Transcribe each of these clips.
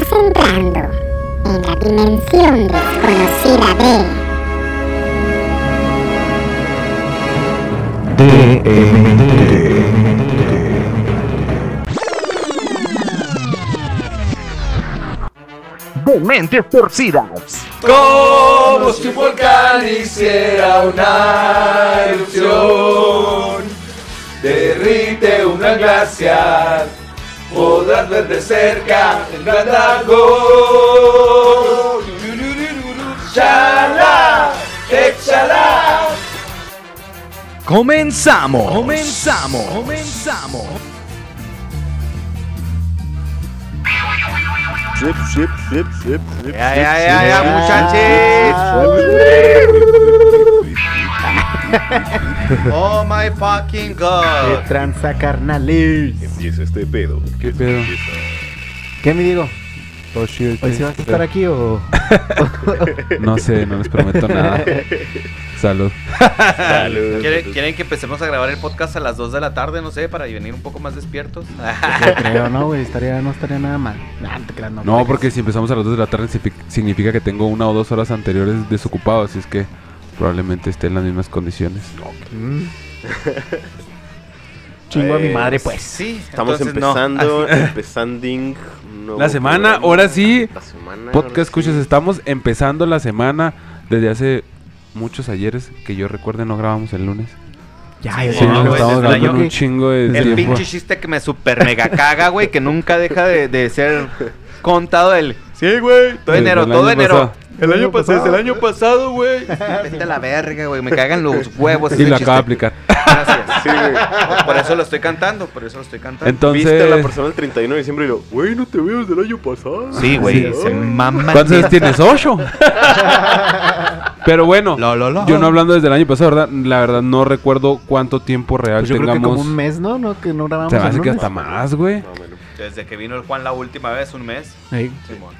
Estás entrando en la dimensión desconocida de De mentes torcidas. Como si un volcán hiciera una erupción, derrite una glaciar, podrás ver de cerca el gran dragón. ¡Chala! ¡Échala! Comenzamos. Comenzamos. Comenzamos. Sip, sip, sip, sip, sip. Ya, ya, ya, ya, muchachos. Oh my fucking god. tranza carnales. Empieza este pedo. ¿Qué pedo? ¿Qué me digo? Todo chido. ¿Hoy sí vas a estar aquí o...? No sé, no les prometo nada. Salud. Salud. ¿Quieren, quieren que empecemos a grabar el podcast a las 2 de la tarde? No sé, para venir un poco más despiertos. Yo creo, ¿no, güey? Estaría, no estaría nada mal. Nah, no te creas, no. No, porque si empezamos a las 2 de la tarde signifi- significa que tengo una o dos horas anteriores desocupado, así es que probablemente esté en las mismas condiciones. Chingo a mi madre, Pues, pues. Sí, Estamos entonces empezando, empezando La semana, programa. ahora sí, La semana, ahora podcast sí. escuchas, estamos empezando la semana desde hace muchos ayeres que yo recuerde no grabamos el lunes. Ya, Sí, ya, Sí, no, un chingo de El tiempo. pinche chiste que me super mega caga, güey, que nunca deja de, de ser contado el... Sí, güey, todo enero, todo enero. pasado. El año pasado, el año pasado, güey. Vete a la verga, güey, me cagan los huevos. Y lo acaba de aplicar. Gracias. Sí, güey. Por eso lo estoy cantando, por eso lo estoy cantando. Entonces, Viste a la persona el 31 de diciembre y lo, güey, no te veo desde el año pasado. Sí, güey, Ay. se mama. ¿cuántos años tienes? ¡Ocho! Pero bueno, Lo, lo, lo. yo no hablando desde el año pasado, ¿verdad? La verdad no recuerdo cuánto tiempo real Pues yo creo que tengamos. como un mes, ¿no? ¿No? Que no grabamos Se me hace que hasta más, güey. No, bueno. Desde que vino el Juan la última vez, un mes. Simón.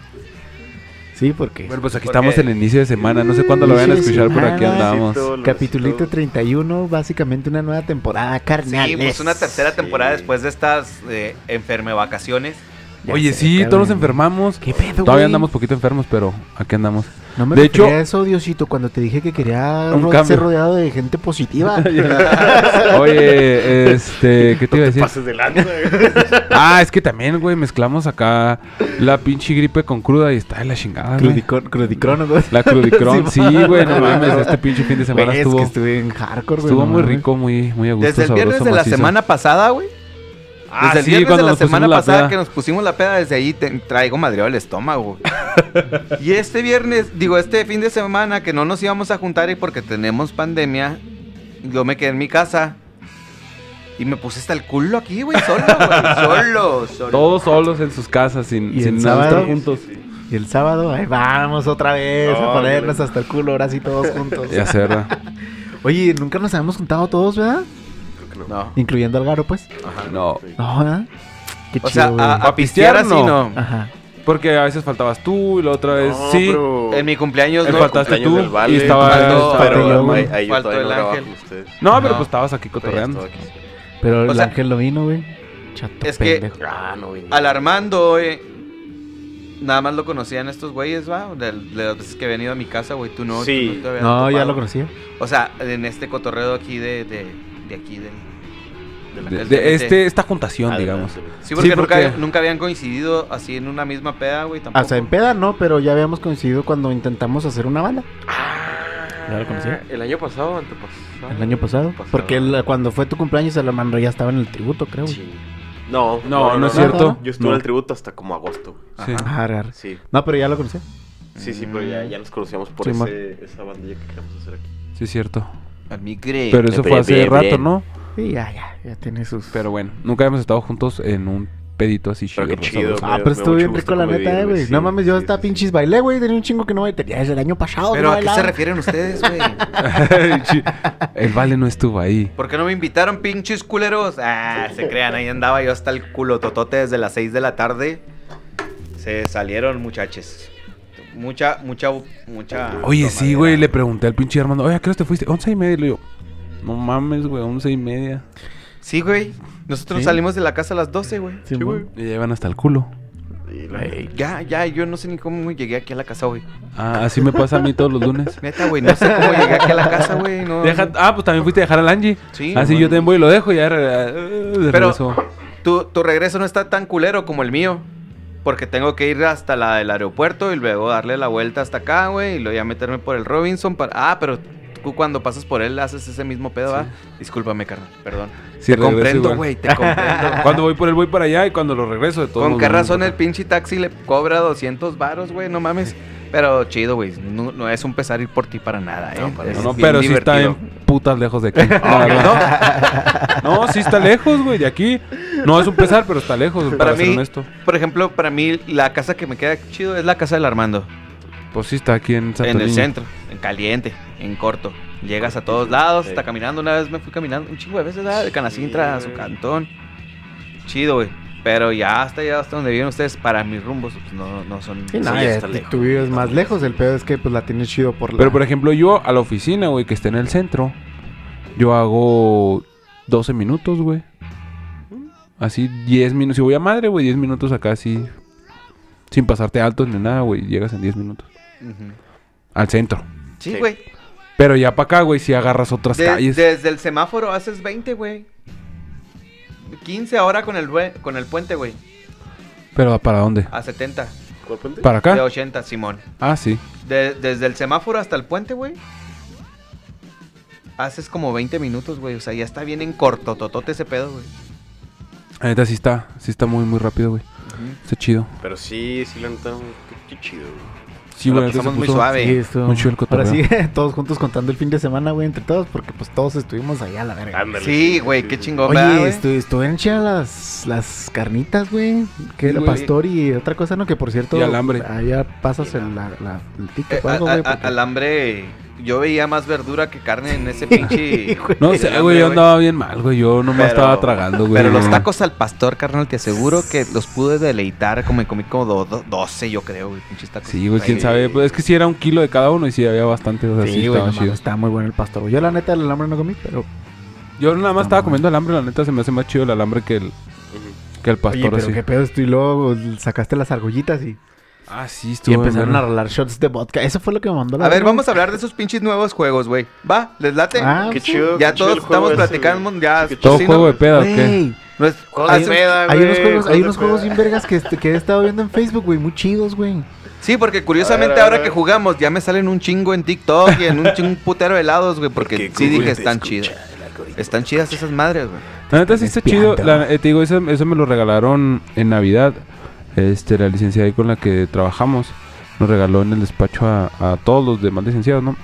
Sí, porque... Bueno, pues aquí Porque- estamos en el inicio de semana. No sé cuándo lo vayan a escuchar, pero aquí semana. andamos. Los Capitulito besitos. 31, básicamente una nueva temporada, carnales. Sí, pues una tercera temporada Sí. después de estas eh, enferme vacaciones. Ya Oye, sí, todos nos enfermamos. ¿Qué pedo, Todavía andamos poquito enfermos, pero aquí andamos. No me De hecho- eso, Diosito, cuando te dije que quería Un ro- cambio. ser rodeado de gente positiva. Oye, este, ¿qué te iba a decir? Pases de lanza. Ah, es que también, güey, mezclamos acá la pinche gripe con cruda y está de la chingada, güey. Crudicron, crudicrono, güey. La crudicrón, Sí, güey, no mames, este pinche fin de semana es estuvo, que estuve en hardcore, güey. estuvo no muy rico, muy, muy a gusto, Desde el viernes sabroso, de la macizo. semana pasada, güey. Ah, Desde el sí, viernes de la semana la pasada peda. que nos pusimos la peda, desde ahí te- traigo madreado el estómago. y este viernes, digo, este fin de semana que no nos íbamos a juntar y porque tenemos pandemia, yo me quedé en mi casa. Y me puse hasta el culo aquí, güey, solo, güey, solo, solo. Todos solos en sus casas, sin, ¿Y sin el nada, estar juntos. Y el sábado, ahí vamos otra vez No, a ponernos güey. hasta el culo, ahora sí todos juntos. Ya sé, ¿verdad? Oye, nunca nos habíamos juntado todos, ¿verdad? No. Incluyendo al Garo, pues. Ajá, No. O chido, sea, güey. a, a pistear así no. no. Ajá. Porque a veces faltabas tú y la otra vez No, sí. pero- En mi cumpleaños Me no. faltaste cumpleaños tú Vale, y estaba... faltó- estaba- Faltó yo, Pero güey. ahí, ahí yo Faltó todavía el no grababa ángel. con ustedes. No, pero No. pues estabas aquí Pero ya cotorreando. aquí. Pero el sea- ángel lo vino, güey. Chato Es que- pendejo. Ah, no, güey. Al Armando, güey. Nada más lo conocían estos güeyes, va. De, de las veces que he venido a mi casa, güey. Tú no. Sí. tú no te habías No, ya topado. lo conocía. O sea, en este cotorreo aquí de, de, de aquí del. De la este, esta juntación, Ah, digamos. Sí, porque, Sí, porque- Nunca, nunca habían coincidido así en una misma peda, güey. Tampoco. O sea, en peda no, pero ya habíamos coincidido cuando intentamos hacer una banda. ¿Ya lo conocía? El año pasado, antepasado. El año pasado. Porque el- cuando fue tu cumpleaños, el Armando ya estaba en el tributo, creo. Sí. No, No, no es no, cierto. Yo estuve No. en el tributo hasta como agosto. Sí. Ajá. Sí. No, pero ya lo conocía. Sí, sí, pero ya, ya nos conocíamos por Sí, ese, esa bandilla que queremos hacer aquí. Sí, es cierto. A mi cree. Pero eso fue hace bien, rato, bien. ¿no? Sí, ya, ya, ya tiene sus... Pero bueno, nunca habíamos estado juntos en un pedito así chido. Pero qué sabroso. chido. Ah, pero estuvo bien rico la neta, eh, güey. güey. No Sí, mames, yo sí, hasta sí. pinches bailé, güey. Tenía un chingo que no tenía desde el año pasado. Pero no ¿a qué se refieren ustedes, güey? El vale no estuvo ahí. ¿Por qué no me invitaron, pinches culeros? Ah, se crean, ahí andaba yo hasta el culo totote desde las 6 de la tarde. Se salieron, muchachos. Mucha, mucha, mucha. Oye, sí, güey, le pregunté al pinche Armando, oye, ¿a qué hora te fuiste? Once y media. Y le digo, no mames, güey, once y media. Sí, güey. Nosotros ¿Sí? salimos de la casa a las 12, güey. Sí, güey. Y ya iban hasta el culo. Ya, ya, yo no sé ni cómo llegué aquí a la casa, güey. Ah, así me pasa a mí todos los lunes. Neta, güey, no sé cómo llegué aquí a la casa, güey. No, Deja- ah, pues también fuiste a dejar al Angie. Sí, Así yo también voy y lo dejo y ya eh, Pero-. Tu, tu regreso no está tan culero como el mío. Porque tengo que ir hasta la del aeropuerto y luego darle la vuelta hasta acá, güey. Y luego ya meterme por el Robinson para... Ah, pero tú cuando pasas por él haces ese mismo pedo, ¿va? Discúlpame, carnal, perdón. Sí, te comprendo, güey, te comprendo. Cuando voy por él voy para allá y cuando lo regreso de todo. ¿Con qué razón el pinche taxi le cobra 200 varos, güey? No mames. Pero chido, güey. No, no es un pesar ir por ti para nada, ¿eh? para No, no, pero sí está divertido. en putas lejos de aquí. No, sí está lejos, güey, de aquí. No es un pesar, pero está lejos, para, Para ser mí, honesto. por ejemplo, para mí la casa que me queda chido es la casa del Armando. Pues sí está aquí en Santo en el Niño. centro, en caliente, en corto. Llegas a todos lados, Sí. está caminando. Una vez me fui caminando un chingo de veces, ¿verdad? De Canacintra a su cantón. Chido, güey. Pero ya hasta allá, hasta donde viven ustedes, para mis rumbos, pues no, no son... Sí, ya está lejos. tú vives más lejos. El pedo es que pues la tienes chido por la. Pero por ejemplo, yo a la oficina, güey, que está en el centro, yo hago 12 minutos, güey. Así 10 minutos. Si voy a madre, güey, 10 minutos acá así. Sin pasarte altos ni nada, güey. Llegas en 10 minutos. Al centro. Sí, Sí. güey. Pero ya para acá, güey, si agarras otras De- calles. Desde el semáforo haces 20, güey. 15 ahora con el, bue- con el puente, güey. Pero ¿para dónde? A 70. ¿Cuál puente? ¿Para De acá? 80, Simón. Ah, sí. De- desde el semáforo hasta el puente, güey. Haces como 20 minutos, güey. O sea, ya está bien en corto, totote ese pedo, güey. La neta sí está. Sí está muy, muy rápido, güey. Está chido. Pero sí, sí, neta, qué, qué chido, güey. Sí, güey. pasamos muy puso- suave. Sí, Muy chido el Ahora sí, todos juntos contando el fin de semana, güey, entre todos, porque pues todos estuvimos allá a la verga. Ándale. Sí, güey, qué chingón, ¿verdad, Oye, güey? estu estuvieron chidas las, las carnitas, güey. Que Sí, güey. pastor y otra cosa, ¿no? Que por cierto. Y alambre. Allá pasas el, la, la- el ticket Eh, o algo, a- güey. porque- alambre, yo veía más verdura que carne en ese pinche. No sé, güey, yo andaba bien mal, güey. Yo no me Pero- estaba tragando, güey. Pero los tacos al pastor, carnal, te aseguro que los pude deleitar. Como me comí como do- do- 12, yo creo, güey. Pinches tacos. Sí, güey, quién Ahí. sabe. Pues es que sí era un kilo de cada uno y sí había bastante. O sea, sí, Sí, güey, estaba no está muy bueno el pastor. Yo, la neta, el alambre no comí, pero. Yo nada más Está estaba mal. comiendo alambre, la neta se me hace más chido el alambre que el, que el pastor Oye, pero así. qué pedo esto. Y luego sacaste las argollitas y, Ah, sí, y empezaron a rolar shots de vodka. Eso fue lo que me mandó la A ver, vamos a hablar de esos pinches nuevos juegos, güey. ¿Va? ¿Les late? Ah, Qué sí. chido. ya todos estamos platicando. Ya, Qué Todo juego de peda, Hay güey, unos juegos, hay unos juegos bien vergas que, este- que he estado viendo en Facebook, güey, muy chidos, güey. Sí, porque curiosamente A ver, a ahora que jugamos ya me salen un chingo en TikTok y en un chingo putero de helados, güey, porque Porque sí dije están chidas. Están chidas esas madres, güey. La neta sí está chido. La- eh, te digo, eso, eso me lo regalaron en Navidad. Este, la licenciada ahí con la que trabajamos nos regaló en el despacho a, a todos los demás licenciados, ¿no?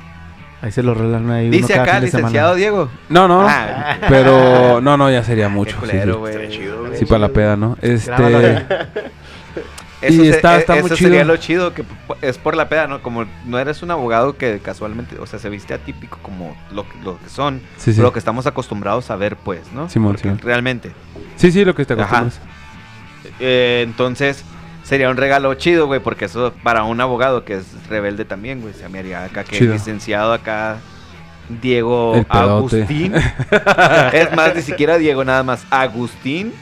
Ahí se lo regalan ahí. uno Dice cada acá, semana. licenciado Diego. No, no. Ah, Pero no, no, ya sería qué mucho. sí, culero, sí. chido, para la peda, ¿no? Este. Eso, Y se- está- eh, está muy eso chido. sería lo chido, que es por la peda, ¿no? Como no eres un abogado que casualmente, o sea, se viste atípico como lo, que- lo que son, Sí, sí. lo que estamos acostumbrados a ver, pues, ¿no? Simón, Simón. Realmente. Sí, sí, lo que te Ajá. Eh, entonces, sería un regalo chido, güey, porque eso para un abogado que es rebelde también, güey, se me haría acá que Chido. licenciado acá Diego. Agustín. es más, ni siquiera Diego, nada más Agustín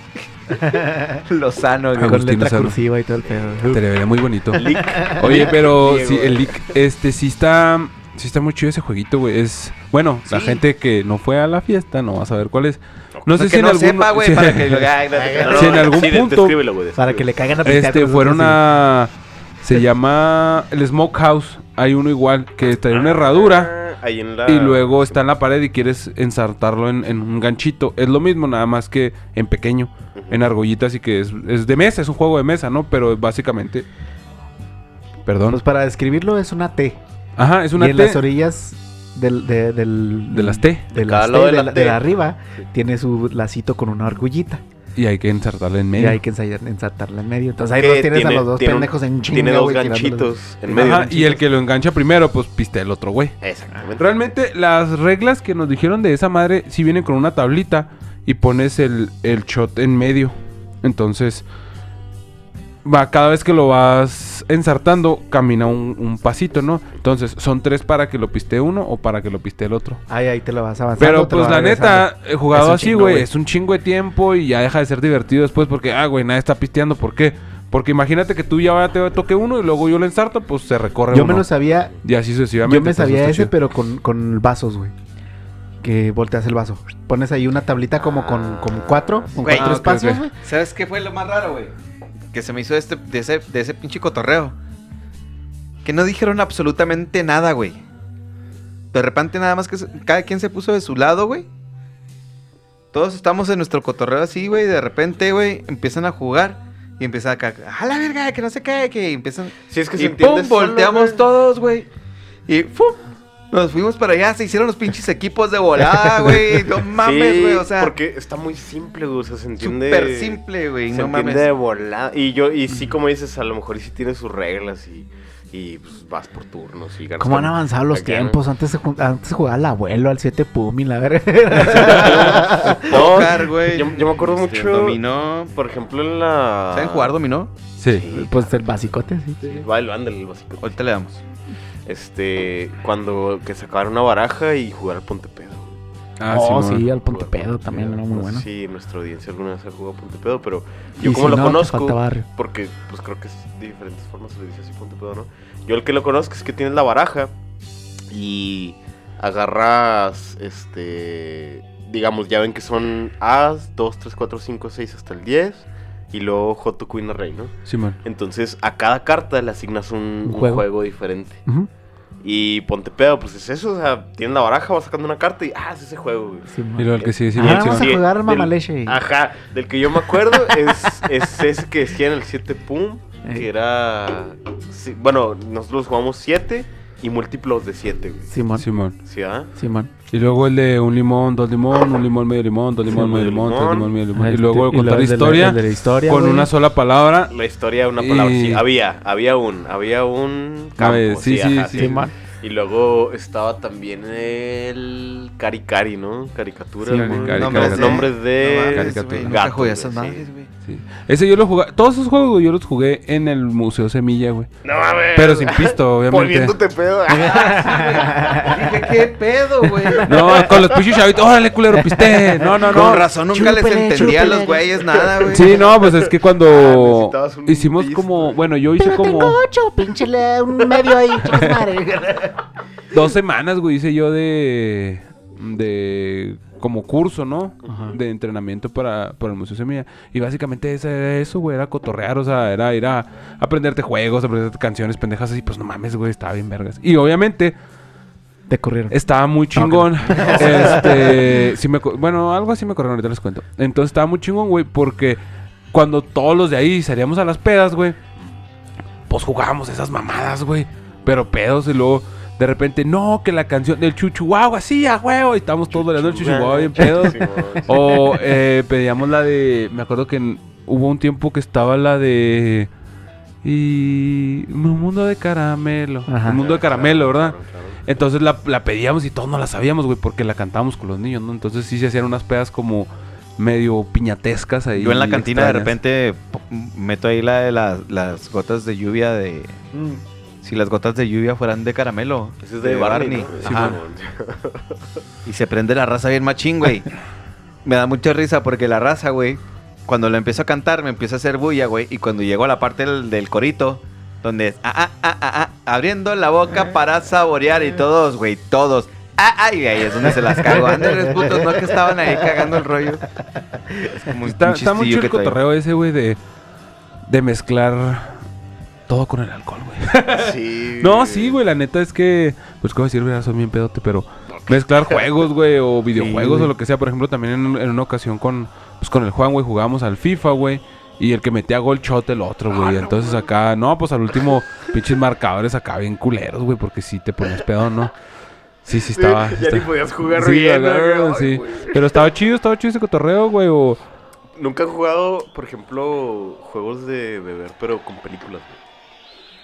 Lozano, güey. Con Agustín letra Lozano. cursiva y todo el pedo. Te le vería muy bonito. Oye, pero Diego, sí, el leak, este sí está. Sí está muy chido ese jueguito, güey. Es. Bueno, la gente que no fue a la fiesta no va a saber cuál es. No sé si en algún. en punto- Para que le caigan a Este, fueron a. Se llama el Smokehouse. Hay uno igual que trae una herradura. Ah, Ahí en la... Y luego está en la pared y quieres ensartarlo en, en un ganchito. Es lo mismo, nada más que en pequeño, en argollitas y que es, es de mesa, es un juego de mesa, ¿no? Pero básicamente. Perdón. Pues para describirlo es una T. Ajá, es una y en T las orillas del, de, del, de las T. de, cada las T, de de la la, T. de la arriba tiene su lacito con una argollita. Y hay que ensartarla en Y medio. hay que ensartarla en medio. Entonces ahí los tienes tiene- a los dos tiene un- pendejos en chinga, Tiene dos tirándolos. ganchitos en medio. Ajá, y el que lo engancha primero, pues piste el otro güey. Exactamente. Realmente las reglas que nos dijeron de esa madre sí vienen con una tablita y pones el, el shot en medio. Entonces, va, cada vez que lo vas ensartando, camina un, un pasito, ¿no? Entonces, son tres para que lo piste uno o para que lo piste el otro. Ahí, ahí te lo vas avanzando. Pero pues la neta, he jugado así, güey, es un chingo de tiempo y ya deja de ser divertido después porque, ah, güey, nadie está pisteando. ¿Por qué? Porque imagínate que tú ya te toque uno y luego yo lo ensarto, pues se recorre Yo uno. me lo sabía, Y así sucesivamente. yo me pues, sabía ese, chido. pero con, con vasos, güey. Que volteas el vaso. Pones ahí una tablita como con, con cuatro, con cuatro ah, espacios, güey. ¿Sabes qué fue lo más raro, güey? Que se me hizo este, de, ese, de ese pinche cotorreo. Que no dijeron absolutamente nada, güey. De repente nada más que se- cada quien se puso de su lado, güey. Todos estamos en nuestro cotorreo así, güey. De repente, güey, empiezan a jugar. Y empiezan a cagar. ¡A la verga! Que no sé qué. Que empiezan... Si es que se y entiende pum, volteamos todos, güey. Y ¡fum! Nos fuimos para allá. Se hicieron los pinches equipos de volada, güey. No mames, Sí, güey. O sea, porque está muy simple, güey. O sea, se entiende. súper simple, güey. Se No entiende mames. de volada. Y yo, y sí, como dices, a lo mejor y sí tiene sus reglas y, y pues, vas por turnos y ganas ¿Cómo han avanzado los tiempos? Antes se, antes se jugaba el abuelo al 7 pum y la verga. Güey. Yo, yo me acuerdo Este, mucho. Dominó. Por ejemplo, en la. ¿Saben jugar dominó? Sí. pues el basicote, sí. Sí, va el bándale, el básico. Ahorita le damos. Este. Cuando que sacaban una baraja y jugar al Ponte Pedo. Ah, oh, Simón. sí, al Ponte Jugar Pedo también era muy No sé bueno. si nuestra audiencia alguna vez ha jugado Ponte Pedo, pero Y yo como si lo no, conozco, falta barrio. porque pues creo que es de diferentes formas se le dice así Ponte Pedo, ¿no? Yo el que lo conozco es que tienes la baraja y agarras, este, digamos, ya ven que son As, 2, 3, 4, 5, 6 hasta el 10 y luego Joto Queen Rey, ¿no? Simón. Entonces a cada carta le asignas un, Un un juego. diferente. Y Ponte Pedo, pues es eso, o sea, tienes la baraja, vas sacando una carta y ah, es ese juego, güey. Simón. Y luego el que sigue, Ah, vamos a Sí, jugar del- mamaleche. Ajá, del que yo me acuerdo es, es ese que decía en el 7 Pum, Ey. que era... sí, bueno, nosotros jugamos 7 y múltiplos de 7, güey. Simón. Simón. ¿Sí, ah? Simón. Y luego el de un limón, dos limón, un limón, medio limón, dos limón, Sí, medio limón, tres limón. medio limón. Y Este, luego y contar de historia el de la historia, con güey. una sola palabra. La historia, una palabra, Y- sí, había, había un, había un A campo, ver, sí, sí, sí. Y luego estaba también el Cari Cari, ¿no? Caricatura. Sí, güey. Cari, nombres, Cari. nombres de caricatura. gatos, esas madres, güey. Sí. Ese yo lo jugué. Todos esos juegos, yo los jugué en el Museo Semilla, güey. No mames. Pero sin pisto, obviamente. Poniéndote pedo. Dije, ¿qué pedo, güey? No, con los pinches chavitos. Órale, culero, piste. No, no, no. Con razón nunca les entendía a los güeyes nada, güey. Sí, no, pues es que Ah, cuando un hicimos pisto. como, bueno, yo hice Pero como tengo ocho, pinche le- un medio ahí, dos semanas, güey, hice yo de, de como curso, ¿no? Ajá. De entrenamiento para, para el Museo Semilla. Y básicamente era eso, güey, era cotorrear, o sea, era ir a aprenderte juegos, aprenderte canciones pendejas así, pues no mames, güey, estaba bien vergas. Y obviamente Te corrieron. Estaba muy chingón. este, sí me, bueno, algo así me corrieron, ahorita les cuento. Entonces estaba muy chingón, güey, porque cuando todos los de ahí salíamos a las pedas, güey, pues jugábamos esas mamadas, güey. Pero pedos y luego de repente, no, que la canción del chuchuagua, sí, a huevo. Y estábamos todos bailando el chuchuagua bien pedos. Sí. O eh, pedíamos la de. Me acuerdo que en- hubo un tiempo que estaba la de. Y. Un mundo de caramelo. Ajá. Un mundo de caramelo, ¿verdad? Claro, claro. Entonces la, la pedíamos y todos no la sabíamos, güey, porque la cantábamos con los niños, ¿no? Entonces sí se hacían unas pedas como medio piñatescas ahí. Yo en la cantina de repente meto ahí la de las, las gotas de lluvia de... Si las gotas de lluvia fueran de caramelo. Ese es de, Barney. ¿no? Ajá. Y se prende la raza bien machín, güey. me da mucha risa porque la raza, güey, cuando lo empiezo a cantar, me empieza a hacer bulla, güey. Y cuando llego a la parte del, del corito, donde es, ah, ah, ah, ah, ah, abriendo la boca para saborear y todos, güey, todos. Ah, ah, y ahí es donde se las cago. Ándales, putos, no que estaban ahí cagando el rollo. Es como un Está, está chido el cotorreo ese, güey, de, de mezclar todo con el alcohol, güey. Sí. No, sí, güey, la neta es que, pues, ¿cómo decir, güey? Soy bien pedote, pero mezclar juegos, güey, o videojuegos o lo que sea. Por ejemplo, también en, en una ocasión con, pues, con el Juan, güey, jugábamos al FIFA, güey. Y el que metía gol shot el otro, güey. Entonces acá, no, pues al último, pinches marcadores acá bien culeros, güey, porque sí te ponías pedo, ¿no? Sí, sí, estaba. ya está- ni podías jugar Sí, Ay, sí. güey. Pero estaba chido, estaba chido ese cotorreo, güey, o... Nunca he jugado, por ejemplo, juegos de beber, pero con películas, güey.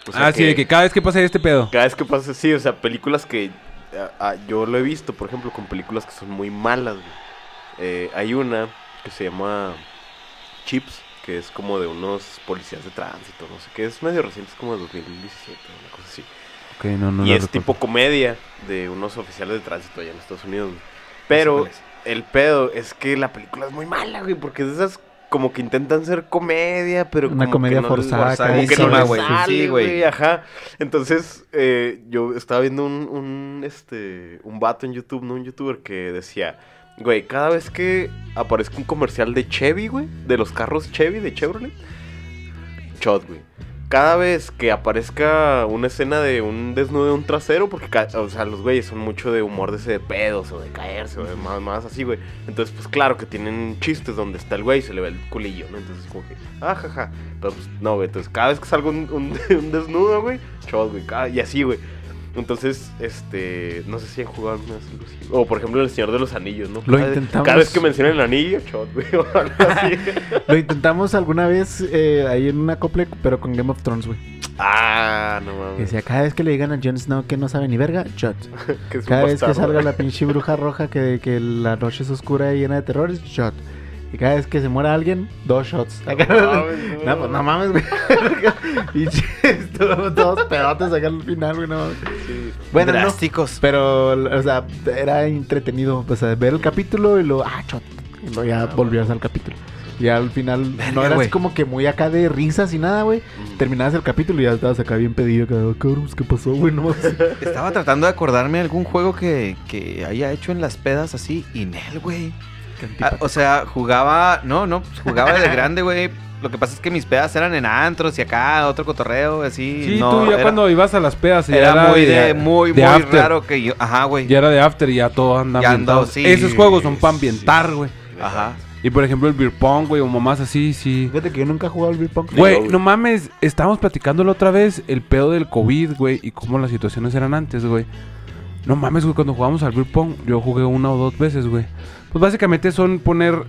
O sea ah, sí, de que cada vez que pasa este pedo. Cada vez que pasa, sí, o sea, películas que ah, ah, yo lo he visto, por ejemplo, con películas que son muy malas, güey. Eh, hay una que se llama Chips, que es como de unos policías de tránsito, no sé qué, es medio reciente, es como de 2017, una cosa así. Ok, no, no y es recuerdo. tipo comedia de unos oficiales de tránsito allá en Estados Unidos. Pero el pedo es que la película es muy mala, güey, porque es de esas como que intentan ser comedia, pero Una como comedia que no les- forzada, como que no les güey. Sí, güey. Ajá. Entonces, eh, yo estaba viendo un, un, este, un vato en YouTube, ¿no? Un youtuber que decía, güey, cada vez que aparezca un comercial de Chevy, güey, de los carros Chevy, de Chevrolet, shot, güey. Cada vez que aparezca una escena de un desnudo de un trasero, porque, o sea, los güeyes son mucho de humor de ese de pedos o de caerse o de más, más así, güey. Entonces, pues claro que tienen chistes donde está el güey y se le ve el culillo, ¿no? Entonces, como que, ah, jaja. Pero pues no, güey. Entonces, cada vez que salga un, un- desnudo, güey, shot, güey. Y así, güey. Entonces, este, no sé si han jugado alguna vez. O por ejemplo, El Señor de los Anillos, ¿no? Lo cada, intentamos. Cada vez que mencionan el anillo, shot, güey. o algo así. Lo intentamos alguna vez eh, ahí en una acople, pero con Game of Thrones, güey. ah, no Que mames. decía, cada vez que le digan a Jon Snow que no sabe ni verga, shot. Que Cada vez que salga la pinche bruja roja que, que la noche es oscura y llena de terrores, shot. Y cada vez que se muera alguien, dos shots. No mames, No, pues no mames, güey. y estuvo todos pedotes acá al final, güey. No. mames. Sí. Bueno, no. Drásticos. Pero, o sea, era entretenido. O sea, ver el capítulo y luego, ah, shot. Y luego ya volvías al capítulo. Y al final no era güey. así como que muy acá de risas y nada, güey. Terminabas el capítulo y ya estabas acá bien pedido. Que, "Oh, cabrón, ¿qué pasó, güey? No. Estaba tratando de acordarme de algún juego que, que haya hecho en las pedas así. Y Nel, güey. Ah, o sea, jugaba. No, no, pues, jugaba de grande, güey. Lo que pasa es que mis pedas eran en antros y acá, otro cotorreo, así. Sí, no, tú ya era, cuando ibas a las pedas ya Era muy de, de- muy, de muy after. raro que yo. Ajá, güey. Ya era de after y ya todo anda Ya sí, Esos juegos son para ambientar, güey. Ajá. Y por ejemplo el beer pong, güey, o mamás así, sí. Fíjate que yo nunca he jugado al beer pong. Güey, no mames, estábamos platicándolo otra vez, el pedo del COVID, güey, y cómo las situaciones eran antes, güey. No mames, güey, cuando jugamos al beer pong, yo jugué una o dos veces, güey. Pues básicamente son poner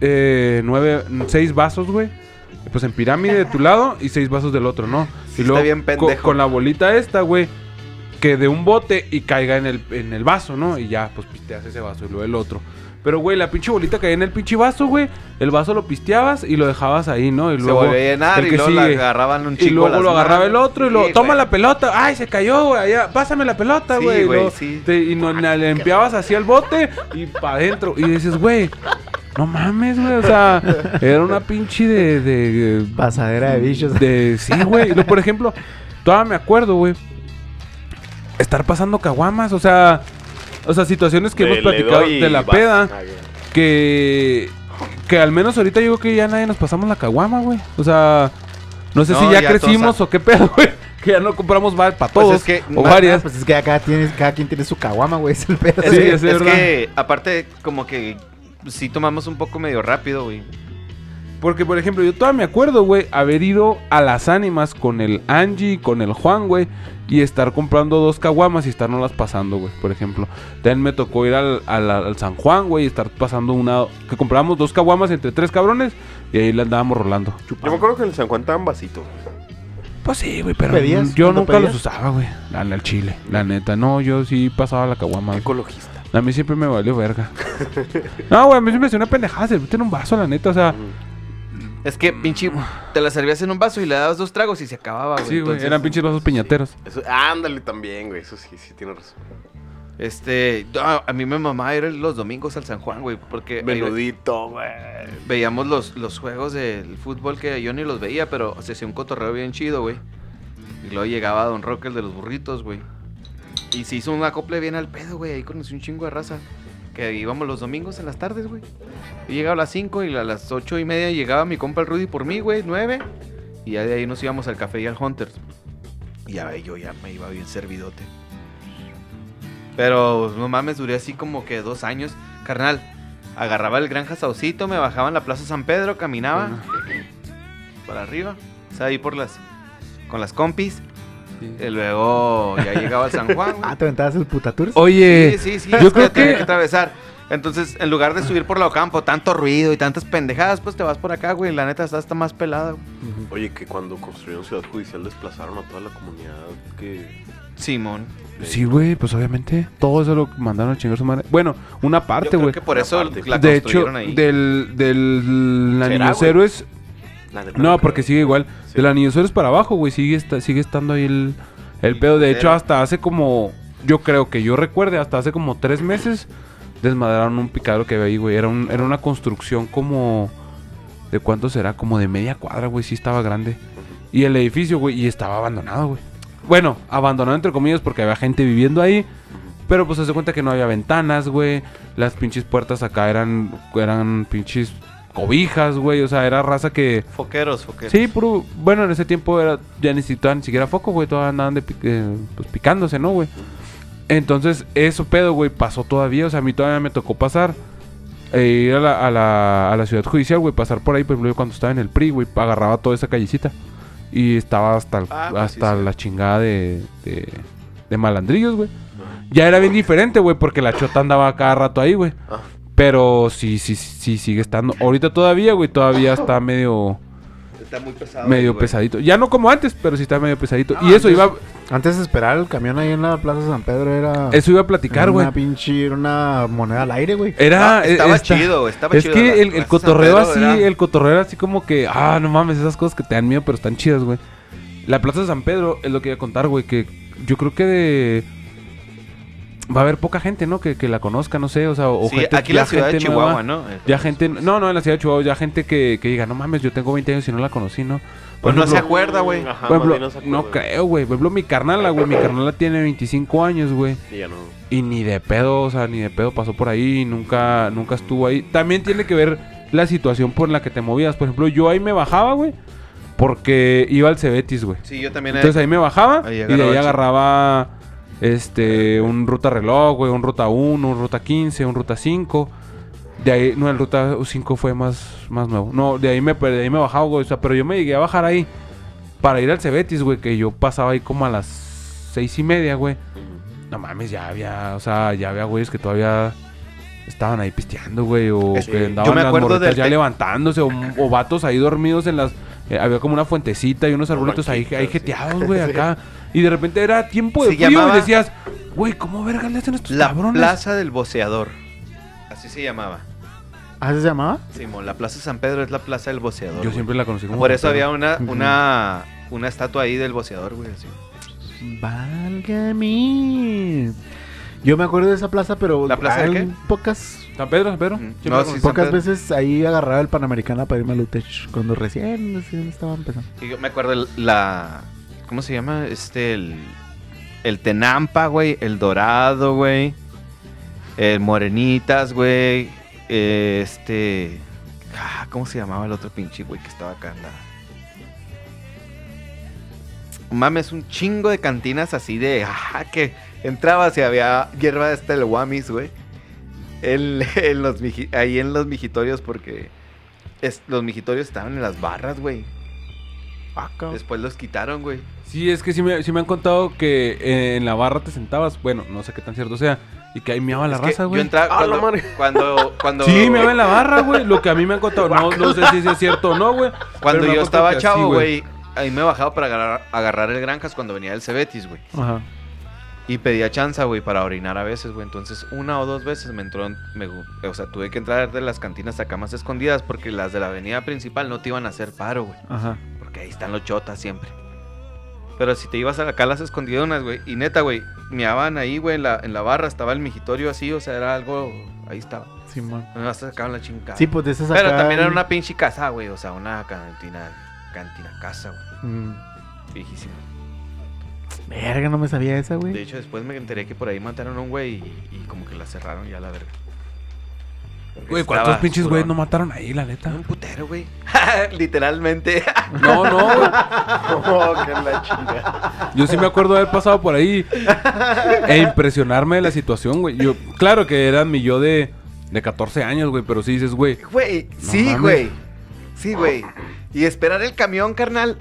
eh, nueve, seis vasos, güey. Pues en pirámide de tu lado y seis vasos del otro, ¿no? Sí, y luego está bien co- pendejo. con la bolita esta, güey, que de un bote y caiga en el, en el vaso, ¿no? Y ya, pues pisteas ese vaso y luego el otro. Pero, güey, la pinche bolita caía en el pinche vaso, güey. El vaso lo pisteabas y lo dejabas ahí, ¿no? Y Se luego volvió a llenar el y que luego la agarraban un Y chico. luego las lo agarraba el otro y luego, Sí, toma güey. la pelota. Ay, se cayó, güey. allá, Pásame la pelota, Sí, güey. y güey, luego sí. te- y no, la limpiabas así al bote y para adentro. Y dices, güey, no mames, güey. O sea, era una pinche de. de Pasadera de bichos. de sí, güey. No, Por ejemplo, todavía me acuerdo, güey. Estar pasando caguamas, o sea. O sea, situaciones que Le- hemos platicado de la peda. Ah. Que. Que al menos ahorita yo creo que ya nadie nos pasamos la caguama, güey. O sea. No sé No, si ya, ya crecimos todos o qué pedo, güey. Que ya no compramos para Pues todos. es que o varias. Pues es que acá tienes, cada quien tiene su caguama, güey. Es el pedo. Es, Sí, es es verdad. que, aparte, como que sí tomamos un poco medio rápido, güey. Porque, por ejemplo, yo todavía me acuerdo, güey, haber ido a las ánimas con el Angie, con el Juan, güey, y estar comprando dos caguamas y estarnos las pasando, güey, por ejemplo. También me tocó ir al, al- al San Juan, güey, y estar pasando una. Que compramos dos caguamas entre tres cabrones y ahí la andábamos rolando. Yo me acuerdo que en el San Juan estaban vasitos. Pues sí, güey, pero ¿Pedías? yo ¿Cuándo nunca los usaba, güey. Al, al chile, la neta. No, yo sí pasaba la caguama. Ecologista. A mí siempre me valió verga. no, güey, a mí se me hacía una pendejada servirte en un vaso, la neta, o sea. Es que, pinche, te la servías en un vaso y le dabas dos tragos y se acababa, güey. Sí, güey, Entonces, eran pinches vasos piñateros. Eso, ándale también, güey. Eso sí, sí tiene razón. Este, a mí me mamaba ir los domingos al San Juan, güey, porque Menudito, güey. veíamos los, los juegos del fútbol que yo ni los veía, pero se hacía un cotorreo bien chido, güey. Y luego llegaba Don Roque, el de los burritos, güey. Y se hizo un acople bien al pedo, güey. Ahí conocí un chingo de raza. Que íbamos los domingos en las tardes, güey. Y llegaba a las 5 y a las ocho y media llegaba mi compa el Rudy por mí, güey, 9. Y ya de ahí nos íbamos al café y al Hunters. Y ya yo ya me iba bien servidote. Pero no mames, duré así como que dos años. Carnal, agarraba el Granja Saucito, me bajaba en la Plaza San Pedro, caminaba para arriba. O sea, ahí por las. con las compis. Y luego ya llegaba al San Juan, güey. Ah, te aventabas el putatours. Oye, Sí, sí, sí. yo es creo que tenía que- atravesar. Entonces, en lugar de subir por la Ocampo, tanto ruido y tantas pendejadas, pues te vas por acá, güey. La neta está hasta más pelada, güey. Oye, que cuando construyeron Ciudad Judicial desplazaron a toda la comunidad que... Simón. Sí, güey, pues obviamente. Todo eso lo mandaron a chingar su madre. Bueno, una parte, creo güey. que por eso Aparte. la De hecho, construyeron ahí. del, del ¿Será, Niños? Héroes. La No, porque sigue igual. Sí. De la para abajo, güey, sigue, esta- sigue estando ahí el, el pedo. De hecho, hasta hace como. Yo creo que yo recuerde, hasta hace como tres meses desmadraron un picadero que había ahí, güey. Era, un, era una construcción como. ¿De cuánto será? Como de media cuadra, güey. Sí estaba grande. Y el edificio, güey, y estaba abandonado, güey. Bueno, abandonado entre comillas porque había gente viviendo ahí. Pero pues se hace cuenta que no había ventanas, güey. Las pinches puertas acá eran, eran pinches cobijas, güey. O sea, era raza que... Foqueros, foqueros. Sí, puro... Bueno, en ese tiempo era, ya necesitaban ni siquiera foco, güey. Todavía andaban de, eh, pues, picándose, ¿no, güey? Entonces, eso pedo, güey, pasó todavía. O sea, a mí todavía me tocó pasar. eh, ir a la, a, la, a la ciudad judicial, güey. Pasar por ahí, por ejemplo, yo cuando estaba en el PRI, güey. Agarraba toda esa callecita. Y estaba hasta, el- Ah, pues sí, hasta sí. la chingada de, de, de malandrillos, güey. Ya era bien diferente, güey, porque la chota andaba cada rato ahí, güey. Pero sí, sí, sí, sigue estando. Ahorita todavía, güey, todavía está medio, Está muy pesado. medio güey. pesadito. Ya no como antes, pero sí está medio pesadito. No, y eso antes- iba, Antes de esperar el camión ahí en la Plaza San Pedro era... eso iba a platicar, era güey. Una pinche... Era una moneda al aire, güey. Era, No, estaba esta- chido, estaba es chido. que la- el, cotorreo así, era- el cotorreo era así como que, ah, no mames, esas cosas que te dan miedo, pero están chidas, güey. La Plaza de San Pedro es lo que iba a contar, güey, que yo creo que de... Va a haber poca gente, ¿no? Que, que la conozca, no sé, o sea, o Sí, gente, aquí en la ciudad de gente Chihuahua, nueva. ¿no? Ya gente, no, no, en la ciudad de Chihuahua, ya gente que, que diga, no mames, yo tengo 20 años y no la conocí, ¿no? Pues no se acuerda, güey. Ajá, no se no creo, güey. Por ejemplo, mi carnala, güey, mi carnala tiene 25 años, güey. Y ya no. Y ni de pedo, o sea, ni de pedo pasó por ahí, nunca, nunca estuvo ahí. También tiene que ver la situación por la que te movías. Por ejemplo, yo ahí me bajaba, güey, porque iba al Cebetis, güey. Sí, yo también. Entonces ahí me bajaba Ahí y de ahí agarraba este un ruta reloj, güey, un ruta 1, un ruta 15, un ruta 5. De ahí, no, el ruta 5 fue más, más nuevo. No, de ahí me, de ahí me bajaba, güey. O sea, pero yo me llegué a bajar ahí para ir al Cebetis, güey, que yo pasaba ahí como a las seis y media, güey. No mames, ya había, o sea, ya había güeyes que todavía estaban ahí pisteando, güey, o que yo andaban me las acuerdo del ya levantándose, o, o vatos ahí dormidos en las... eh, había como una fuentecita y unos arbolitos ahí, ahí jeteados, güey, acá. Y de repente era tiempo de Se frío llamaba- y decías, güey, ¿cómo verga le hacen estos La cabrones? Plaza del Boceador. Así se llamaba. ¿Ah, se llamaba? Simón, la Plaza San Pedro es la Plaza del Boceador. Yo güey. siempre la conocí como... Por eso había una, Ujú. una, una estatua ahí del boceador, güey. Así. Válgame. Yo me acuerdo de esa plaza, pero ¿La plaza de hay qué? pocas, San Pedro, San Pedro. Mm. No, sí, pocas Pedro. veces ahí agarraba el Panamericana para irme a Lutech cuando recién, recién estaba empezando. Y yo me acuerdo el- la. ¿Cómo se llama? Este, el. El Tenampa, güey. El Dorado, güey. El Morenitas, güey. Este. ah, ¿Cómo se llamaba el otro pinche, güey, que estaba acá en la. Mames, un chingo de cantinas así de. Ah, que entrabas y había hierba de este el Wamis, güey. En, en los ahí en los mijitorios, porque es- los mijitorios estaban en las barras, güey. Después los quitaron, güey. Sí, es que sí me, sí me han contado que eh, en la barra te sentabas, bueno, no sé qué tan cierto sea, y que ahí meaba la Es raza, Yo güey. entraba ¡Ah, cuando, cuando, cuando, Sí, me en la barra, güey. Lo que a mí me han contado. No, no sé si es cierto o no, güey. cuando me yo estaba chavo, güey, ahí me bajaba para agarrar, agarrar el Granjas cuando venía el Cebetis, güey. Ajá. Y pedía chance, güey, para orinar a veces, güey. Entonces, una o dos veces me entró, en- me o sea, tuve que entrar de las cantinas acá más escondidas porque las de la avenida principal no te iban a hacer paro, güey. Ajá. Porque ahí están los chotas siempre. Pero si te ibas a acá las escondidonas, güey. Y neta, güey, meaban ahí, güey, en la, en la barra. Estaba el mijitorio así, o sea, era algo... Ahí estaba. Simón. No me sacaban la chingada. Sí, pues de esas Pero acá- también era una pinche casa, güey. O sea, una cantina, cantina casa, güey. Mm. Viejísima. Verga, no me sabía esa, De güey. hecho, después me enteré que por ahí mataron a un güey y, y como que la cerraron ya la verga. Porque Güey, ¿cuántos estaba pinches güeyes no oscurón. mataron ahí, la neta? Un putero, güey. Literalmente. No, no, güey. Oh, qué la chingada. Yo sí me acuerdo de haber pasado por ahí e impresionarme de la situación, güey. Yo, claro que eran mi yo de, de 14 años, güey, pero sí dices, güey. Güey, No sí, mames. güey. Sí, güey. Y esperar el camión, carnal.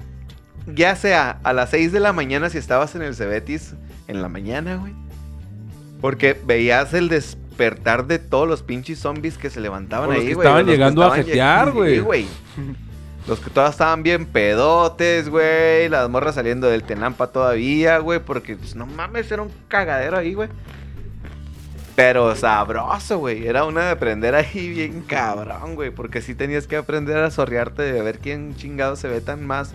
Ya sea a las 6 de la mañana si estabas en el Cebetis en la mañana, güey. Porque veías el despertar de todos los pinches zombies que se levantaban O los ahí, que güey. estaban los que llegando a jetear, güey. Los que todas estaban bien pedotes, güey. Las morras saliendo del Tenampa todavía, güey. Porque, pues, no mames, era un cagadero ahí, güey. Pero sabroso, güey. Era una de aprender ahí bien cabrón, güey. Porque sí tenías que aprender a sorrearte de ver quién chingado se ve tan más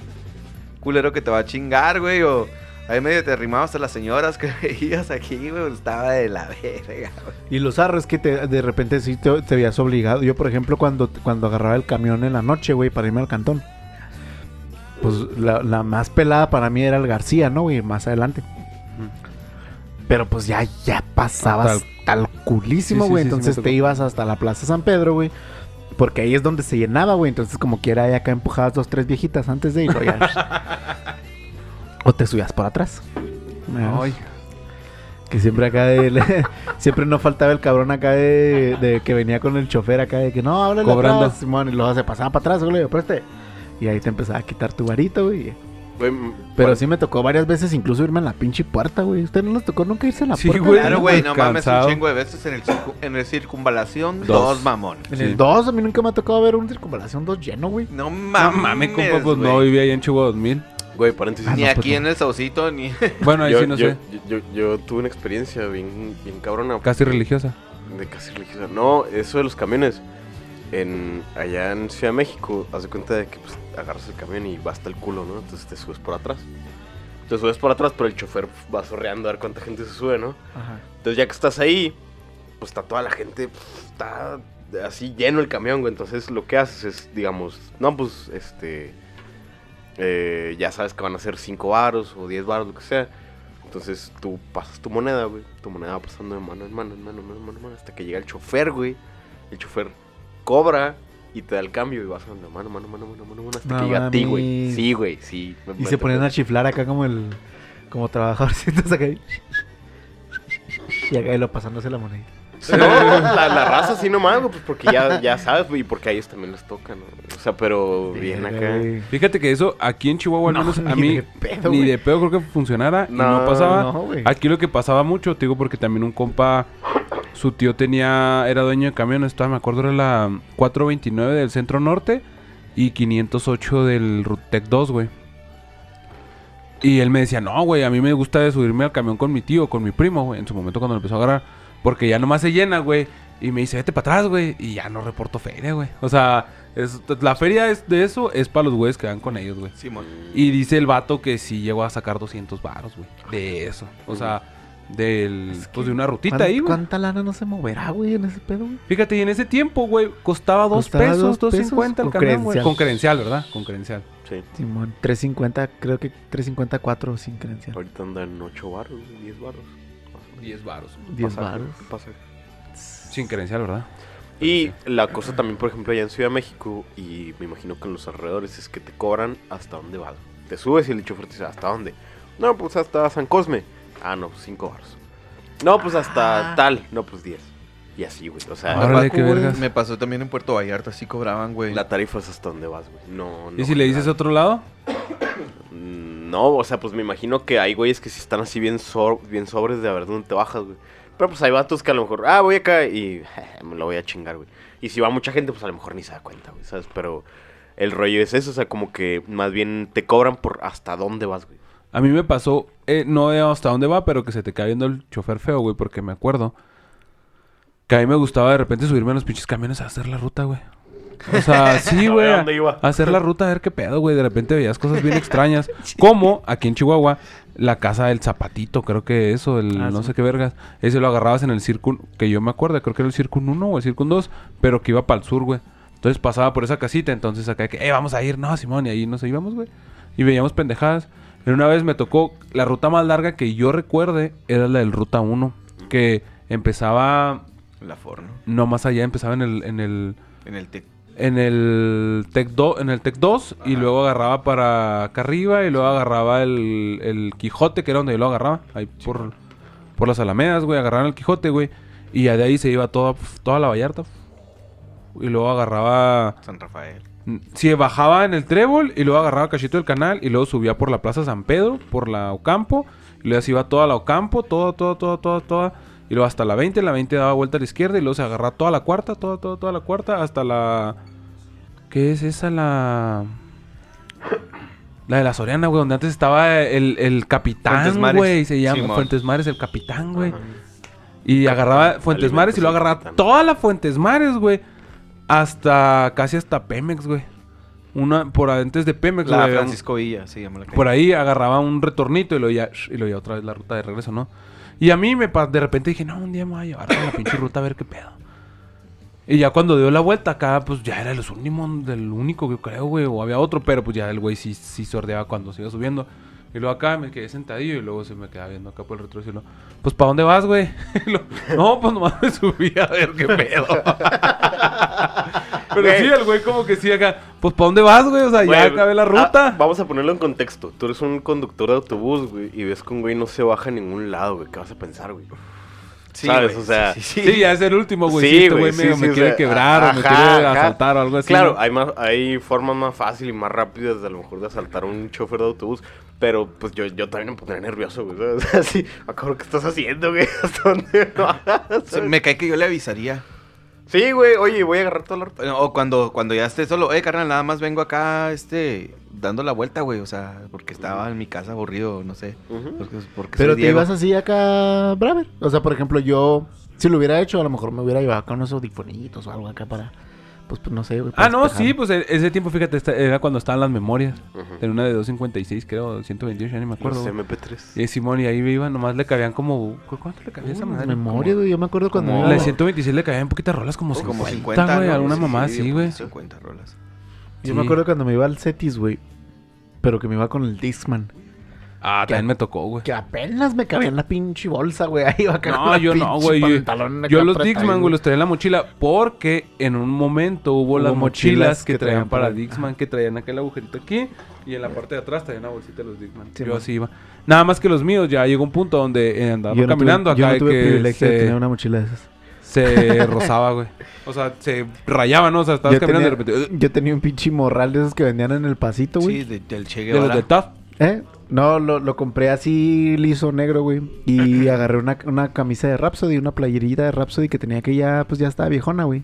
culero que te va a chingar, güey. O, Ahí medio te arrimabas a las señoras que veías aquí, güey. Estaba de la verga, güey. Y los arres que te, de repente sí te, te veías obligado. Yo, por ejemplo, cuando, cuando agarraba el camión en la noche, güey, para irme al cantón. Pues la, la más pelada para mí era el García, ¿no, güey? Más adelante. Pero pues ya, ya pasabas tal, culísimo, Sí, güey. sí, sí me Entonces te ibas hasta la Plaza San Pedro, güey. Porque ahí es donde se llenaba, güey. Entonces, como quiera, ahí acá empujabas dos, tres viejitas antes de ir, o te subías por atrás. Ay, Que siempre acá de... siempre no faltaba el cabrón acá de, de que venía con el chofer acá de que no, háblale Cobrando. atrás, Simón, y luego se pasaba para atrás, güey, preste. Y ahí te empezaba a quitar tu varito, güey. Pero sí me tocó varias veces incluso irme en la pinche puerta, güey. ¿Usted no les tocó nunca irse en la Sí, puerta? güey. Claro, güey, no mames, un chingo de veces en el, circu- en el circunvalación. Dos. Dos, mamón. En Sí. el 2 a mí nunca me ha tocado ver un circunvalación 2 lleno, güey. No no mames, mames, compa, pues no vivía ahí en Chihuahua 2000. güey, paréntesis. Ah, Ni no, pues aquí no. en el Saucito, ni... Bueno, ahí yo, sí no yo- sé. Yo, yo- yo tuve una experiencia bien, bien cabrona. Casi religiosa. De casi religiosa. No, eso de los camiones. En, allá en Ciudad de México, haz de cuenta de que pues, agarras el camión y va hasta el culo, ¿no? Entonces te subes por atrás. Te subes por atrás, pero el chofer va sorreando a ver cuánta gente se sube, ¿no? Ajá. Entonces ya que estás ahí, pues está toda la gente, está así lleno el camión, güey. Entonces lo que haces es, digamos, no, pues, este, eh, ya sabes que van a ser 5 varos o 10 varos, lo que sea. Entonces tú pasas tu moneda, güey. Tu moneda va pasando de mano en mano, en mano, en mano, en mano, en mano, hasta que llega el chofer, güey. El chofer cobra y te da el cambio y vas andando mano, mano, mano, mano, mano, mano, hasta No que llega a ti, güey. Sí, güey, sí. me- Y me se ponían a chiflar acá como el... Como trabajadorcitos acá. Y acá y lo pasándose la moneda. No, la, la raza así nomás, güey, pues porque ya, ya sabes, güey, y porque a ellos también les toca, ¿no? O sea, pero bien acá. Fíjate que eso aquí en Chihuahua, al No, menos a ni mí, de pedo, ni de pedo creo que funcionara y No, pasaba. no, güey. aquí lo que pasaba mucho, te digo, porque también un compa, su tío tenía, era dueño de camiones, todavía me acuerdo, era la 429 del Centro Norte y 508 del Rutec 2, güey. Y él me decía, no, güey, a mí me gusta subirme al camión con mi tío, con mi primo, güey, en su momento cuando lo empezó a agarrar. Porque ya nomás se llena, güey. Y me dice, vete para atrás, güey. Y ya no reporto feria, güey. O sea, es- la feria es de eso es para los güeyes que van con ellos, güey. Simón. Y dice el vato que sí llegó a sacar 200 varos, güey. De eso. O sea, del, pues de una rutita ¿Cuán- ahí, güey. ¿Cuánta lana no se moverá, güey, en ese pedo, güey? Fíjate, y en ese tiempo, güey, costaba dos Costaba pesos, dos dos pesos cincuenta el con camión, güey. credencial. Con credencial, ¿verdad? Con credencial. Sí. Simón, 350, creo que 354 sin credencial. Ahorita andan 8 baros, 10 baros. 10 varos. 10 Pasaje, baros. pasaje. Sin credencial, ¿verdad? Y la cosa también, por ejemplo, allá en Ciudad de México, y me imagino que en los alrededores, es que te cobran hasta dónde vas. Te subes y el chofer te dice, ¿hasta dónde? No, pues hasta San Cosme. Ah, no, pues 5 baros. No, pues hasta tal. No, pues 10. Y así, güey. O sea, Órale, Me qué pasó- vergas. Me pasó también en Puerto Vallarta, así cobraban, güey. la tarifa es hasta dónde vas, güey. No, no. ¿Y si le dices nada. otro lado? Mm, No, o sea, pues me imagino que hay güeyes que sí están así bien, so- bien sobres de a ver dónde te bajas, güey. Pero pues hay vatos que a lo mejor, ah, voy acá y me lo voy a chingar, güey. Y si va mucha gente, pues a lo mejor ni se da cuenta, güey, ¿sabes? Pero el rollo es eso, o sea, como que más bien te cobran por hasta dónde vas, güey. A mí me pasó, eh, no hasta dónde va, pero que se te cae viendo el chofer feo, güey, porque me acuerdo que a mí me gustaba de repente subirme a los pinches camiones a hacer la ruta, güey. O sea, sí, güey. a iba. hacer la ruta, a ver qué pedo, güey. De repente veías cosas bien extrañas. Como aquí en Chihuahua, la casa del zapatito, creo que eso, el Ah, no sí. sé qué vergas. Ese lo agarrabas en el Circun, que yo me acuerdo, creo que era el Circun 1 o el Circun 2, pero que iba para el sur, güey. Entonces pasaba por esa casita, entonces acá que, eh, vamos a ir, no, Simón, y ahí nos íbamos, güey. Y veíamos pendejadas. Pero una vez me tocó, la ruta más larga que yo recuerde era la del Ruta 1, que empezaba, La forno. no más allá, empezaba en el, en el, En el TEC. En el Tec 2, en el Tec 2 y luego agarraba para acá arriba y luego agarraba el, el Quijote, que era donde yo lo agarraba, ahí por, por las Alamedas, güey, agarraban el Quijote, güey, y ya de ahí se iba toda, toda la Vallarta. Y luego agarraba San Rafael. Sí, bajaba en el trébol y luego agarraba cachito del canal y luego subía por la Plaza San Pedro, por la Ocampo, y luego se iba toda la Ocampo, toda, toda, toda, toda, toda, y luego hasta la 20, la 20 daba vuelta a la izquierda y luego se agarraba toda la cuarta, toda, toda, toda la cuarta, hasta la... ¿Qué es esa? La... La de la Soriana, güey, donde antes estaba el, el capitán, güey, se llama Simón. Fuentes Mares, el capitán, güey. Y agarraba Fuentes Mares y Alimentos agarraba capitán. toda la Fuentes Mares, güey. Hasta casi hasta Pemex, güey. una por antes de Pemex, La güey, Francisco Villa, se llama la calle. por ahí agarraba un retornito y lo ya, y lo ya otra vez la ruta de regreso, ¿no? Y a mí me de repente dije, no, un día me voy a llevar a la pinche ruta a ver qué pedo. Y ya cuando dio la vuelta acá, pues ya era los últimos, del único que creo, güey, o había otro, pero pues ya el güey sí, sí sordeaba cuando se iba subiendo. Y luego acá me quedé sentadillo y luego se me quedaba viendo acá por el luego, Pues, ¿para dónde vas, güey? No, pues nomás me subí a ver qué pedo. Pero sí, el güey como que sí acá, pues, ¿para dónde vas, güey? O sea, ya acabé la ruta. ah, vamos a ponerlo en contexto. Tú eres un conductor de autobús, güey, y ves que un güey no se baja a ningún lado, güey. ¿Qué vas a pensar, güey? Sí, ¿Sabes? güey, O sea, sí, sí, Sí, ya es el último, güey. Sí, Sí, este güey, me, sí, me o quiere sea, quebrar o me quiere ajá. asaltar o algo así. Claro, ¿no? hay, más, hay formas más fáciles y más rápidas de a lo mejor de asaltar a un chofer de autobús. Pero pues yo, yo también me pondría nervioso, güey. ¿sabes? O sea, sí, acuerdo, ¿qué estás haciendo, güey? ¿Hasta dónde vas? Me cae que yo le avisaría. Sí, güey, oye, voy a agarrar toda la ruta. O cuando, cuando ya esté solo, eh, carnal, nada más vengo acá, este, dando la vuelta, güey. O sea, porque estaba en mi casa aburrido, no sé. Porque, porque Pero te Diego. ibas así acá, Braver. O sea, por ejemplo, yo, si lo hubiera hecho, a lo mejor me hubiera llevado acá unos audifonitos o algo acá para, pues, pues, no sé, güey. Ah, no, despejarme. sí, pues e- ese tiempo, fíjate, esta- era cuando estaban las memorias. Ujú. En una de 256, creo, 128, ya ni me acuerdo. Los güey. MP3. Y Simón, y ahí iba, nomás le cabían como... ¿cu- ¿Cuánto le cabía esa Uh, madre? memoria, güey. Yo me acuerdo cuando. como- iba- La de 126 le cabían poquitas rolas, como 50, Como 50, güey. ¿no? Alguna mamá así, güey. 50 rolas. Yo Sí. me acuerdo cuando me iba al Cetis, güey. Pero que me iba con el Discman. Ah, también me tocó, güey. Que apenas me cabía en la pinche bolsa, güey. Ahí iba acá con No, yo no, güey. Yo, yo los Dixman, güey, los traía en la mochila porque en un momento hubo, Hubo las mochilas mochilas que que traían traían para Dixman, que traían aquel agujerito aquí y en la parte de atrás traían una bolsita de los Dixman. Sí, yo man. así iba. Nada más que los míos ya llegó un punto donde eh, andaba Yo no tuve- caminando yo acá no y tuve que privilegio de se, tener una mochila de esas. se rozaba, güey. O sea, se rayaba, ¿no? O sea, estabas Yo caminando tenía, de repente... yo tenía un pinche morral de esos que vendían en el pasito, güey. Sí, de- del Che de los Guevara. de Tough. ¿Eh? No, lo, lo compré así liso negro, güey. Y agarré una, una camisa de Rhapsody, una playerita de Rhapsody que tenía que ya, pues ya estaba viejona, güey.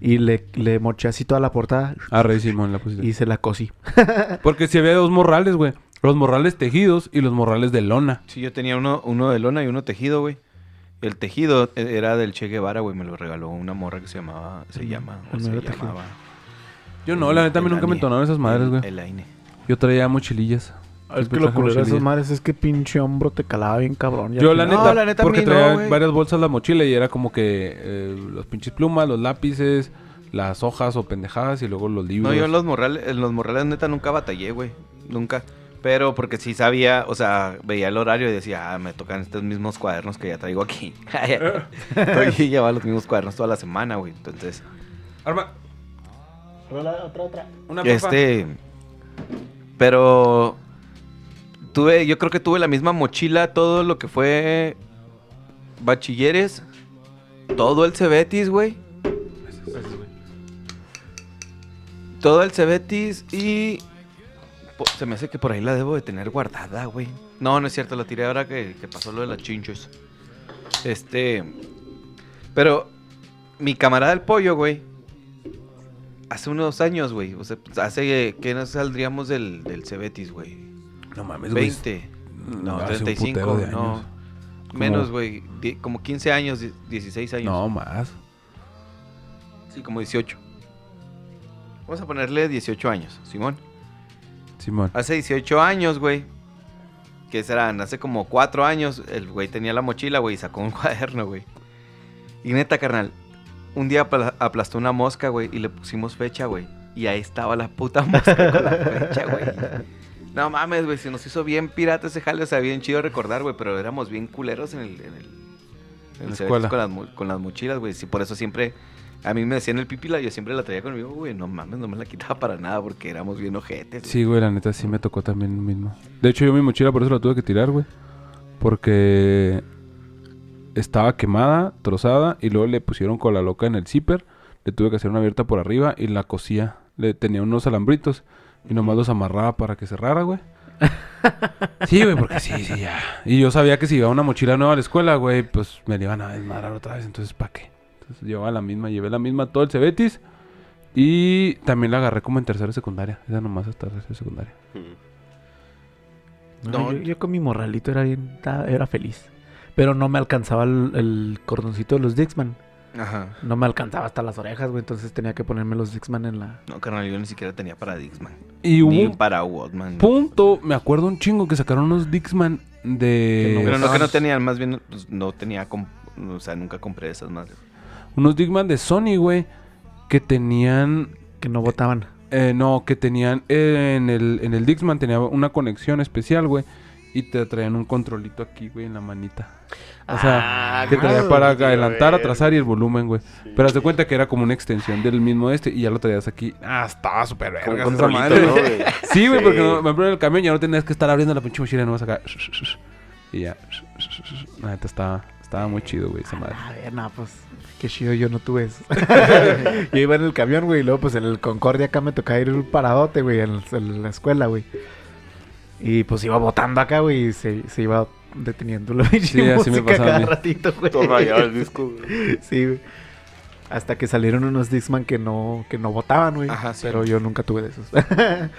Y le, le moché así toda la portada Ah, Rey Simón la pusiste. y se la cosí. Porque si había dos morrales, güey. Los morrales tejidos y los morrales de lona. Sí, yo tenía uno, uno de lona y uno tejido, güey. El tejido e- era del Che Guevara, güey. Me lo regaló una morra que se llamaba, se llama, o se llamaba. Yo no, la neta a mí nunca me entonaron esas madres, El- güey. El Aine. Yo traía mochilillas. Es Siempre que lo culero de esas madres es que pinche hombro te calaba bien cabrón. Yo la neta, No, la neta a porque no, traía varias bolsas la mochila y era como que eh, los pinches plumas, los lápices, las hojas o pendejadas y luego los libros. No, yo en los morrales, en los morrales neta nunca batallé, güey. Nunca. Pero porque sí sabía, o sea, veía el horario y decía, ah, me tocan estos mismos cuadernos que ya traigo aquí. y llevaba los mismos cuadernos toda la semana, güey. Entonces, Arma, Otra, otra, otra. una este. Pero. Tuve, yo creo que tuve la misma mochila, todo lo que fue. Bachilleres. Todo el Cebetis, güey. Todo el Cebetis y. Se me hace que por ahí la debo de tener guardada, güey. No, no es cierto, la tiré ahora que, que pasó lo de las chinchos. Este. Pero. Mi camarada el pollo, güey. Hace unos años, güey. O sea, pues, hace que nos saldríamos del, del Cebetis, güey. No mames, güey. 20. No, No, hace un 35, putero de no. años. Menos, güey. Como 15 años, die- 16 años. No, más. Sí, como 18. Vamos a ponerle 18 años, Simón. Simón. Hace 18 años, güey. Que serán? Hace como 4 años. El güey tenía la mochila, güey, y sacó un cuaderno, güey. Y neta, carnal. Un día apla- aplastó una mosca, güey, y le pusimos fecha, güey. Y ahí estaba la puta mosca con la fecha, güey. No mames, güey, se nos hizo bien pirata ese jale, o sea, bien chido recordar, güey, pero éramos bien culeros en el... En, el, en la el escuela. Con las, con las mochilas, güey. Sí, por eso siempre... A mí me decían el pipila, yo siempre la traía conmigo, güey. No mames, no me la quitaba para nada porque éramos bien ojetes. güey. Sí, güey, la neta sí me tocó también lo mismo. De hecho, yo mi mochila por eso la tuve que tirar, güey. Porque estaba quemada, trozada, y luego le pusieron cola loca en el zipper. Le tuve que hacer una abierta por arriba y la cosía. Le tenía unos alambritos y nomás los amarraba para que cerrara, güey. Sí, güey, porque sí, sí, ya. Y yo sabía que si iba una mochila nueva a la escuela, güey, pues me la iban a desmadrar otra vez. Entonces, ¿para qué? Entonces, llevaba la misma, llevé la misma todo el Cebetis. Y también la agarré como en tercera secundaria. Esa nomás hasta tercera secundaria. No, No, yo, yo con mi morralito era bien, era feliz. Pero no me alcanzaba el, el cordoncito de los Dixman. Ajá. No me alcanzaba hasta las orejas, güey. Entonces tenía que ponerme los Dixman en la. No, carnal, yo ni siquiera tenía para Dixman. Y Ni un para Walkman. punto, me acuerdo un chingo que sacaron unos Dixman de... Pero no que no tenían, más bien pues, no tenía, o sea, nunca compré esas madres. Unos Dixman de Sony, güey, que tenían... Que no votaban. eh, no, que tenían eh, en el, en el Dixman tenía una conexión especial, güey. Y te traían un controlito aquí, güey, en la manita. O sea, Ah, que traía para adelantar, atrasar y el volumen, güey. Pero haz de cuenta que era como una extensión del mismo este y ya lo traías aquí. Ah, estaba súper verga esa madre. ¿no, güey? Sí, güey, porque Sí. no, me en el camión ya no tenías que estar abriendo la pinche mochila, no vas acá. Y ya. La neta estaba, estaba muy chido, güey, esa madre. A ver, no, pues. Qué chido, yo no tuve eso. yo iba en el camión, güey. Y luego, pues en el Concordia acá me tocaba ir un paradote, güey. En, en la escuela, güey. Y pues iba botando acá, güey. Y se, se iba deteniendo la Sí, así me pasaba a cada mí. ratito, güey. Todo rayado el disco, güey. Sí, güey. Hasta que salieron unos Dixman que no, que no votaban, güey. Ajá, sí. Pero yo nunca tuve de esos.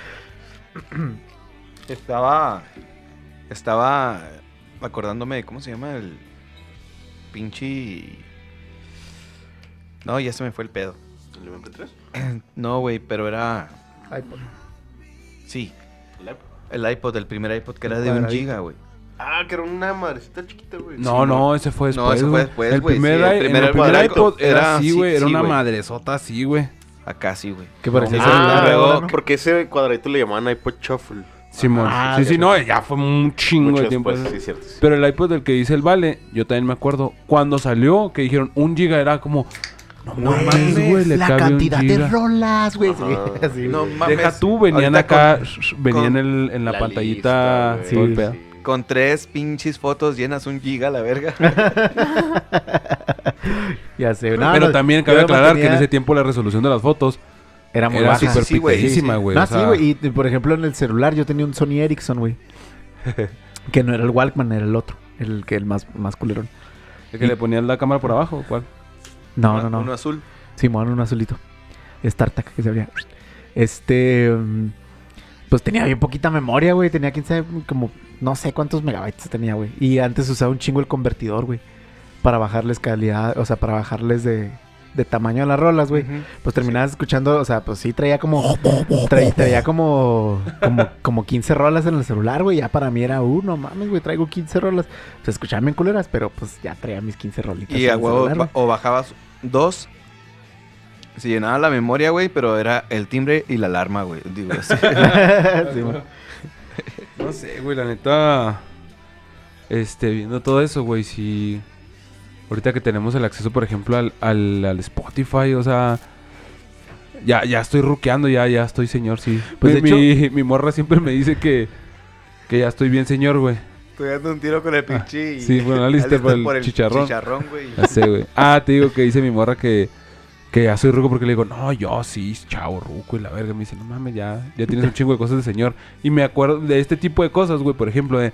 Estaba. Estaba. Acordándome de cómo se llama el. Pinche. No, ya se me fue el pedo. ¿El MP3? No, güey, pero era. iPod. Sí, ¿El iPod? el primer iPod que era de un giga, güey. Ah, que era una madrecita chiquita, güey. No, no, ese fue No, después. ese fue después, El güey, primer, sí, el i- primer el primer cuadradito iPod era así, güey. Era sí, una güey. madresota así, güey. Acá sí, güey. Que parecía No, ah, luego, ¿no? Porque ese cuadradito le llamaban iPod Shuffle. Simón. Ah, sí, sí, no, ya fue un chingo Mucho de tiempo. después, sí, cierto. sí. Pero el iPod del que dice el Vale, yo también me acuerdo. Cuando salió, que dijeron un giga era como. No, No mames, mames, güey, le la cabe un cantidad de rolas, güey. Sí, No mames. Deja tú, venían acá, con- venían el- en la, La pantallita, lista, todo güey. el pedo. Sí. Con tres pinches fotos llenas un giga, la verga. Ya sé. No, Pero no, también cabe aclarar que en ese tiempo la resolución de las fotos era muy era baja. Sí, güey, sí, sí. No, güey. Y por ejemplo, en el celular yo tenía un Sony Ericsson, güey. que no era el Walkman, era el otro. El que el más, más culerón. ¿el que le ponían la cámara por abajo, ¿cuál? No, no, no. Uno azul. Simón, un azulito. StarTAC que se abría. Este. mm, Pues tenía bien poquita memoria, güey. Tenía 15, como. No sé cuántos megabytes tenía, güey. Y antes usaba un chingo el convertidor, güey. Para bajarles calidad. O sea, para bajarles de, de tamaño a las rolas, güey. Pues terminabas escuchando. O sea, pues sí traía como. traía, traía como, como. Como 15 rolas en el celular, güey. Ya para mí era. Uh, no mames, güey. Traigo 15 rolas. Pues escuchaban bien culeras, pero pues ya traía mis 15 rolitas. Y en a huevo, celular, ba- güey. o bajabas dos. Se llenaba la memoria, güey, pero era el timbre y la alarma, güey. Digo, así. No sé, güey, la neta. Este, viendo todo eso, güey, si. Ahorita que tenemos el acceso, por ejemplo, al, al, al Spotify, o sea. Ya, ya estoy ruqueando, ya, ya estoy señor, sí. Pues, mi, de mi, mi morra siempre me dice que. Que ya estoy bien señor, güey. Estoy dando un tiro con el pinche. y- sí, bueno, aliste por el chicharrón. Chicharrón, güey. Ah, te digo que dice mi morra que. Que ya soy ruco porque le digo, no, yo sí, chavo ruco y la verga. Me dice, no mames, ya, ya tienes un chingo de cosas de señor. Y me acuerdo de este tipo de cosas, güey. Por ejemplo, de.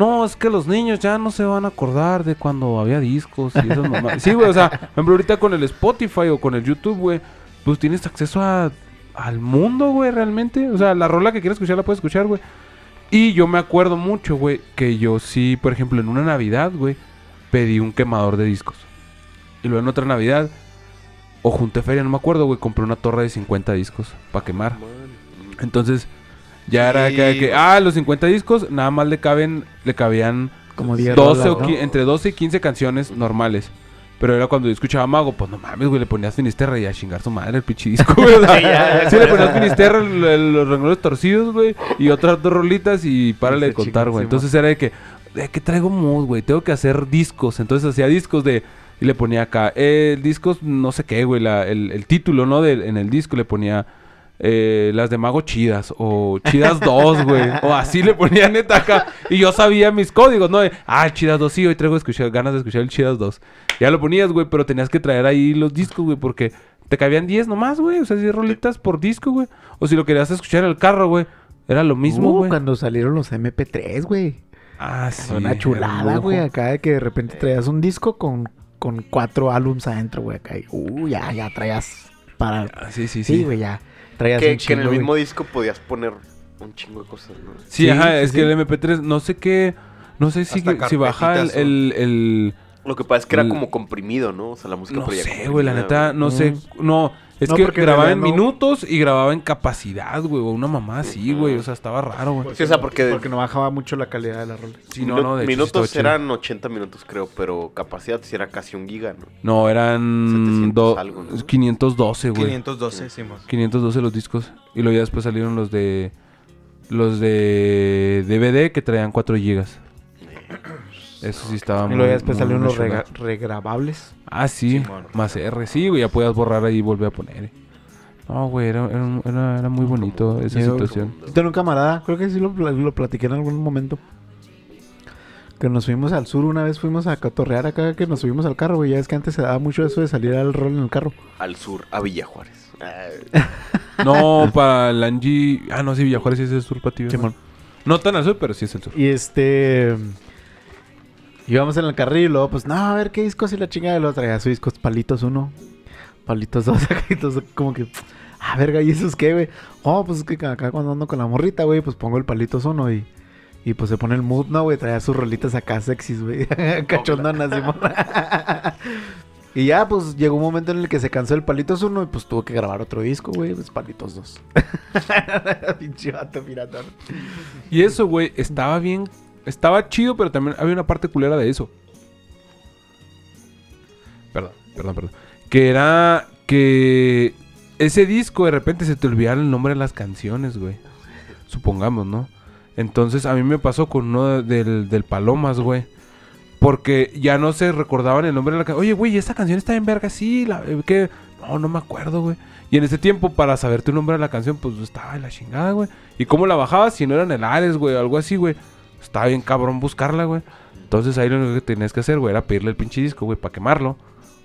No, es que los niños ya no se van a acordar de cuando había discos y esas mamadas. Sí, güey, o sea, por ejemplo, ahorita con el Spotify o con el YouTube, güey, pues tienes acceso a, al mundo, güey, realmente. O sea, la rola que quieras escuchar la puedes escuchar, güey. Y yo me acuerdo mucho, güey, que yo sí, por ejemplo, en una Navidad, güey, pedí un quemador de discos. Y luego en otra Navidad, o junté feria, no me acuerdo, güey, compré una torre de 50 discos para quemar. Entonces, ya era Sí, que, que, güey. ah, los 50 discos, nada más le caben, le cabían Como 10 12 rolas, o ¿no? qui- entre 12 y 15 canciones normales. Pero era cuando yo escuchaba Mago, pues no mames, güey, le ponías Finisterra y a chingar su madre el pinche disco, güey. o sea, sí, le ponías Finisterra, el- el- los renglones torcidos, güey, y otras dos rolitas y párale de contar, güey. Entonces era de que, de que traigo mood, güey, tengo que hacer discos. Entonces hacía discos de, y le ponía acá, eh, discos, no sé qué, güey, la- el, el título, ¿no? De, en el disco le ponía eh, las de Mago Chidas o Chidas 2, güey. O así le ponía neta acá. Y yo sabía mis códigos, ¿no? De, ah, Chidas 2, sí, hoy traigo escuchar, ganas de escuchar el Chidas 2. Ya lo ponías, güey, pero tenías que traer ahí los discos, güey, porque te cabían 10 nomás, güey. O sea, 10 rolitas por disco, güey. O si lo querías escuchar en el carro, güey. Era lo mismo, Uh, güey. cuando salieron los MP3, güey. Ah, sí. Una chulada, güey. Acá de que de repente traías un disco con, con cuatro álbums adentro, güey. Acá. y, Uh, ya, ya traías para... Ah, sí, sí, sí. Sí, güey, ya. Traías Que, un que en el mismo güey. disco podías poner un chingo de cosas, ¿no? Sí, Sí, ajá, sí, es sí. que el MP3, no sé qué, no sé si, si baja el, el, el- Lo que pasa es que era como comprimido, ¿no? O sea, la música No sé, güey, la neta, no sé. No, es No, que porque grababa en no- minutos y grababa en capacidad, güey. O una mamá así, güey. O sea, estaba raro, güey. Sí, o sea, porque- Porque no bajaba mucho la calidad de la rola. Sí, no, no, de sí minutos eran 80 minutos, creo, pero capacidad sí era casi un giga, ¿no? No, eran 700 do- algo, ¿no? 512, güey. 512, Simón. 512 los discos. Y luego ya después salieron los de. Los de DVD que traían 4 gigas. Eso sí estaba Y muy luego ya después salieron los rega- regrabables. Ah, sí. Más R, sí, güey. Ya podías borrar ahí y volver a poner. eh. No, güey, era, era, un- era- era muy bonito esa Yo- situación. Yo tengo un camarada, creo que sí lo, lo platiqué en algún momento. Que nos fuimos al sur una vez, fuimos a cotorrear acá, que nos subimos al carro, güey. Ya es que antes se daba mucho eso de salir al rol en el carro. Al sur, a Villa Juárez. No, para el Angie. Ah, no, sí, Villajuárez sí es el sur para ti. Simón. No tan al sur, pero sí es el sur. Y este. Íbamos en el carril y luego, pues, no, a ver qué discos y la chingada. Y luego traía su discos Palitos 1, Palitos 2, acá, y entonces como que. Ah, verga, ¿y esos qué, güey? Oh, pues es que acá cuando ando con la morrita, güey, pues pongo el Palitos 1 y. Y pues se pone el mood, no, güey, traía sus rolitas acá sexys, güey. Cachondonas. Y ya, pues llegó un momento en el que se cansó el Palitos 1 y pues tuvo que grabar otro disco, güey, pues Palitos 2. Pinche vato piratón. Y eso, güey, estaba bien. Estaba chido, pero también había una parte culera de eso. Perdón, perdón, perdón. Que era que ese disco de repente se te olvidaba el nombre de las canciones, güey. Supongamos, ¿no? Entonces a mí me pasó con uno del, del Palomas, güey. Porque ya no se recordaban el nombre de la canción. Oye, güey, esa canción está en verga, sí. La, eh, ¿qué? No, no me acuerdo, güey. Y en ese tiempo, para saber tu nombre de la canción, pues estaba de la chingada, güey. ¿Y cómo la bajabas si no era en el Ares, güey? Algo así, güey. Estaba bien cabrón buscarla, güey. Entonces ahí lo único que tenías que hacer, güey, era pedirle el pinche disco, güey, para quemarlo.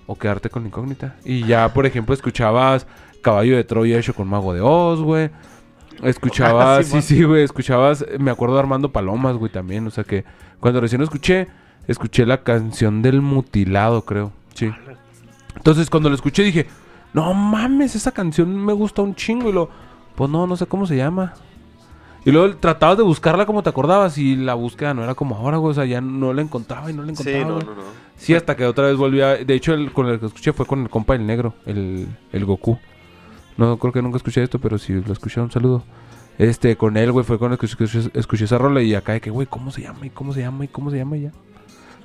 O quedarte con la incógnita. Y ya, por ejemplo, escuchabas Caballo de Troya hecho con Mago de Oz, güey. Escuchabas, sí, sí, güey, escuchabas, me acuerdo de Armando Palomas, güey, también. O sea que cuando recién lo escuché, escuché la canción del mutilado, creo. Sí. Entonces cuando lo escuché dije, no mames, esa canción me gusta un chingo. Y lo, pues no, no sé cómo se llama. Y luego tratabas de buscarla como te acordabas y la búsqueda no era como ahora, güey. O sea, ya no la encontraba y no la Sí, encontraba. no, güey. no, no. Sí, hasta que otra vez volví a... De hecho, el, con el que escuché fue con el compa el negro, el, el Goku. No, creo que nunca escuché esto, pero si lo escuché, un saludo. Este, con él, güey, fue con el que escuché, escuché esa rola y acá de que, güey, ¿cómo se llama? ¿Y cómo se llama? ¿Y cómo se llama? Y ya.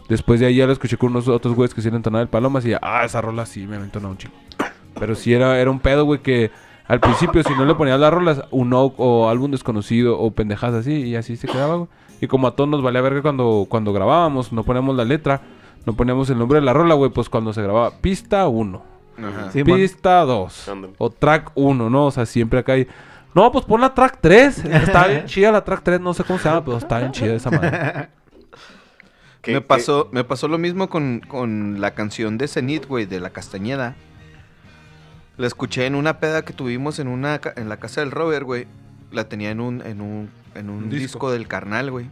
Después de ahí ya lo escuché con unos otros güeyes que sí le entonaban el palomas y ya, ah, esa rola sí me entonaba un chingo. Pero sí era, era un pedo, güey, que al principio si no le ponías las rolas, un o, o álbum desconocido o pendejadas así y así se quedaba, güey. Y como a todos nos valía verga cuando, cuando grabábamos, no poníamos la letra, no poníamos el nombre de la rola, güey, pues cuando se grababa pista 1, Ajá. Sí, pista 2 Ándale. o track 1, ¿no? O sea, siempre acá hay... No, pues pon la track 3. Está bien chida la track 3, no sé cómo se llama, pero está bien chida esa madre. ¿Qué- Me qué- pasó, me pasó lo mismo con, con la canción de Zenith, güey, de La Castañeda. La escuché en una peda que tuvimos en una en la casa del Robert, güey. La tenía en un, en un, en un Un disco. disco. del carnal, güey.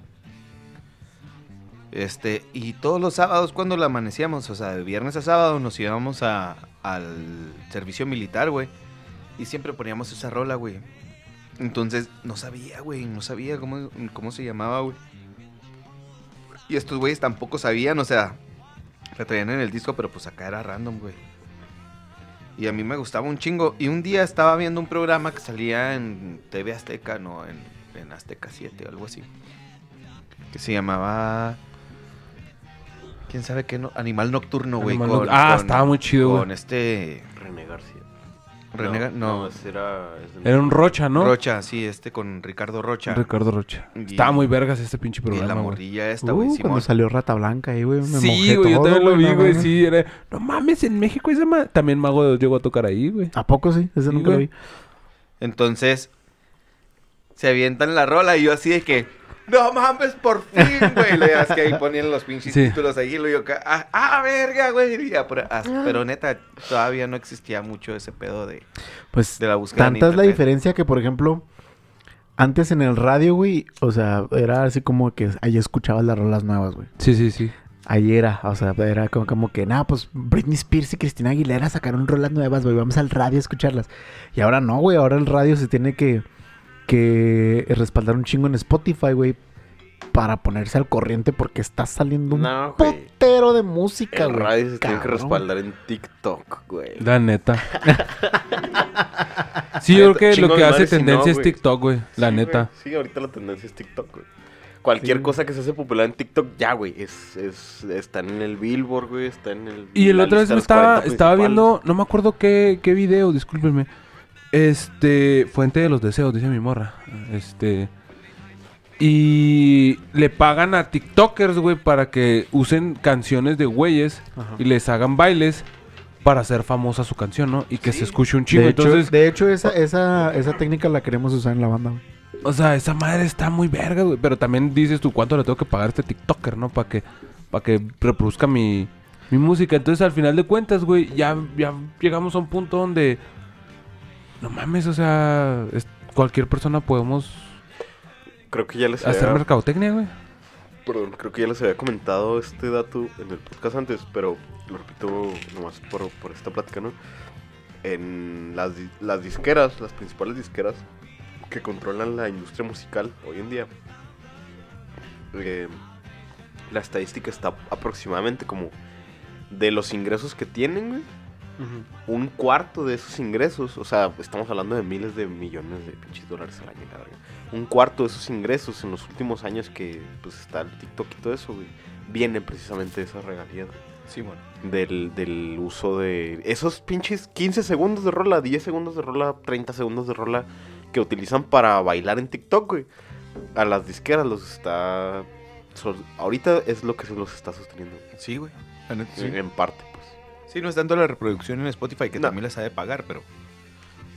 Este, y todos los sábados cuando la amanecíamos, o sea, de viernes a sábado nos íbamos a, al servicio militar, güey. Y siempre poníamos esa rola, güey. Entonces, no sabía, güey, no sabía cómo, cómo se llamaba, güey. Y estos güeyes tampoco sabían, o sea, la traían en el disco, pero pues acá era random, güey. Y a mí me gustaba un chingo. Y un día estaba viendo un programa que salía en TV Azteca, no, en, en Azteca 7 o algo así. Que se llamaba... ¿Quién sabe qué? No? Animal Nocturno, güey. Animal con- Noc- ah, con- estaba muy chido, güey. Con este... René García. René Gar- no. ese era... Era un Rocha, ¿no? Rocha, sí, este con Ricardo Rocha. Ricardo Rocha. Y- Estaba muy vergas este pinche y la programa, morrilla esta, güey. Uh, cuando salió Rata Blanca ahí, güey. me Sí, güey, yo todo, también lo vi, güey. Sí, era. No mames, en México esa ma- También Mago de Dios llegó a tocar ahí, güey. ¿A poco sí? Ese Sí, nunca lo vi. Entonces, se avientan la rola y yo así de que, no mames, por fin, güey. Le das que ahí ponían los pinches Sí. títulos ahí y lo yo, ah, ah, verga, güey. Pero, ah, pero neta, todavía no existía mucho ese pedo de, Pues de la búsqueda. tanta es la diferencia que, por ejemplo, antes en el radio, güey, o sea, era así como que ahí escuchabas las rolas nuevas, güey. Sí, sí, sí. Ahí era, o sea, era como, como que, nada, pues Britney Spears y Cristina Aguilera sacaron rolas nuevas, güey, vamos al radio a escucharlas. Y ahora no, güey, ahora el radio se tiene que, que respaldar un chingo en Spotify, güey, para ponerse al corriente porque está saliendo un No, güey. putero de música, El güey. radio se tiene que respaldar en TikTok, güey. La neta. sí, yo creo que lo que hace madre si no, tendencia es. TikTok, güey. La Sí, neta. güey. Sí, ahorita la tendencia es TikTok, güey. Cualquier Sí. cosa que se hace popular en TikTok, ya, güey. Es, es, está en el Billboard, güey. Está en el. Y el la otra vez me estaba, 40 estaba viendo, no me acuerdo qué, qué video, discúlpenme. Este, Fuente de los Deseos, dice mi morra. Este. Y le pagan a TikTokers, güey, para que usen canciones de güeyes Ajá. y les hagan bailes para hacer famosa su canción, ¿no? Y que se escuche un chingo. De hecho, Entonces, de hecho esa, esa, esa técnica la queremos usar en la banda, güey. o sea, esa madre está muy verga, güey. Pero también dices tú, ¿cuánto le tengo que pagar a este TikToker, no? Para que, para que reproduzca mi, mi música. Entonces, al final de cuentas, güey, ya, ya llegamos a un punto donde... No mames, o sea, es- cualquier persona podemos Creo que ya les hacer había, mercadotecnia, güey. perdón, creo que ya les había comentado este dato en el podcast antes, pero lo repito nomás por, por esta plática, ¿no? En las, las disqueras, las principales disqueras que controlan la industria musical hoy en día, eh, la estadística está aproximadamente como de los ingresos que tienen, güey, un cuarto de esos ingresos, o sea, estamos hablando de miles de millones de pinches dólares al año, la. Un cuarto de esos ingresos en los últimos años que pues está el TikTok y todo eso, güey, vienen precisamente de esas regalías, Sí, bueno. del, del uso de esos pinches 15 segundos de rola, 10 segundos de rola, 30 segundos de rola que utilizan para bailar en TikTok, güey. A las disqueras los está... ahorita es lo que se los está sosteniendo, Sí, güey. Sí. en parte. Sí, no es tanto la reproducción en Spotify que No. también les ha de pagar, pero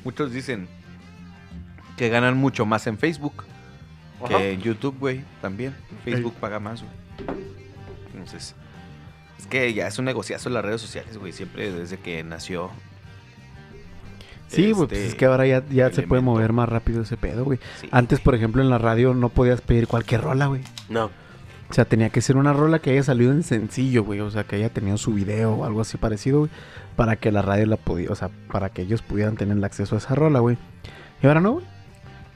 muchos dicen que ganan mucho más en Facebook Ajá. que en YouTube, güey, también. Facebook paga más, güey. Entonces, es que ya es un negociazo en las redes sociales, güey, siempre desde que nació. Sí, güey, pues este es que ahora ya, ya se puede mover más rápido ese pedo, güey. Sí. Antes, por ejemplo, en la radio no podías pedir cualquier rola, güey. No. O sea, tenía que ser una rola que haya salido en sencillo, güey. O sea, que haya tenido su video o algo así parecido, güey. Para que la radio la pudiera, o sea, para que ellos pudieran tener el acceso a esa rola, güey. Y ahora no, güey.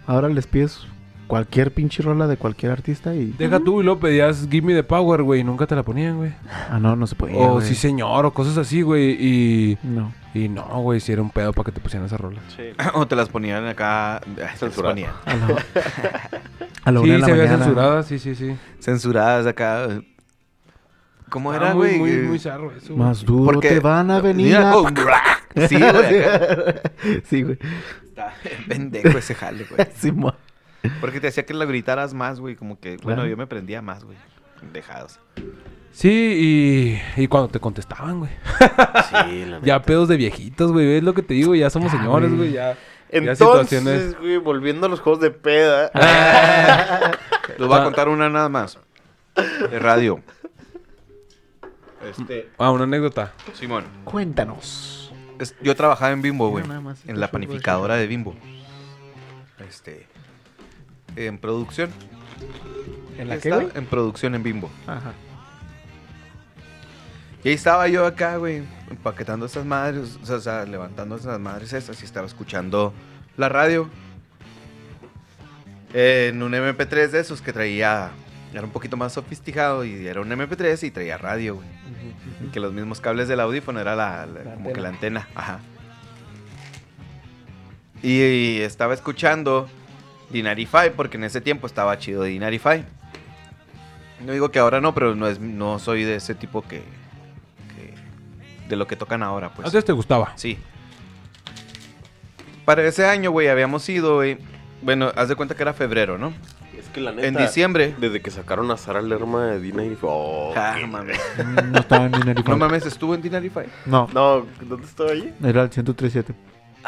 Ahora les pides cualquier pinche rola de cualquier artista y... Deja tú y luego pedías Give Me the Power, güey, y nunca te la ponían, güey. Ah, no, no se puede. O güey. sí, señor, o cosas así, güey. Y, No. Y no, güey, si era un pedo para que te pusieran esa rola. Sí. o te las ponían acá. las Censuradas. ponían. A la, a la una Sí, de la se había mañana. censurada, sí, sí, sí. Censuradas acá. ¿Cómo Ah, era, muy, güey? Muy, Eh, muy zarro eso. Más duro Porque- te van a venir Mira, a... oh, Sí, güey. sí, güey. Está pendejo ese jale, güey. Sí, mo- Porque te hacía que lo gritaras más, güey. Como que, bueno, Claro. yo me prendía más, güey. Dejados. Sí, y, y cuando te contestaban, güey. Sí, la Ya pedos de viejitos, güey. ¿Ves lo que te digo? Ya somos Ya, señores, güey. Ya. ya Entonces, situaciones. güey, volviendo a los juegos de peda. Les voy a Ah. contar una nada más. De radio. Este. Ah, una anécdota. Simón. Cuéntanos. es- yo trabajaba en Bimbo, güey. Mira nada más, En la panificadora de Bimbo. Este. En producción. ¿En la qué? En producción en Bimbo. Ajá. Y ahí estaba yo acá, güey, empaquetando esas madres, o sea, levantando esas madres esas y estaba escuchando la radio. En un MP3 de esos que traía, era un poquito más sofisticado y era un MP3 y traía radio, güey. Y que los mismos cables del audífono era la, la- La como que la antena. ajá. Y, y estaba escuchando Dinarify porque en ese tiempo estaba chido Dinarify. No digo que ahora no, pero no, es, no soy de ese tipo que- de lo que tocan ahora, pues. Antes te gustaba. Sí. Para ese año, güey, habíamos ido, güey. Bueno, haz de cuenta que era febrero, ¿no? Es que la neta. En diciembre. Desde que sacaron a Sara Lerma de Dina y oh, Ah, mames. Mm, No estaba en Dinarify. No mames, estuvo en Dinarify. No, No, ¿dónde estaba allí? era el 1037.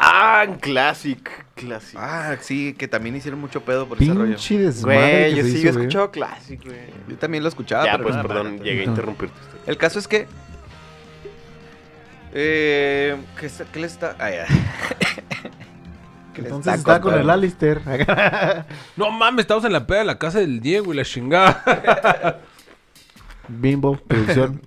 Ah, en Classic. Classic. Ah, sí, que también hicieron mucho pedo por ese rollo. Pinche desmadre Güey, yo sí hizo, he escuchado Classic, güey. Yo también lo escuchaba. ya, pero pues perdón, no, llegué a No. interrumpirte. El caso es que. Eh, ¿qué, está- qué le está.? Ah, ya. ¿Qué le Entonces está estaba con el? Alistair. No mames, estamos en la peda de la casa del Diego y la chingada. Bimbo, producción.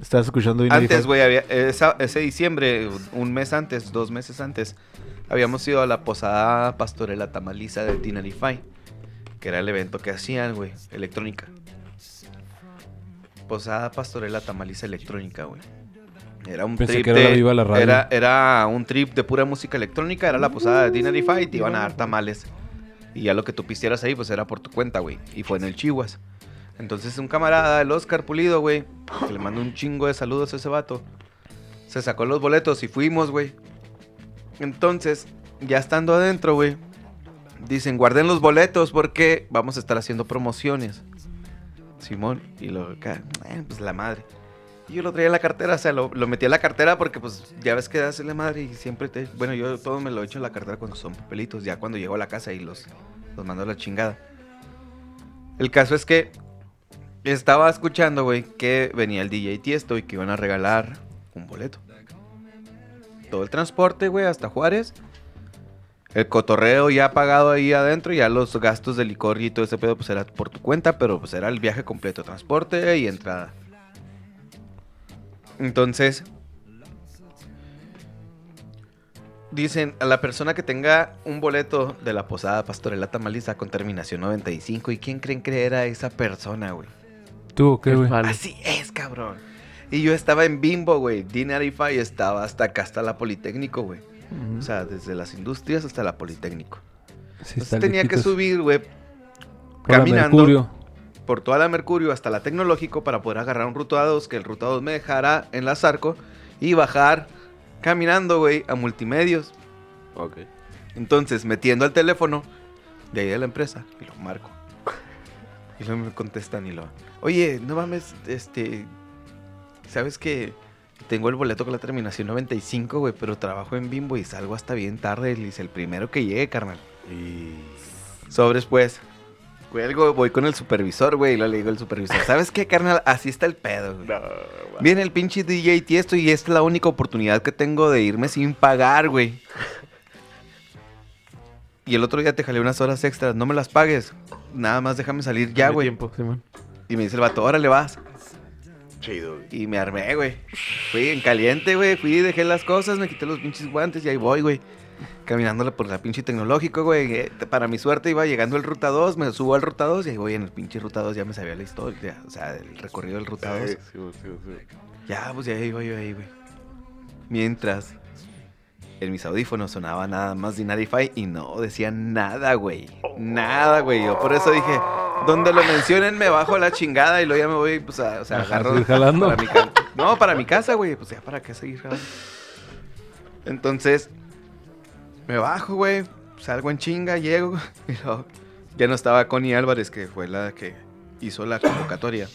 Estás escuchando. Antes, güey, había, esa- ese diciembre, un mes antes, dos meses antes, habíamos ido a la posada pastorela tamaliza de Dinarify. que era el evento que hacían, güey, electrónica. Posada Pastorela Tamaliza Electrónica, güey. Era un Pensé trip que era la de- Viva la Radio. Era, era un trip de pura música electrónica, era la posada de Dinner y Fight, y iban a dar tamales. Y ya lo que tú pistieras ahí, pues era por tu cuenta, güey. Y fue en el Chihuas. Entonces un camarada, el Oscar Pulido, güey, que le mando un chingo de saludos a ese vato, se sacó los boletos y fuimos, güey. Entonces, ya estando adentro, güey, dicen, guarden los boletos porque vamos a estar haciendo promociones. Simón, y lo, pues la madre. Y yo lo traía en la cartera, o sea, lo, lo metí en la cartera porque, pues, ya ves que hace la madre y siempre te... Bueno, yo todo me lo echo en la cartera cuando son papelitos, ya cuando llego a la casa y los, los mando a la chingada. El caso es que estaba escuchando, güey, que venía el DJ Tiesto y que iban a regalar un boleto. Todo el transporte, güey, hasta Juárez. El cotorreo ya pagado ahí adentro, ya los gastos de licor y todo ese pedo, pues era por tu cuenta, pero pues era el viaje completo, transporte y entrada. Entonces, dicen a la persona que tenga un boleto de la posada Pastorela Tamaliza con terminación 95, ¿y quién creen que era esa persona, güey? ¿Tú qué, güey? Así es, cabrón. Y yo estaba en Bimbo, güey. Dinarify estaba hasta acá, hasta la Politécnico, güey. O sea, desde las industrias hasta la Politécnico. Sí, Entonces tenía que subir, güey, Por la caminando Mercurio. por toda la Mercurio hasta la Tecnológico para poder agarrar un ruta 2, que el ruta 2 me dejara en la Zarco y bajar caminando, güey, a multimedios. Ok. Entonces, metiendo el teléfono de ahí de la empresa y lo marco. Y luego me contestan y lo. Oye, no mames, este. ¿Sabes que tengo el boleto con la terminación 95, güey? Pero trabajo en Bimbo y salgo hasta bien tarde. Dice, el primero que llegue, carnal. Y... Sobres, pues. Cuelgo, voy con el supervisor, güey. Y le digo al supervisor, ¿sabes qué, carnal? Así está el pedo, güey. No. Viene el pinche DJ Tiesto y esta es la única oportunidad que tengo de irme sin pagar, güey. Y el otro día te jalé unas horas extras, no me las pagues. Nada más déjame salir ya, güey. Y me dice el vato, órale vas. Chido. güey. Y me armé, güey. Fui en caliente, güey. Fui, dejé las cosas, me quité los pinches guantes y ahí voy, güey. Caminándole por la pinche tecnológico, güey. Eh, Para mi suerte iba llegando el ruta 2, me subo al ruta 2 y ahí voy en el pinche ruta 2. Ya me sabía la historia, o sea, el recorrido del ruta 2. Eh, sí, sí, sí. Ya, pues ya iba yo ahí, güey. Mientras en mis audífonos sonaba nada más Dinarify y no decía nada, güey. Nada, güey. Yo por eso dije, donde lo mencionen me bajo a la chingada y luego ya me voy, pues, a, o sea, agarro jalando. para mi No, para mi casa, güey. Pues ya, ¿para qué seguir jalando? Entonces, me bajo, güey. Salgo en chinga, llego. Y luego, ya no estaba Connie Álvarez, que fue la que hizo la convocatoria.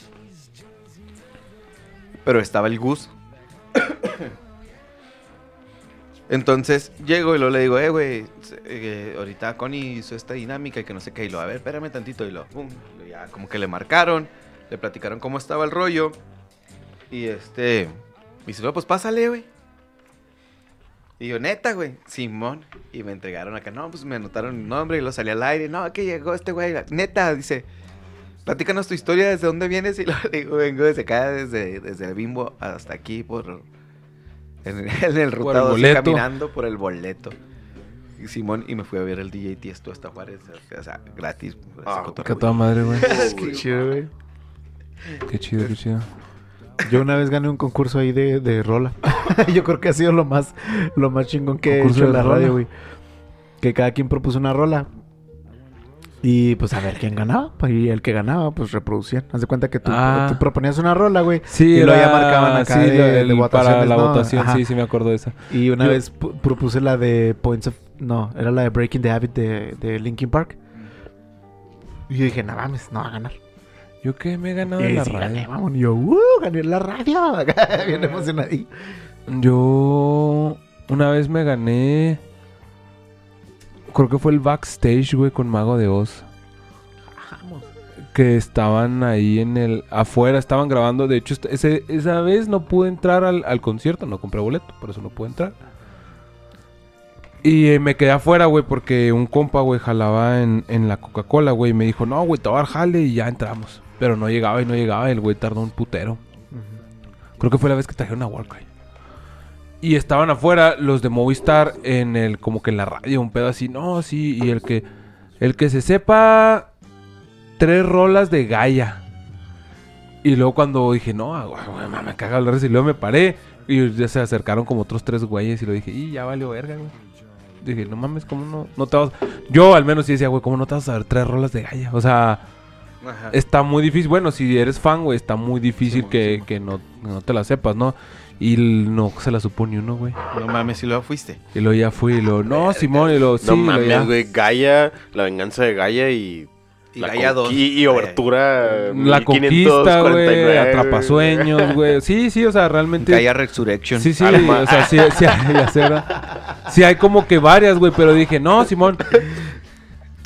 Pero estaba el Gus. Entonces llego y luego le digo, eh, güey, eh, ahorita Connie hizo esta dinámica y que no sé qué. Y lo, a ver, espérame tantito. Y lo, pum, ya como que le marcaron, le platicaron cómo estaba el rollo. Y este, y dice, no, pues pásale, güey. Y yo, neta, güey, Simón. Y me entregaron acá, no, pues me anotaron el nombre y lo salí al aire. No, que llegó este güey. Neta, dice, platícanos tu historia, desde dónde vienes. Y lo digo, vengo desde acá, desde, desde el bimbo hasta aquí, por. En, en el ruta el 12, boleto. caminando por el boleto. Y Simón, y me fui a ver el DJ Tiesto hasta Juárez, o sea, gratis. Que a toda madre, güey. Qué chido, güey. Qué chido, qué chido. Yo una vez gané un concurso ahí de, de rola. Yo creo que ha sido lo más, lo más chingón que he ¿Concurso hecho en la rola? radio, güey. Que cada quien propuso una rola. Y pues a ver quién ganaba. Y el que ganaba, pues reproducían. Haz de cuenta que tú, Ah. tú proponías una rola, güey. Sí, Y luego ya marcaban acá sí, de- lo- de el- para la ¿no? votación, Ajá. sí, sí me acuerdo de esa. Y una Yo- vez pu- propuse la de Points of... No, era la de Breaking the Habit de, de Linkin Park. Y yo dije, no mames, no va a ganar. ¿Yo qué me he ganado y en la sí, gané, mamón. Y yo, ¡uh! Gané en la radio. Bien emocionadito. Yo una vez me gané. Creo que fue el backstage, güey, con Mago de Oz. Que estaban ahí en el. Afuera, estaban grabando. De hecho, ese- esa vez no pude entrar al, al concierto. No compré boleto, por eso no pude entrar. Y eh, me quedé afuera, güey, porque un compa, güey, jalaba en, en la Coca-Cola, güey. Y me dijo, no, güey, te voy a dar jale y ya entramos. Pero no llegaba y no llegaba. El güey tardó un putero. Creo que fue la vez que trajeron a Warcry. Y estaban afuera los de Movistar en el, como que en la radio, un pedo así, no, sí, y el que, el que se sepa tres rolas de Gaia. Y luego cuando dije, no, ah, güey, me caga hablar y luego me paré. Y ya se acercaron como otros tres güeyes y lo dije, y ya valió verga, güey. Dije, no mames, ¿cómo no? No te vas... Yo al menos sí decía, güey, ¿cómo no te vas a saber tres rolas de Gaia? O sea, Ajá. está muy difícil. Bueno, si eres fan, güey, está muy difícil que, que no, no te la sepas, ¿no? Y no se la supo ni uno, güey. No mames, si luego fuiste. Y luego ya fui y lo, no, Simón, y lo, sí, no lo mames, güey. Gaia, la venganza de Gaia y. Y la Gaia conqui- 2. Y obertura. La conquista, güey, atrapasueños, güey. Sí, sí, o sea, realmente. Gaia Resurrection. Sí, sí, Alma. o sea, sí, sí hay. Sí hay como que varias, güey, pero dije, no, Simón.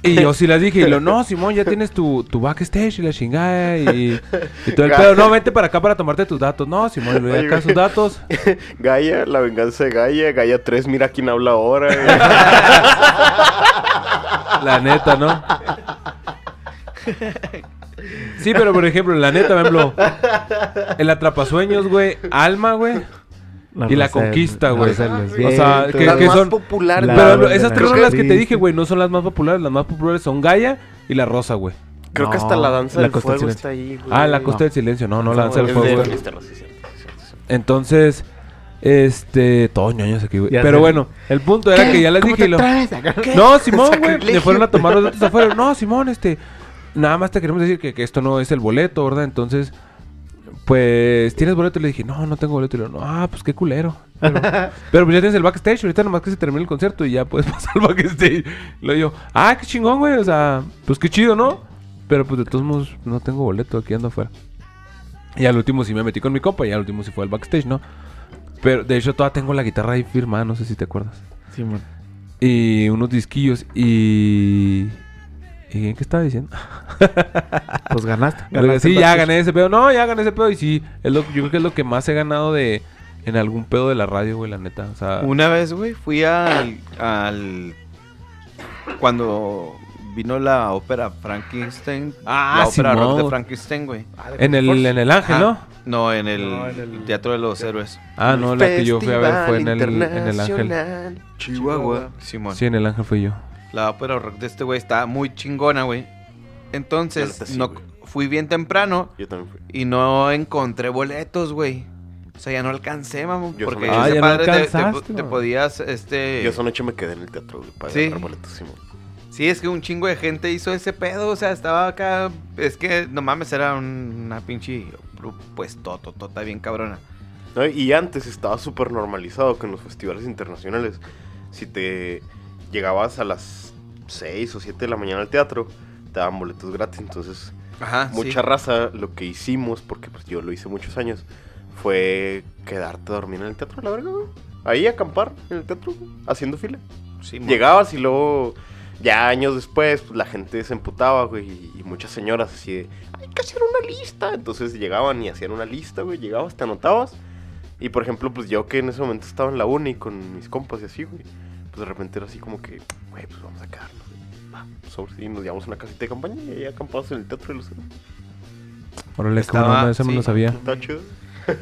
Y yo sí las dije, y lo, no, Simón, ya tienes tu, tu backstage y la chingada y, y todo el pedo. No, vente para acá para tomarte tus datos. No, Simón, y luego Oye, acá sus datos. Gaia, la venganza de Gaia. Gaia 3, mira quién habla ahora. La neta, ¿no? Sí, pero por ejemplo, la neta, por ejemplo, el atrapasueños, güey, Alma, güey. Y la conquista, güey. O sea, que- Las que más son- populares. La- Pero esas tres rolas que te dije, güey, no son las más populares. Las más populares son Gaia y La Rosa, güey. Creo que hasta la danza la del fuego está ahí, güey. Ah, La Costa del Silencio. No, no, la Danza del Fuego, de. Entonces, este... Todos ñoños aquí, güey. Pero sé. bueno, el punto era que ya les ¿Cómo dije... lo-? No, Simón, güey. Le fueron a tomar los datos afuera. No, Simón, este. Nada más te queremos decir que, que esto no es el boleto, ¿verdad? Entonces, pues, ¿tienes boleto? Y le dije, no, no tengo boleto. Y le digo, no, ah, pues qué culero. Pero, pero pues ya tienes el backstage. Ahorita nomás que se termine el concierto y ya puedes pasar al backstage. Y luego yo, ah, qué chingón, güey. O sea, pues qué chido, ¿no? Pero pues de todos modos, no tengo boleto. Aquí ando afuera. Y al último sí me metí con mi compa. Y al último sí fue al backstage, ¿no? Pero de hecho, todavía tengo la guitarra ahí firmada. No sé si te acuerdas Simón. y unos disquillos y... ¿Y en qué estaba diciendo? Pues ganaste. Sí, ya gané ese pedo. No, ya gané ese pedo y sí, es lo, yo creo que es lo que más he ganado de... En algún pedo de la radio, güey, la neta. O sea... Una vez, güey, fui al, al... Cuando vino la ópera Frankenstein. Ah, la ópera rock Simón. de Frankenstein, güey. En el, en el Ángel, Ajá. ¿no? No, en el, No, en el- Teatro de los Héroes. Ah, no, la que yo fui a ver fue en el, en el Ángel. Chihuahua. Simón. Sí, en el Ángel fui yo. La ópera rock de este güey está muy chingona, güey. Entonces, sí, no, güey. fui bien temprano Yo también fui. y no encontré boletos, güey. O sea, ya no alcancé, mamón. Yo Porque Ah, ese ya no padre te- te, alcanzaste, te mamón. podías, este... Yo esa noche me quedé en el teatro güey, para Sí. agarrar boletos, Simón. Sí, es que un chingo de gente hizo ese pedo, o sea, estaba acá, es que no mames, era un- una pinche pues tototota bien cabrona. ¿no? Y antes estaba súper normalizado que en los festivales internacionales, si te llegabas a las 6 o 7 de la mañana al teatro, te daban boletos gratis. Entonces, Ajá, mucha raza, lo que hicimos, porque pues yo lo hice muchos años, fue quedarte a dormir en el teatro, la verdad. Ahí acampar en el teatro, haciendo fila. sí. Llegabas y luego, ya años después, pues la gente se emputaba, güey, y, y muchas señoras así de, hay que hacer una lista. Entonces llegaban y hacían una lista, güey, llegabas, te anotabas. Y por ejemplo, pues yo que en ese momento estaba en la uni con mis compas y así, güey, pues de repente era así como que, güey, pues vamos a quedarnos. Va, sobre y nos llevamos a una casita de campaña y ahí acampamos en el teatro de los Órale, Estaba- no, ese me sí. lo sabía. Está chido.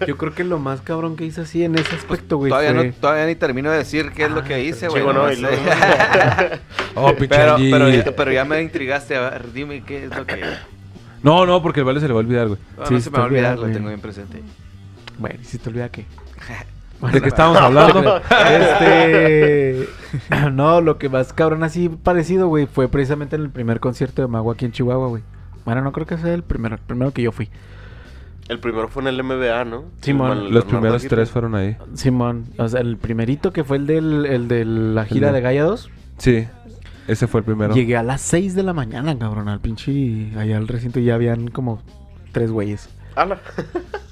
Yo creo que lo más cabrón que hice así en ese aspecto, güey, todavía, fue... no, todavía ni termino de decir qué es lo que hice, güey. Chico, ¿no? nomás Y luego- sé. Oh, pinche pero, Angie. pero, ya, pero ya me intrigaste, a ver, dime qué es lo que... No, no, porque el vale se le va a olvidar, güey. No, Sí, no se me va a olvidar, olvida, lo tengo bien presente. Bueno, ¿y si te olvida qué? ¿De qué estábamos hablando? Este... no, lo que más cabrón así parecido, güey, fue precisamente en el primer concierto de Mago aquí en Chihuahua, güey. Bueno, no creo que sea el primero, el primero que yo fui. El primero fue en el MBA, ¿no? Simón, el Los primeros Aguirre. tres fueron ahí. Simón, o sea, el primerito que fue el, del, el de la gira de- de Gaia 2. Sí, ese fue el primero. Llegué a las 6 de la mañana, cabrón, al pinche... Allá al recinto y ya habían como tres güeyes. Ala.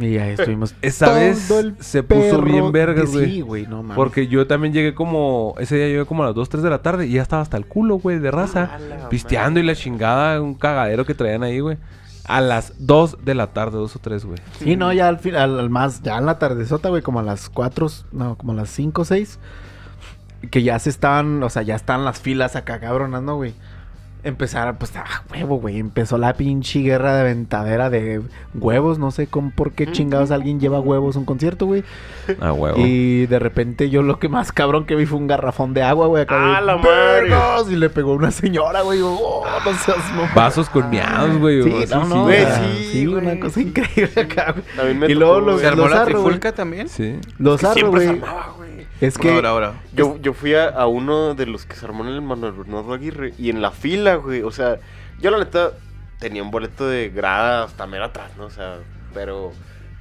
Y ahí estuvimos Esa vez se puso bien vergas, güey. Sí, güey, no mames. Porque yo también llegué como... Ese día llegué como a las 2, 3 de la tarde y ya estaba hasta el culo, güey, de raza. A la Pisteando y la chingada, un cagadero que traían ahí, güey. A las 2 de la tarde, 2 o 3, güey. Sí, no, ya al final, al más, ya en la tardezota, güey, como a las 4, no, como a las 5, 6. Que ya se estaban, o sea, ya están las filas acá cabronas, ¿no, güey? Empezar, pues, ah, huevo, güey. Empezó la pinche guerra de aventadera de huevos. No sé con por qué chingados alguien lleva huevos a un concierto, güey. Ah, huevo. Y de repente yo lo que más cabrón que vi fue un garrafón de agua, güey. Acá ¡Ah, la madre! Y le pegó a una señora, güey. Oh, no seas mamón. Vasos con miados, güey. Sí, no, no, güey, sí, sí, güey. una cosa increíble acá, güey. También me Y tocó, luego los- güey. ¿Se armó los la arro, también? Sí. Los arro, güey. Es que Ahora, ahora. Yo, yo fui a, a uno de los que se armó en el Manuel Bernardo Aguirre y en la fila, güey. O sea, yo la neta tenía un boleto de grada hasta mera atrás, ¿no? O sea, pero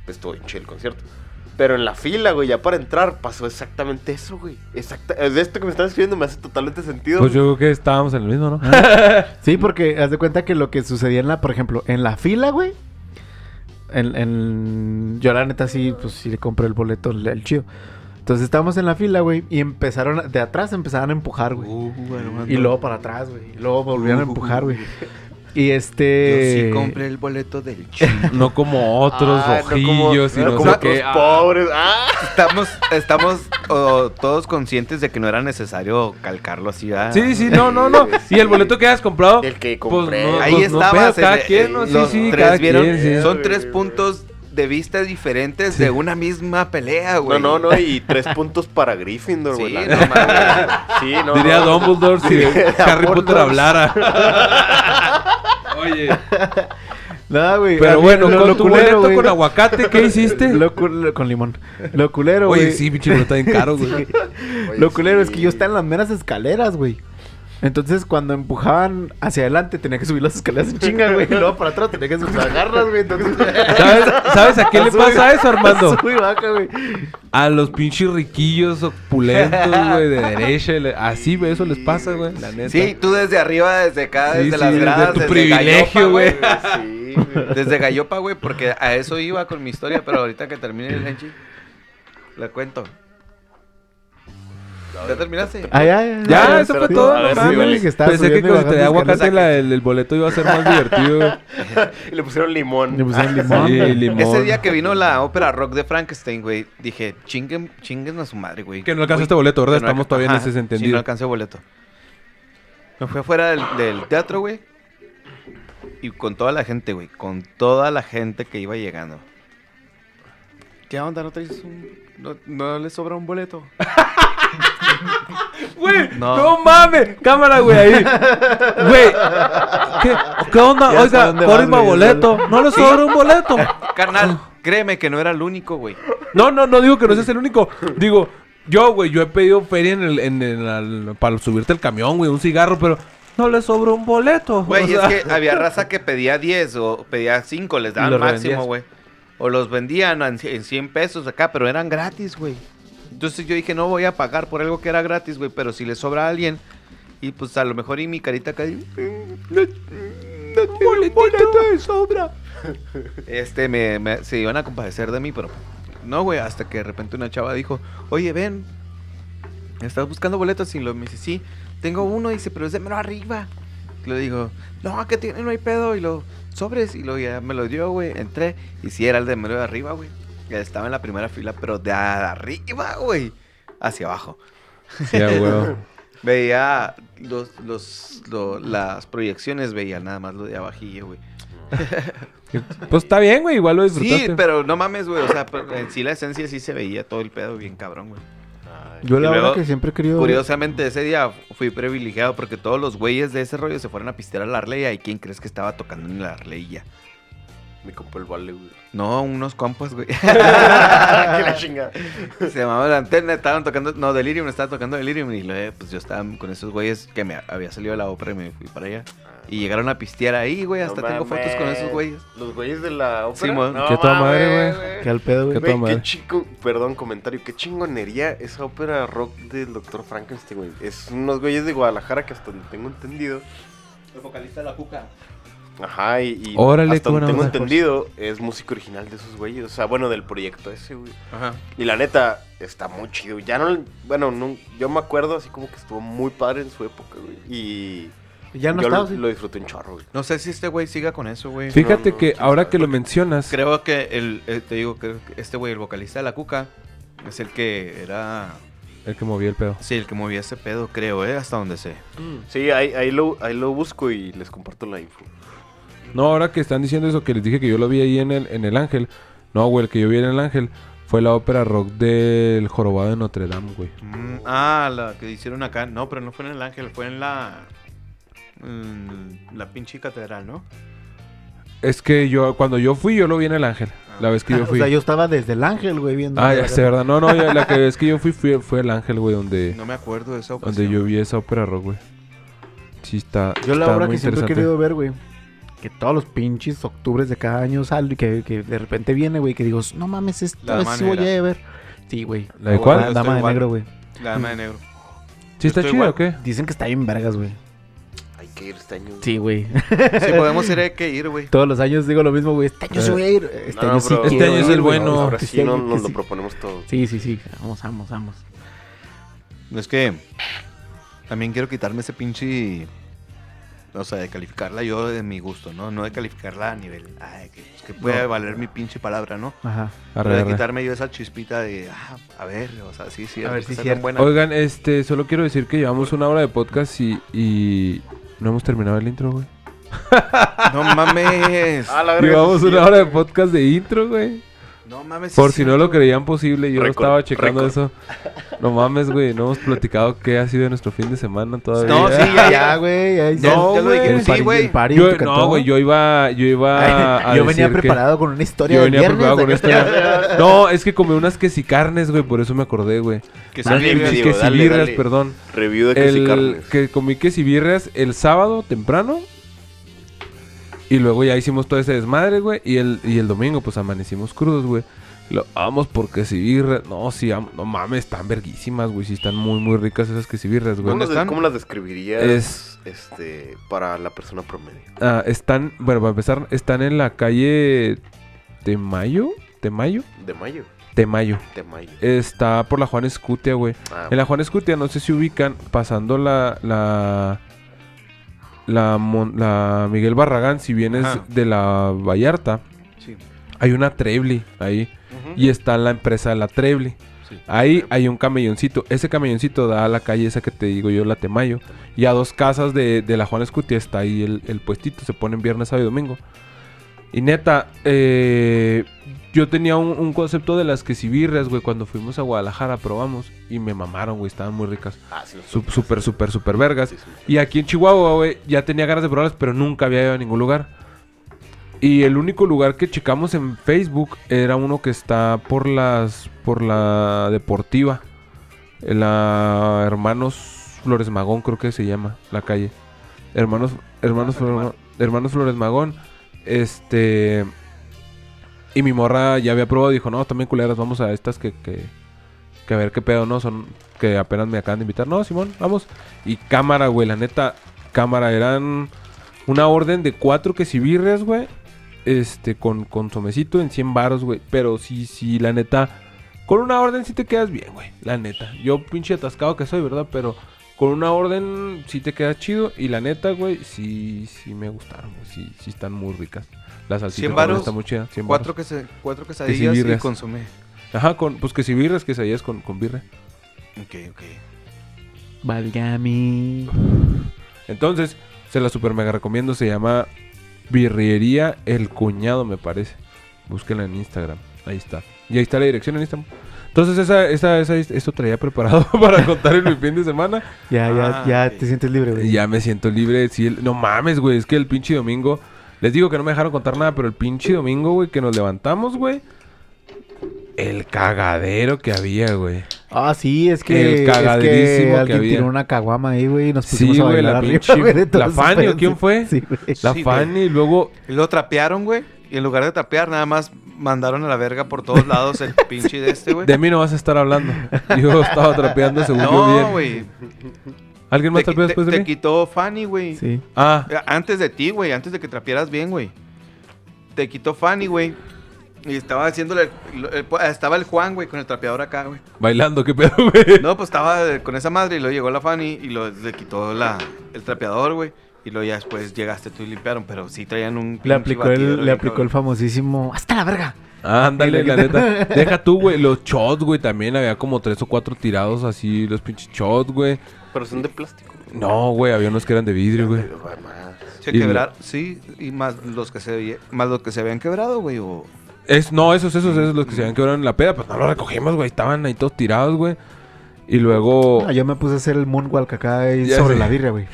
pues, estuvo bien chido el concierto. Pero en la fila, güey, ya para entrar pasó exactamente eso, güey. Exacta, de esto que me están escribiendo me hace totalmente sentido. Pues yo creo que estábamos en el mismo, ¿no? Sí, porque haz de cuenta que lo que sucedía en la, por ejemplo, en la fila, güey. En, en- yo la neta sí, pues sí le compré el boleto, el, el chido. Entonces estábamos en la fila, güey, y empezaron, a- de atrás empezaron a empujar, güey. Uh, y luego para atrás, güey. Y luego volvieron a Uh. empujar, güey. Y Yo este... sí compré el boleto del chino. No como otros Ah, no como- rojillos y no no como sé qué. otros pobres. Ah. Estamos, estamos oh, todos conscientes de que no era necesario calcarlo así, ¿verdad? Sí, sí, no, no, no. Y el boleto que hayas comprado. El que pues, compré. no, Ahí pues, no estaba. pedo, se cada quien, ¿no? Sí, los sí, tres cada vieron. quien, sí. Son tres puntos de vista diferentes de una misma pelea, No, güey. no, no, y tres puntos para Gryffindor, güey. Sí, no. Sí, no. Diría no. Dumbledore si Diría Harry Potter hablara. Oye, Nada, güey. pero mí bueno, lo- con lo tu culero, boleto con lo- aguacate, ¿qué hiciste? lo cul- con limón. Lo culero, güey. Oye, sí, pinche está bien caro, güey. Lo culero es que yo estaba en las meras escaleras, güey. Entonces, cuando empujaban hacia adelante, tenía que subir las escaleras en chinga, güey. Y luego para atrás tenía que subir las garras, güey. Entonces... ¿Sabes, ¿Sabes a qué le Sube- pasa eso, Armando? Sube y baja, güey. A los pinches riquillos opulentos, güey, de derecha. Así, güey, eso les pasa, güey, la neta. Sí, tú desde arriba, desde acá, Sí, desde sí, las desde gradas, tu desde privilegio, Gallopa, güey. Sí, güey. Desde Gallopa, güey, porque a eso iba con mi historia, pero ahorita que termine el Henchi, la cuento. ¿Ya terminaste? Ay, Ya, ay, eso sí, fue sí, todo, sí, no sí, mames. Pensé que con traía aguacate el, boleto iba a ser más divertido. Y le pusieron limón. Le pusieron limón. Sí. Ese día que vino la ópera rock de Frankenstein, güey, dije, chinguen, chinguen a su madre, güey. Que no este boleto, ¿verdad? Estamos todavía en ese Sí, entendido. no alcancé boleto. Me fui afuera del, del teatro, güey. Y con toda la gente, güey. Con toda la gente que iba llegando. ¿Qué onda? ¿No traes un... No, no le sobra un boleto? Güey, No. no. mames. Cámara, güey, ahí. Güey, ¿qué, qué onda? Ya Oiga, güey, boleto. No le sobra un boleto. Carnal, créeme que no era el único, güey. No, no, no digo que no seas el único. Digo, yo, güey, yo he pedido feria en el, en el- al- para subirte el camión, güey, un cigarro, pero no le sobra un boleto. Güey, O es que había raza que pedía 10 o pedía 5, les daban máximo, güey. O los vendían en en 100 pesos acá, pero eran gratis, güey. Entonces yo dije, no voy a pagar por algo que era gratis, güey, pero si le sobra a alguien, y pues a lo mejor y mi carita acá... boleto de sobra. Este, me, me- se iban a compadecer de mí, pero no, güey, hasta que de repente una chava dijo, oye, ven, ¿estás buscando boletos? Y lo, me dice, sí, tengo uno, dice, pero es de mero arriba. Y le digo, no, que tiene, no hay pedo. Y lo, sobres, y lo ya me lo dio, güey, entré, y sí, era el de mero de arriba, güey. Ya estaba en la primera fila, pero de arriba, güey, hacia abajo. Sí. Veía los, los, lo- las proyecciones, veía nada más lo de abajillo, güey. Pues está bien, güey, igual lo Sí, disfrutaste. pero no mames, güey. O sea, en sí la esencia sí se veía todo el pedo bien cabrón, güey. Yo Y la luego, verdad que siempre he querido... Curiosamente, ese día fui privilegiado porque todos los güeyes de ese rollo se fueron a pistear a la Arleya. ¿Y quién crees que estaba tocando en la Arleya? Me compró el vale, güey. No, unos compas, güey. que la chingada. se llamaba la antena, estaban tocando, no, Delirium, estaba tocando Delirium. Y luego, pues yo estaba con esos güeyes que me había salido de la ópera y me fui para allá. Y llegaron a pistear ahí, güey. Hasta No tengo fotos con esos güeyes. Los güeyes de la ópera. Simón. Qué toda madre, güey. Que al pedo, güey. Qué qué chico, perdón, comentario, qué chingonería esa ópera rock del Dr. Frankenstein, güey. Es unos güeyes de Guadalajara que hasta donde tengo entendido. El vocalista de la Cuca. Ajá, y, y Órale, hasta donde tengo entendido es músico original de esos güeyes. O sea, bueno, del proyecto ese, güey. Ajá. Y la neta, está muy chido. Ya no, bueno, no, yo me acuerdo así como que estuvo muy padre en su época, güey. Y Ya no yo estaba, lo, sí. lo disfruté un chorro, güey. No sé si este güey siga con eso, güey. Fíjate no, no, que ahora sabe, que lo mencionas, Creo que el, eh, te digo que este güey, el vocalista de la Cuca, es el que era El que movía el pedo. Sí, el que movía ese pedo, creo, ¿eh? Hasta donde sé. Sí, ahí, ahí, lo, ahí lo busco y les comparto la info. No, ahora que están diciendo eso, que les dije que yo lo vi ahí en el, en el Ángel. No, güey, el que yo vi en el Ángel fue la ópera rock del Jorobado de Notre Dame, güey. Mm, ah, la que hicieron acá. No, pero no fue en el Ángel, fue en la. mm, la pinche catedral, ¿no? Es que yo, cuando yo fui, yo lo vi en el Ángel. La vez que yo O fui. sea, yo estaba desde el ángel, güey, viendo. Ah, ya sé, ¿verdad? No, no, ya, la que vez que yo fui, fui fue el Ángel, güey, donde, No me acuerdo de esa ocasión. donde yo vi esa ópera rock, güey. Sí, está. Yo la está obra muy que siempre he querido ver, güey. Que todos los pinches octubres de cada año sale y que, que de repente viene, güey, que digo, no mames, esta La vez sí voy a ver. Sí, güey. ¿La de cuál? La Yo dama de igual. negro, güey. La dama de negro. ¿Sí está igual. o qué? Dicen que está bien vergas, güey. Hay que ir este año. Sí, güey. Si podemos ir, hay que ir, güey. Todos los años digo lo mismo, güey. Este año sí voy a ir. Este No, año sí Este quiero año es el bueno. Ahora Este sí no, año nos lo sí. proponemos todo. Sí, sí, sí. Vamos, vamos, vamos. Es que también quiero quitarme ese pinche. O sea, de calificarla yo de mi gusto, ¿no? No de calificarla a nivel. Ay, que, pues, que puede valer mi pinche palabra, ¿no? Ajá. Pero Arre, de arre. quitarme yo esa chispita de. Ah, a ver, o sea, sí, sí. A ver si tan buena. Oigan, este, solo quiero decir que llevamos una hora de podcast y, y no hemos terminado el intro, güey. No mames. Llevamos sí, una sí. hora de podcast de intro, güey. No mames. Por si no lo creían posible, yo Récord, estaba checando eso. No mames, güey, no hemos platicado qué ha sido nuestro fin de semana todavía. No, sí, ya, güey. ya- Ya- No, ya lo güey. sí, no, güey, yo iba, yo iba a yo venía preparado con una historia Yo venía preparado con una historia. No, es que comí unas quesicarnes, güey, por eso me acordé, güey. Que quesibirras, perdón. Review de que comí quesibirras el sábado temprano. Y luego ya hicimos todo ese desmadre, güey. Y el, y el domingo, pues amanecimos crudos, güey. Lo vamos por quesibirras. No, sí, am- no mames, están verguísimas, güey. Sí, están muy, muy ricas esas güey. ¿Cómo, ¿Dónde las, están? cómo las describirías Es- este, para la persona promedio? Ah, están, bueno, para empezar, están en la calle Temayo. ¿Temayo? De mayo. Temayo. De mayo. Está por la Juan Escutia, güey. Ah, En la Juan Escutia, no sé si ubican, pasando la. La, la, Mon- la Miguel Barragán, si vienes Ajá. de la Vallarta, Sí. hay una Trebly ahí. Y está la empresa de la Trebly. Sí. Ahí hay un camelloncito. Ese camelloncito da a la calle esa que te digo yo, la Temayo. Y a dos casas de, de la Juan Escutia está ahí el, el puestito. Se ponen viernes, sábado y domingo. Y neta, eh, yo tenía un, un concepto de las quesibirras, güey. Cuando fuimos a Guadalajara, probamos. Y me mamaron, güey. Estaban muy ricas. Ah, sí, Súper, súper, súper vergas. Sí, sí. Y aquí en Chihuahua, güey, ya tenía ganas de probarlas, pero nunca había ido a ningún lugar. Y el único lugar que checamos en Facebook era uno que está por las por la deportiva. En la Hermanos Flores Magón, creo que se llama la calle. Hermanos Hermanos Flores, Hermanos Flores Magón. Este y mi morra ya había probado dijo, "No, también culeras, vamos a estas que que que a ver qué pedo, ¿no? Son que apenas me acaban de invitar. No, Simón, vamos. Y cámara, güey, la neta, cámara, eran una orden de cuatro quesibirres, güey. Este, con, con somecito en 100 varos, güey. Pero sí, sí, la neta, con una orden sí te quedas bien, güey. La neta. Yo pinche atascado que soy, ¿verdad? Pero con una orden sí te quedas chido. Y la neta, güey, sí, sí me gustaron, güey. Sí, sí están muy ricas. La salsita 100 también varos, está muy chida. 100 Cuatro, que se, cuatro quesadillas y consumé. Ajá, con, pues quesibirres, quesadillas con, con birre. Ok, ok. Válgame. Entonces, se la super mega recomiendo. Se llama Birriería El Cuñado, me parece. Búsquenla en Instagram. Ahí está. Y ahí está la dirección en Instagram. Entonces, esa, esa, esa, esto traía preparado para contar en mi fin de semana. Ya, ya, Ah, ya ok. te sientes libre, güey. Y ya me siento libre. Sí, el- no mames, güey. Es que el pinche domingo. Les digo que no me dejaron contar nada, pero el pinche domingo, güey, que nos levantamos, güey. El cagadero que había, güey. Ah, sí, es que, El es que cagaderísimo que alguien había. tiró una caguama ahí, güey, y nos Sí, pusimos a güey, bailar la arriba, pinche- güey, de todo ¿la Fanny quién sí. fue? Sí, güey. La Sí, Fanny, y luego Y lo trapearon, güey. Y en lugar de trapear, nada más mandaron a la verga por todos lados el pinche de este, güey. De mí no vas a estar hablando. Yo estaba trapeando según yo No, bien. güey. ¿Alguien más Te, trapea qui- después te- de te mí? quitó Fanny, güey. Sí. Ah, Eh, Antes de ti, güey. Antes de que trapearas bien, güey. Te quitó Fanny, güey. Y estaba haciéndole. el- el- estaba el Juan, güey, con el trapeador acá, güey. bailando, qué pedo, güey. No, pues estaba con esa madre y luego llegó la Fanny y lo, le quitó la, el trapeador, güey. Y luego ya después llegaste tú y limpiaron, pero sí traían un. Le aplicó batidero el, le aplicó el famosísimo. ¡Hasta la verga! Ándale, la neta. Deja tú, güey. Los shots, güey, también había como tres o cuatro tirados así, los pinches shots, güey. Pero son de plástico. No, güey, había unos que eran de vidrio, güey. Se Y quebrar, sí, y más los que se más los que se habían quebrado, güey, o Es, no, esos, esos, esos, los que se habían quebrado en la peda, pues no los recogimos, güey. Estaban ahí todos tirados, güey. Y luego. Ah, yo me puse a hacer el moonwalk acá ahí Ya sobre sé. la birria, güey.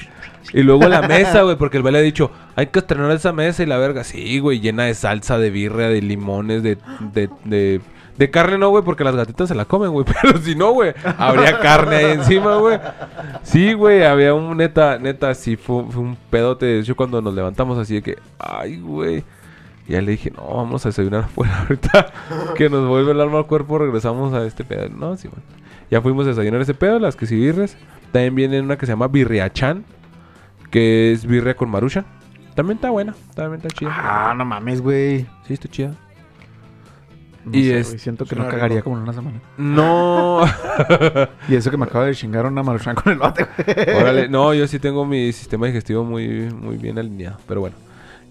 Y luego la mesa, güey, porque el baile ha dicho, hay que estrenar esa mesa y la verga. Sí, güey, llena de salsa, de birria, de limones, de, de, de, de carne no, güey, porque las gatitas se la comen, güey. Pero si no, güey, habría carne ahí encima, güey. Sí, güey, había un neta, neta, sí, fue, fue un pedote. De hecho, cuando nos levantamos así de que, ay, güey. Y ya le dije, no, vamos a desayunar afuera ahorita. que nos vuelve el alma al cuerpo, regresamos a este pedo. No, sí, bueno. Ya fuimos a desayunar ese pedo, las quesibirres. También viene una que se llama birriachan, que es birria con marucha. También está buena, también está chida. Ah, no mames, güey. Sí, está chida. No Y sé, es- siento que suena no cagaría rico. como en una semana. No, Y eso que me acaba de chingar una maruchan con el bate, güey. órale, no, yo sí tengo mi sistema digestivo muy, muy bien alineado, pero bueno.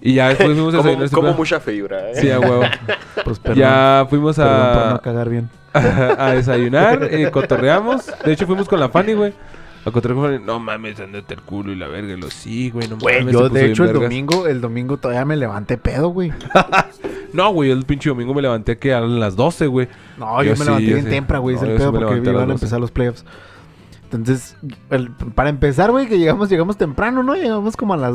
Y ya después fuimos a desayunar como, mucha fibra, ¿eh? Sí, a huevo. Pues perdón. ya fuimos Perdón por a, no cagar bien. a desayunar, eh, cotorreamos. De hecho, fuimos con la Fanny, güey. A. No mames, andate el culo y la verga. Y lo sí, güey, no Güey, mames. yo de hecho el vergas. domingo, el domingo todavía me levanté pedo, güey. No, güey, el pinche domingo me levanté que a las 12, güey. No, yo, Yo me sí, levanté bien temprano, güey. Es el pedo porque a iban a 12. empezar los playoffs. Entonces, el- para empezar, güey, que llegamos, llegamos temprano, ¿no? Llegamos como a las...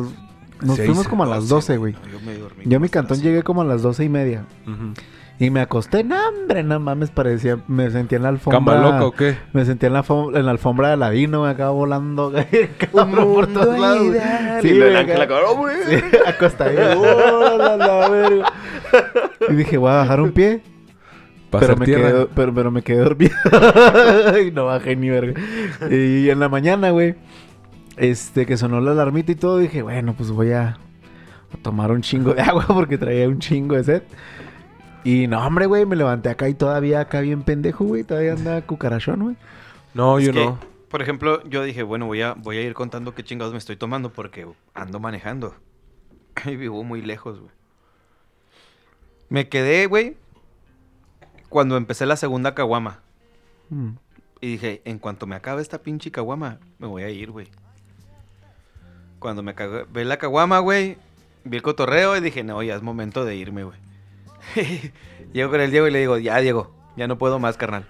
Nos Seis, fuimos como a las 12, güey. Yo me dormí. Yo a mi cantón llegué como a las doce y media. Ujú. Y me acosté, no, hombre, no mames, parecía... Me sentía en la alfombra... ¿Cama loca o qué? Me sentí en la, en la alfombra de Aladino, me acaba volando, cabrón, por todos lados. güey. Sí, ángel ¡oh, güey! Sí, acostadito. ¡Oh, la, la verga! Y dije, voy a bajar un pie. Pero me, quedé, pero, pero me quedé dormido. y no bajé ni verga. Y en la mañana, güey, este, que sonó la alarmita y todo, dije, bueno, pues voy a, a tomar un chingo de agua porque traía un chingo de sed. Y no, hombre, güey, me levanté acá y todavía acá bien pendejo, güey. Todavía anda cucarachón, güey. No, yo no. Por ejemplo, yo dije, bueno, voy a, voy a ir contando qué chingados me estoy tomando porque ando manejando. Y vivo muy lejos, güey. Me quedé, güey, cuando empecé la segunda caguama. Mm. Y dije, en cuanto me acabe esta pinche caguama, me voy a ir, güey. Cuando me acabé ve la caguama, güey, vi el cotorreo y dije, no, ya es momento de irme, güey. Llego con el Diego y le digo, ya, Diego, ya no puedo más, carnal.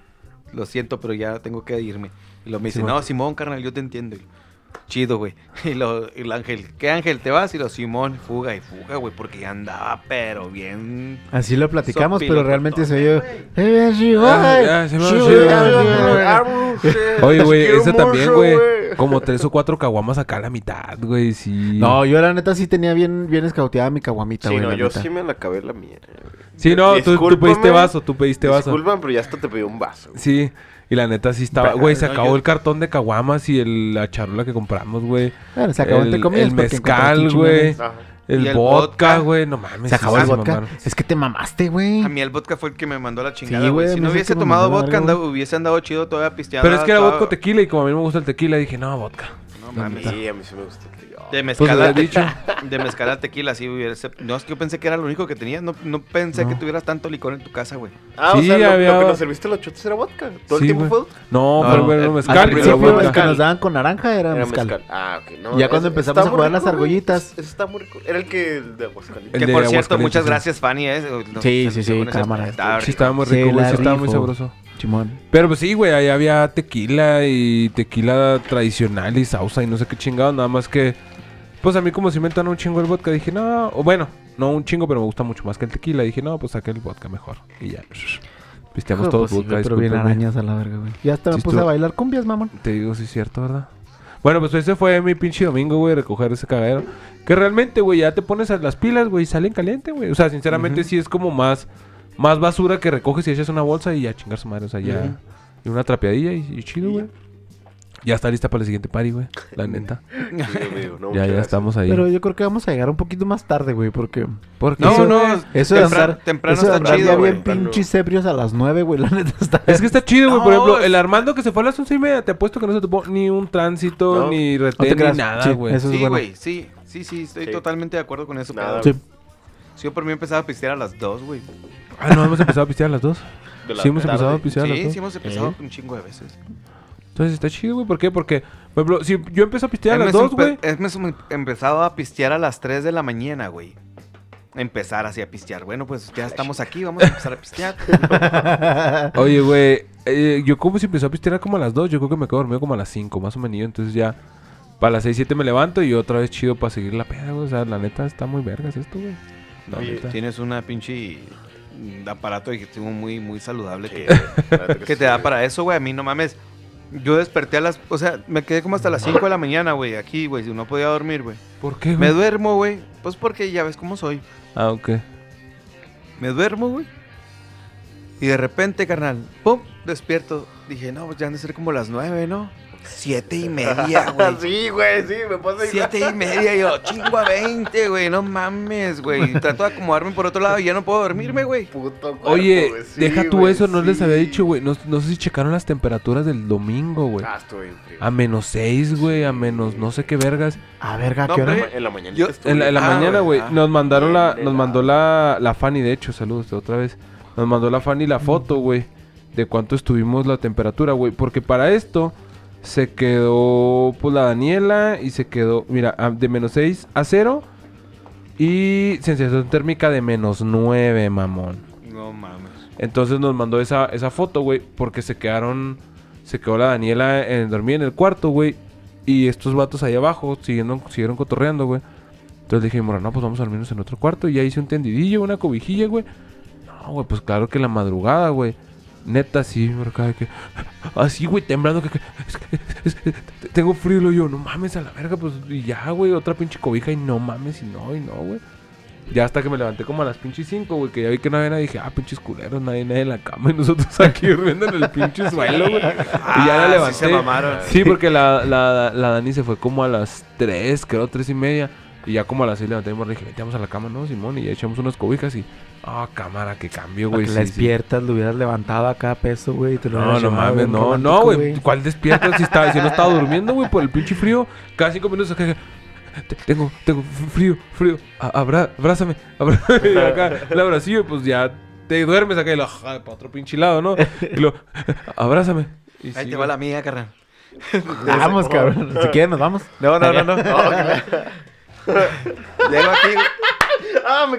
Lo siento, pero ya tengo que irme. Y lo me dice, Simón. no, Simón, carnal, yo te entiendo. Y Chido, güey. Y, lo, y el ángel, ¿qué ángel te vas? Y lo, Simón, fuga y fuga, güey, porque ya andaba, pero bien. Así lo platicamos, pero realmente se oyó. "Eh, sí, Ah, ya, Sí, güey, sí, ya, güey. güey". Oye, güey, ese también, güey. Como tres o cuatro caguamas acá a la mitad, güey, sí. No, yo la neta sí tenía bien, bien escauteada mi caguamita, Sí, güey. no, la yo neta. sí me la acabé la mía. güey. Sí, no, tú, pediste vaso, tú pediste vaso. Disculpan, pero ya hasta te pedí un vaso. güey. Sí, y la neta sí estaba. Güey, se no, acabó yo- el cartón de caguamas y el, la charola que compramos, güey. Bueno, se acabó el, el un mezcal, güey. Ajá. El, el vodka, güey. No mames. Se sí acabó el vodka. mamaron. Es que te mamaste, güey. A mí el vodka fue el que me mandó la chingada, güey. si no hubiese tomado vodka, verga, anda- hubiese andado chido todavía pisteado. Pero es que era vodka o tequila y como a mí me gusta el tequila, dije, no, vodka. No mames. mí, a mí sí me gusta el. De Pues mezcal, a, he dicho. de mezcal tequila, sí hubiese... No, es que yo pensé que era lo único que tenía. No, no pensé No. que tuvieras tanto licor en tu casa, güey. Ah, o Sí, sea, lo, había- lo que nos serviste los chotes era vodka. Todo Sí, el tiempo güey. fue vodka. No, No, no, bueno, el- mezcal. Al principio el que nos daban con naranja era, Era mezcal. mezcal. Ah, ok. No, Ya cuando empezamos está a muy jugar las rico, güey. argollitas. Ese está muy rico. Era el que el de Aguascalientes. El que de por cierto, Aguascalientes, muchas sí. gracias, Fanny. Eh, Sí, sí, sí, ese- cámara. Sí, estaba muy rico, güey. la Sí, estaba muy sabroso. Chimón. Pero pues sí, güey, ahí había tequila y tequila tradicional y sausa y no sé qué chingado. Nada más que, pues a mí como si me un chingo el vodka, dije, no, o bueno, no un chingo, pero me gusta mucho más que el tequila. Dije, no, pues saqué el vodka mejor. Y ya, pisteamos todos pues sí, vodka. güey, pero bien arañas a la verga, güey. Ya hasta Sí me puse a bailar cumbias, mamón. Te digo, sí es cierto, ¿verdad? Bueno, pues ese fue mi pinche domingo, güey, recoger ese cagadero. Que realmente, güey, ya te pones a las pilas, güey, y salen caliente, güey. O sea, sinceramente sí es como más, más basura que recoges y echas una bolsa y ya chingar su madre. O sea, ya. Y una trapeadilla y, y chido, güey. Ya está lista para el siguiente party, güey. La neta. Sí, amigo, no, ya, ya estamos ahí. Pero yo creo que vamos a llegar un poquito más tarde, güey, porque... Porque No, Eso- no, Eso de temprano, andar, temprano eso está andar chido, ya güey. bien pinches ebrios a las nueve, güey, la neta está... Es que está chido, güey. Por ejemplo, el Armando que se fue a las once y media, te apuesto que no se topó ni un tránsito, No. ni retén, ni nada, Sí, güey. es Sí, bueno. güey, sí. Sí, sí, estoy Sí. totalmente de acuerdo con eso. Nada. Sí. Si yo por mí empezaba a pistear a las 2, güey. Ah, no, hemos empezado a pistear a las 2. De la Sí, hemos tarde. empezado a pistear a las Sí, 2. sí hemos empezado ¿Eh? un chingo de veces. Entonces está chido, güey. ¿Por qué? Porque, por ejemplo, si yo empiezo a pistear a las 2, güey. Hemos em- empezado a pistear a las 3 de la mañana, güey. Empezar así a pistear. Bueno, pues ya estamos aquí, vamos a empezar a pistear. Oye, güey, eh, yo como si empezó a pistear como a las 2, yo creo que me quedo dormido como a las 5, más o menos. Entonces ya, para las 6, 7 me levanto y otra vez chido para seguir la peda, güey. O sea, la neta está muy vergas esto, güey. La Oye, neta. Tienes una pinche mm, aparato digestivo muy, muy saludable Sí, que, que sí, te da para eso, güey. A mí no mames. Yo desperté a las... O sea, me quedé como hasta las 5 de la mañana, güey. Aquí, güey. Si no podía dormir, güey. ¿Por qué, Me güey? duermo, güey. Pues porque ya ves cómo soy. Ah, ok. Me duermo, güey. Y de repente, carnal, pum, despierto. Dije, no, pues ya han de ser como las 9, ¿no? Siete y media, güey. sí, güey, sí, me pasa igual. Siete y media, yo, chingo a 20, güey, no mames, güey. Trato de acomodarme por otro lado y ya no puedo dormirme, güey. Puto cuerpo, Oye, güey, sí, deja tú güey, eso, no les había dicho, güey. No, no sé si checaron las temperaturas del domingo, güey. Ah, estuvo bien frío. A menos 6, güey, a menos no sé qué vergas. A verga, No, ¿qué hora? En la mañana Yo- estuvo En la, en la Ah, mañana, güey, ah. nos mandaron la, nos mandó la, la Fanny, de hecho, saludos otra vez. Nos mandó la Fanny la foto, güey, de cuánto estuvimos la temperatura, güey. Porque para esto se quedó, pues, la Daniela y se quedó, mira, de menos 6 a 0 y sensación térmica de menos 9, mamón. No mames. Entonces nos mandó esa, esa foto, güey, porque se quedaron, se quedó la Daniela en dormir en el cuarto, güey, y estos vatos ahí abajo siguiendo, siguieron cotorreando, güey. Entonces dije, mora, no, pues vamos a dormirnos en otro cuarto. Y ya hice un tendidillo, una cobijilla, güey. No, güey, pues claro que la madrugada, güey. Neta, sí, por acá, de que... Así, güey, temblando, que... que- es que- tengo frío, y yo, no mames, a la verga, pues, y ya, güey, otra pinche cobija, y no mames, y no, y no, güey. Ya hasta que me levanté como a las pinches 5, güey, que ya vi que no había nadie, dije, ah, pinches culeros, nadie, nadie en la cama, y nosotros aquí durmiendo en el pinche suelo, güey. y ya la Ah, sí levanté. se mamaron. Sí, porque la, la, la Dani se fue como a las 3, creo, 3 y media. Y ya como a las 6 levanté y me dije, vete, vamos a la cama, ¿no, Simón? Y ya echamos unas cobijas y... Ah, cámara, qué cambio, güey. que sí, la sí. despiertas, lo hubieras levantado a cada peso, güey. No, no llevado, mames, no, no, güey. ¿Cuál despierta si estaba, si no estaba durmiendo, güey, por el pinche frío? Cada cinco minutos acá, te- tengo, tengo frío, frío. Abra- abrázame, abrázame. Y acá, el abracillo, y pues ya te duermes acá y lo, para otro pinche lado, ¿no? Y lo, abrázame. Y Ahí sí, te va la mía, carnal. Vamos, cabrón. Si quieres, nos vamos. No, no, no, no. Llego aquí. Ah, me.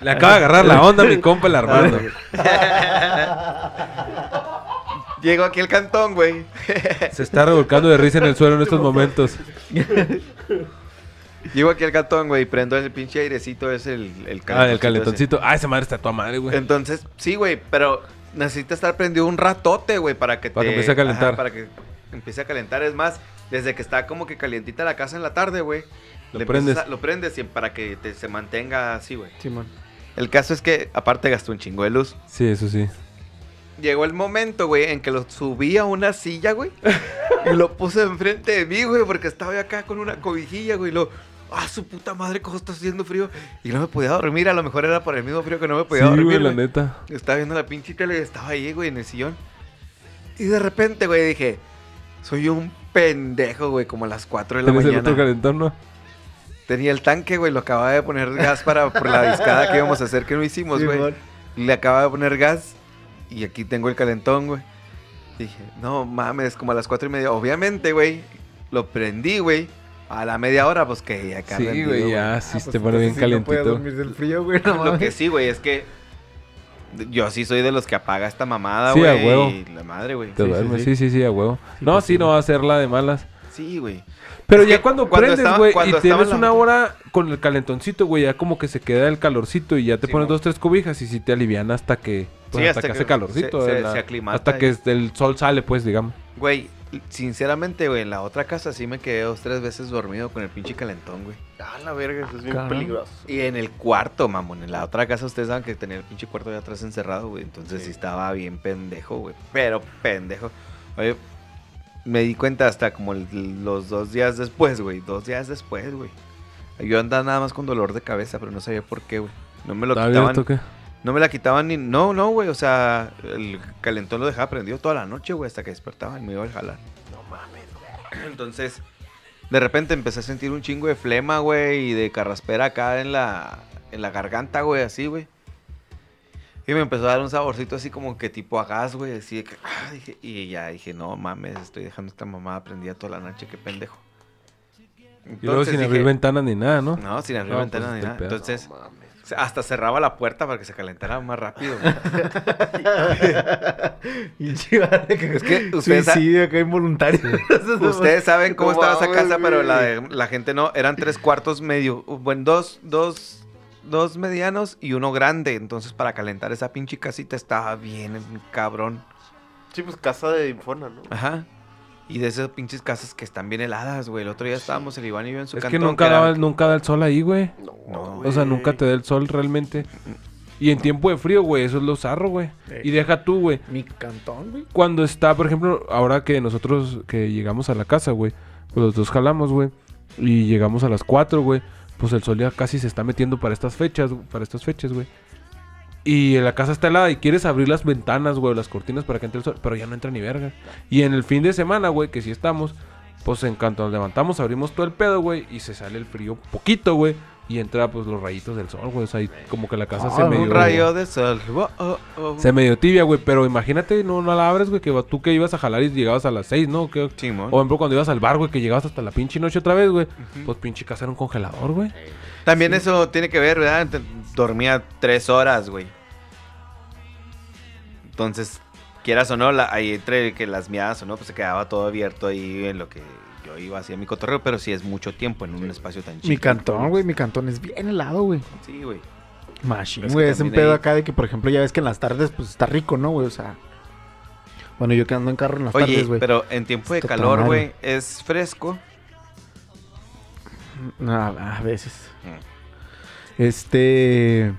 Le acaba de agarrar la onda a mi compa el Armando. Llego aquí al cantón, güey. Se está revolcando de risa en el suelo en estos momentos. Llego aquí al cantón, güey, y prendo el pinche airecito, es el, el Ah, el calentoncito. Ah, esa madre está toda madre, güey. Entonces, sí, güey, pero necesita estar prendido un ratote, güey, para que Para te- que empiece a calentar. Ajá, para que empiece a calentar. Es más, desde que está como que calientita la casa en la tarde, güey. Lo prendes. a- lo prendes y para que te- se mantenga así, güey. Simón. El caso es que, aparte, gastó un chingo de luz. Sí, eso sí. Llegó el momento, güey, en que lo subí a una silla, güey. y lo puse enfrente de mí, güey, porque estaba acá con una cobijilla, güey. Y lo, ah, su puta madre, cómo está haciendo frío. Y no me podía dormir. A lo mejor era por el mismo frío que no me podía Sí, dormir. güey, la güey. neta. Estaba viendo la pinche tele y estaba ahí, güey, en el sillón. Y de repente, güey, dije, soy un pendejo, güey, como a las 4 de la el mañana. otro calentón, ¿no? Tenía el tanque, güey, lo acababa de poner gas para por la discada que íbamos a hacer que no hicimos, güey. Le acaba de poner gas y aquí tengo el calentón, güey. Dije, no mames, como a las cuatro y media. Obviamente, güey, lo prendí, güey. A la media hora, pues que ya acá Sí, güey, ya, sí, pues te pone bien calentito. dormir del frío, güey. No Lo que sí, güey, es que yo sí soy de los que apaga esta mamada, Sí, güey. a huevo. y La madre, güey. Te Sí, duermes, sí, sí, sí, sí, a huevo. no, pues sí, sí. no va a ser la de malas. Sí, güey. Pero Es ya cuando, cuando prendes, güey, y tienes la- una hora con el calentoncito, güey, ya como que se queda el calorcito y ya te Sí, pones dos, tres cobijas y sí te alivian hasta que, pues, Sí, hasta, hasta que, que hace calorcito. se- eh, se- la- se aclimata hasta y- que el sol sale, pues, digamos. Güey, sinceramente, güey, en la otra casa sí me quedé dos, tres veces dormido con el pinche calentón, güey. Ah, la verga, eso es bien peligroso. Y en el cuarto, mamón. En la otra casa ustedes saben que tenía el pinche cuarto de atrás encerrado, güey. Entonces sí. Sí. estaba bien pendejo, güey. Pero pendejo. Oye, me di cuenta hasta como el- los dos días después, güey. Dos días después, güey. Yo andaba nada más con dolor de cabeza, pero no sabía por qué, güey. No me lo ¿Está quitaban. abierto qué? No me la quitaban ni... No, no, güey. O sea, el calentón lo dejaba prendido toda la noche, güey. Hasta que despertaba y me iba a jalar. No mames, güey. Entonces, de repente empecé a sentir un chingo de flema, güey, y de carraspera acá en la, en la garganta, güey, así, güey. Y me empezó a dar un saborcito así como que tipo a gas, güey. Así de que, ah, dije- y ya dije, no mames, estoy dejando esta mamá prendida toda la noche, qué pendejo. Y luego sin abrir ventanas ni nada, ¿no? No, sin abrir No, ventanas pues, ni este nada. pedo. Entonces, No hasta cerraba la puerta para que se calentara más rápido. que Es que ustedes suicidio acá involuntario. Ustedes saben cómo estaba esa casa, pero la, de- la gente no. Eran tres cuartos medio. Bueno, dos, dos, dos medianos y uno grande. Entonces, para calentar esa pinche casita estaba bien cabrón. Sí, pues casa de Infona, ¿no? Ajá. Y de esas pinches casas que están bien heladas, güey. El otro día estábamos el Iván y yo en su Es que nunca, era- daba- nunca da el sol ahí, güey. No, No, O sea, nunca te da el sol realmente. Y en tiempo de frío, güey, eso es lo zarro, güey. Y deja tú, güey. Mi cantón, güey. Cuando está, por ejemplo, ahora que nosotros que llegamos a la casa, güey, pues los dos jalamos, güey, y llegamos a las 4, güey, pues el sol ya casi se está metiendo para estas fechas, para estas fechas, güey. Y la casa está helada y quieres abrir las ventanas, güey, o las cortinas para que entre el sol, pero ya no entra ni verga. Y en el fin de semana, güey, que sí estamos, pues en cuanto nos levantamos, abrimos todo el pedo, güey, y se sale el frío poquito, güey, y entra pues los rayitos del sol, güey, o sea, y como que la casa se Ah, medio Un rayo de sol. Oh, oh, se medio tibia, güey, pero imagínate, no, no la abres, güey, que tú que ibas a jalar y llegabas a las 6, ¿no? Que, Simón. o por ejemplo, cuando ibas al bar, güey, que llegabas hasta la pinche noche otra vez, güey. Pues pinche casa era un congelador, güey. También eso tiene que ver, ¿verdad? Dormía tres horas, güey. Entonces, quieras o no, la- ahí entre que las miadas o no, pues se quedaba todo abierto ahí en lo que yo iba hacia mi cotorreo, pero sí es mucho tiempo en un espacio tan chico. Mi cantón, güey. Mi cantón es bien helado, güey. Sí, güey. Machine, Es que güey. Es un pedo ahí- acá de que, por ejemplo, ya ves que en las tardes, pues está rico, ¿no, güey? O sea. Bueno, yo que ando en carro en las Oye, tardes, güey. pero en tiempo de Está calor, güey, es fresco. No, a veces. Mm. Este.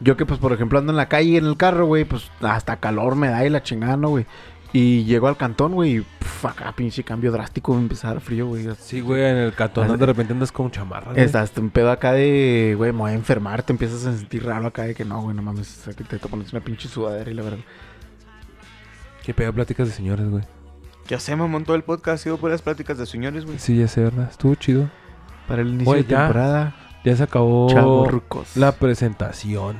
Yo que, pues, por ejemplo, ando en la calle en el carro, güey, pues hasta calor me da y la chingada, ¿no, güey? Y llego al cantón, güey, y pf, acá pinche cambio drástico, me empezar frío, güey. Sí, güey, en el catón de repente andas con chamarra. güey. Está hasta un pedo acá de, güey, me voy a enfermar, te empiezas a sentir raro acá de que no, güey, no mames, o sea, que te, te pones una pinche sudadera y la verdad. Qué pedo pláticas de señores, güey. Ya se me montó el podcast, ha sido puras pláticas de señores, güey. Sí, ya sé, ¿verdad? Estuvo chido. Para el inicio Güey, de ya. temporada, Ya se acabó la presentación.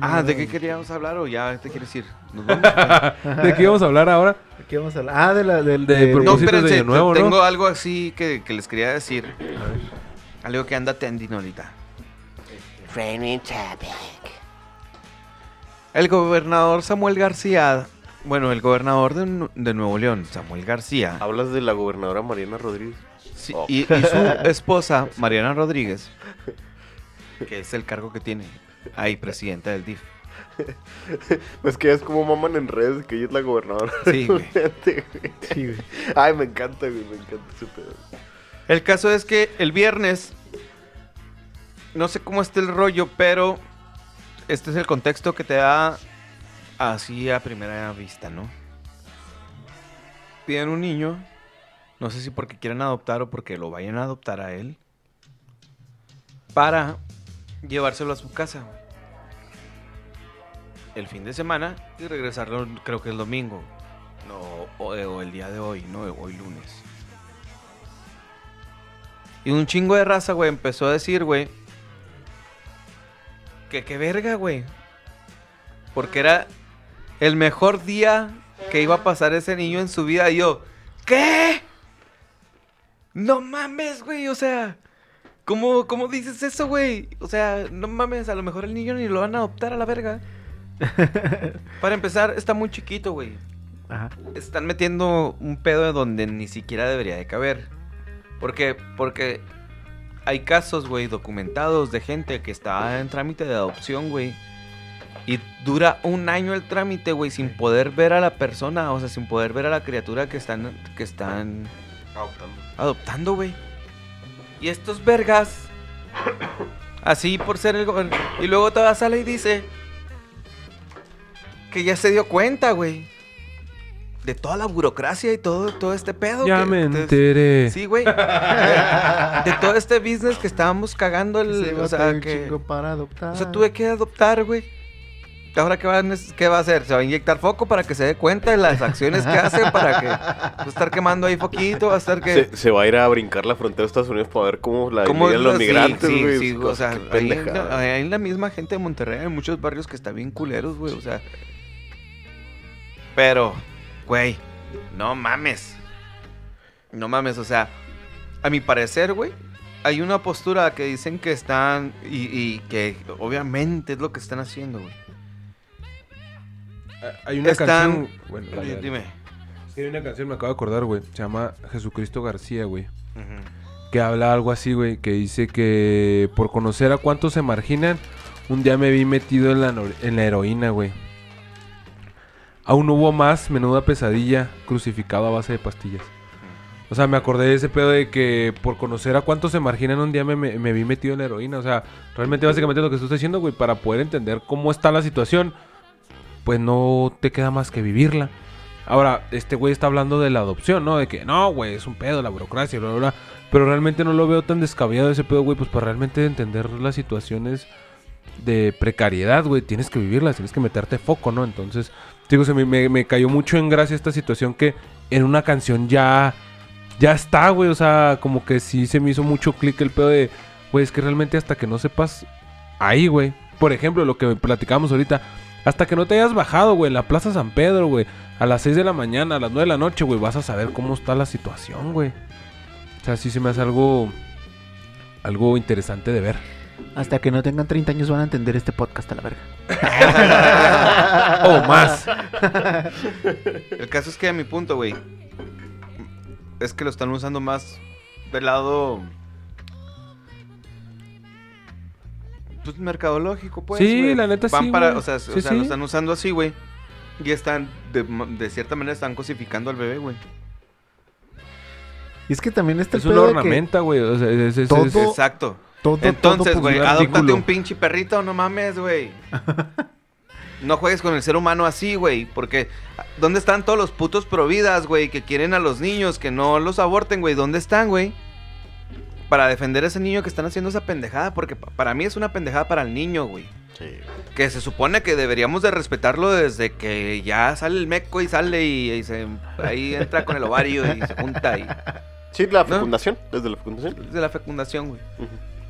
Ah, ¿de qué queríamos hablar o ya te quieres ir? ¿Nos vamos? ¿De qué íbamos a hablar ahora? ¿De qué vamos a hablar? Ah, de la, del... De de- no, de espérense, Año Nuevo, te- ¿no? tengo algo así que, que les quería decir. Algo que anda tendiendo ahorita. El gobernador Samuel García, bueno, el gobernador de, de Nuevo León, Samuel García, Hablas de la gobernadora Mariana Rodríguez. sí, Oh. y, y su esposa, Mariana Rodríguez, que es el cargo que tiene ahí, presidenta del DIF. Es que es como maman en redes que ella es la gobernadora. Sí, güey. Sí, güey. Ay, me encanta, güey, me encanta ese pedo. El caso es que el viernes, no sé cómo esté el rollo, pero este es el contexto que te da así a primera vista, ¿no? Piden un niño, no sé si porque quieren adoptar o porque lo vayan a adoptar a él, para llevárselo a su casa. güey. El fin de semana y regresarlo, creo que el domingo. No, o, o el día de hoy, no, hoy lunes. Y un chingo de raza, güey, empezó a decir, güey, que qué verga, güey. Porque era el mejor día que iba a pasar ese niño en su vida. Y yo, ¿qué? No mames, güey, o sea, ¿cómo, cómo dices eso, güey? O sea, no mames, a lo mejor el niño ni lo van a adoptar a la verga. Para empezar, está muy chiquito, güey Ajá. están metiendo un pedo de donde ni siquiera debería de caber. ¿Por qué? Porque hay casos, güey, documentados de gente que está en trámite de adopción, güey. Y dura un año el trámite, güey, sin poder ver a la persona, o sea, sin poder ver a la criatura que están, que están Adoptando. adoptando, güey. Y estos vergas, así por ser el gobierno. Y luego toda sale y dice que ya se dio cuenta, güey. De toda la burocracia y todo, todo este pedo. Ya que- me entonces- enteré. Sí, güey. De, de todo este business que estábamos cagando. El, Se o sea, que... chingo para adoptar. O sea, tuve que adoptar, güey. ¿Ahora qué va, a qué va a hacer? ¿Se va a inyectar foco para que se dé cuenta de las acciones que hace? ¿Para que va a estar quemando ahí foquito? ¿Va a estar que...? Se, se va a ir a brincar la frontera de Estados Unidos para ver cómo la ¿Cómo los sí, migrantes, sí, güey. sí, Pues, o sea, ahí en, la, pendejada. ahí en la misma gente de Monterrey hay muchos barrios que están bien culeros, güey, o sea. Pero, güey, no mames. No mames, o sea, a mi parecer, güey, hay una postura que dicen que están y, y que obviamente es lo que están haciendo, güey. Ah, Hay una Están- canción. Bueno, dale. Dime. Hay una canción, me acabo de acordar, güey. Se llama Jesucristo García, güey. Que habla algo así, güey. Que dice que por conocer a cuántos se marginan, un día me vi metido en la, nor- en la heroína, güey. Aún hubo más, menuda pesadilla, crucificado a base de pastillas. O sea, me acordé de ese pedo de que por conocer a cuántos se marginan un día me, me- me vi metido en la heroína. O sea, realmente básicamente lo que tú estás diciendo, güey, para poder entender cómo está la situación, pues no te queda más que vivirla. Ahora, este güey está hablando de la adopción, ¿no? De que no, güey, es un pedo, la burocracia, bla, bla, bla. Pero realmente no lo veo tan descabellado ese pedo, güey, pues para realmente entender las situaciones de precariedad, güey, tienes que vivirlas, tienes que meterte foco, ¿no? Entonces, digo, se me, me- me cayó mucho en gracia esta situación que en una canción ya, ya está, güey, o sea, como que sí se me hizo mucho clic el pedo de, güey, es que realmente hasta que no sepas ahí, güey. Por ejemplo, lo que platicábamos ahorita, hasta que no te hayas bajado, güey, en la Plaza San Pedro, güey, a las 6 de la mañana, a las 9 de la noche, güey, vas a saber cómo está la situación, güey. O sea, sí se me hace algo, algo interesante de ver. Hasta que no tengan 30 años van a entender este podcast a la verga. O más. El caso es que a mi punto, güey, es que lo están usando más del lado... Pues mercadológico, pues. Sí, la neta Van sí, para, o sea, o sea, sí. lo están usando así, güey. Y están, de, de cierta manera, están cosificando al bebé, güey. Y es que también está el Es una ornamenta, güey. O sea, es, es- Todo- es- Exacto. todo- todo Entonces, güey, un adóptate un pinche perrito, no mames, güey. No juegues con el ser humano así, güey, porque ¿dónde están todos los putos providas, güey, que quieren a los niños, que no los aborten, güey? ¿Dónde están, güey? Para defender a ese niño que están haciendo esa pendejada, porque pa- para mí es una pendejada para el niño, güey. Sí. Que se supone que deberíamos de respetarlo desde que ya sale el meco y sale y, y se, ahí entra con el ovario y se junta y Sí, la ¿No? fecundación, desde la fecundación. de la fecundación, güey.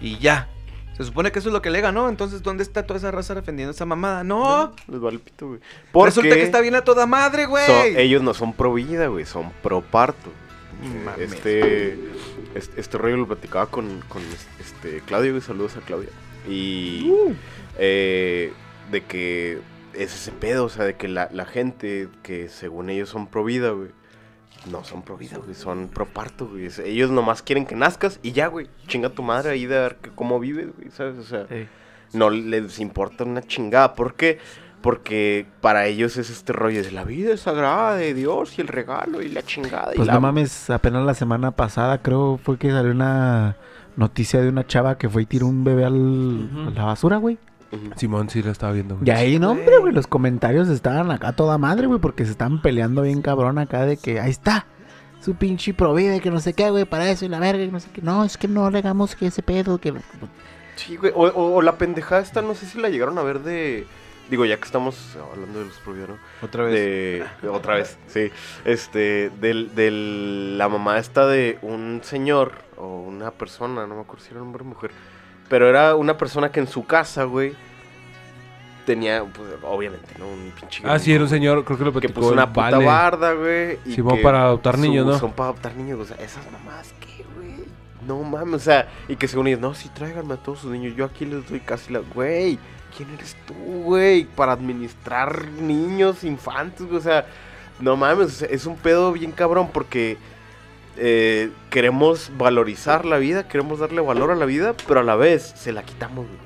Y ya. Se supone que eso es lo que le ganó. Entonces, ¿dónde está toda esa raza defendiendo esa mamada? No. Les vale pito, güey. Porque Resulta que está bien a toda madre, güey. son- ellos no son pro vida, güey, son pro parto. Mames. Este, este, este rollo lo platicaba con, con este Claudio, güey, saludos a Claudia. Y eh, de que es ese pedo, o sea, de que la, la gente que según ellos son pro vida, güey, no son pro vida, güey, son pro parto, güey. Ellos nomás quieren que nazcas y ya, güey, chinga tu madre ahí de ver que cómo vives, güey, ¿sabes? O sea, Sí. no les importa una chingada. ¿Por qué? Porque para ellos es este rollo de la vida es sagrada de Dios y el regalo y la chingada. y Pues la- no mames, apenas la semana pasada creo fue que salió una noticia de una chava que fue y tiró un bebé al, a la basura, güey. Simón sí la estaba viendo, güey. Y ahí, no, hombre, güey, los comentarios estaban acá toda madre, güey, porque se estaban peleando bien cabrón acá de que ahí está, su pinche provide, que no sé qué, güey, para eso y la verga, y no sé qué. No, es que no le hagamos que ese pedo, que... Sí, güey. O, o- o la pendejada esta, no sé si la llegaron a ver de. Digo, ya que estamos hablando de los prohibidos, ¿no? Otra De, de otra vez, sí. Este, del, del- la mamá esta de un señor o una persona, no me acuerdo si era hombre o mujer, pero era una persona que en su casa, güey, tenía, pues, obviamente, ¿no? Un pinche. Ah, sí, era un señor, creo que lo Que platicó. puso el una puta Vale. barda, güey. y que para adoptar niños, ¿no? Son para adoptar niños, o sea, esas mamás, ¿qué, güey? No mames, o sea, y que según ellos, no, sí, tráiganme a todos sus niños, yo aquí les doy casi la. Güey, ¿quién eres tú, güey? Para administrar niños, infantes, güey, o sea, no mames, es un pedo bien cabrón porque. eh, queremos valorizar la vida, queremos darle valor a la vida, pero a la vez se la quitamos, güey.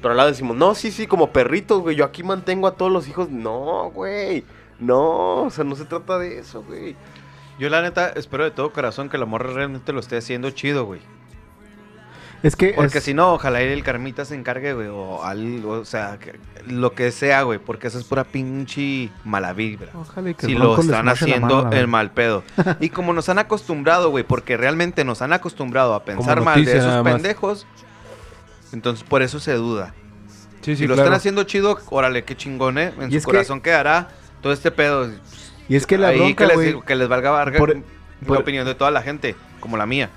Pero a la vez decimos, no, sí, sí, como perritos, güey, yo aquí mantengo a todos los hijos. No, güey. No, o sea, no se trata de eso, güey. Yo, la neta, espero de todo corazón que la morra realmente lo esté haciendo chido, güey. Es que... Porque es- si no, ojalá el Carmita se encargue, güey. O algo, o sea, que- lo que sea, güey. Porque eso es pura pinche mala vibra. Ojalá y que si lo están mano, haciendo el mal pedo. Y como nos han acostumbrado, güey, porque realmente nos han acostumbrado a pensar mal de esos pendejos, entonces por eso se duda. Sí, sí, si lo claro. están haciendo chido, órale, qué chingón, ¿eh? En Y su que- corazón quedará todo este pedo. Y es que la Ahí bronca, que, les, que les valga varga por- la opinión de toda la gente, como la mía.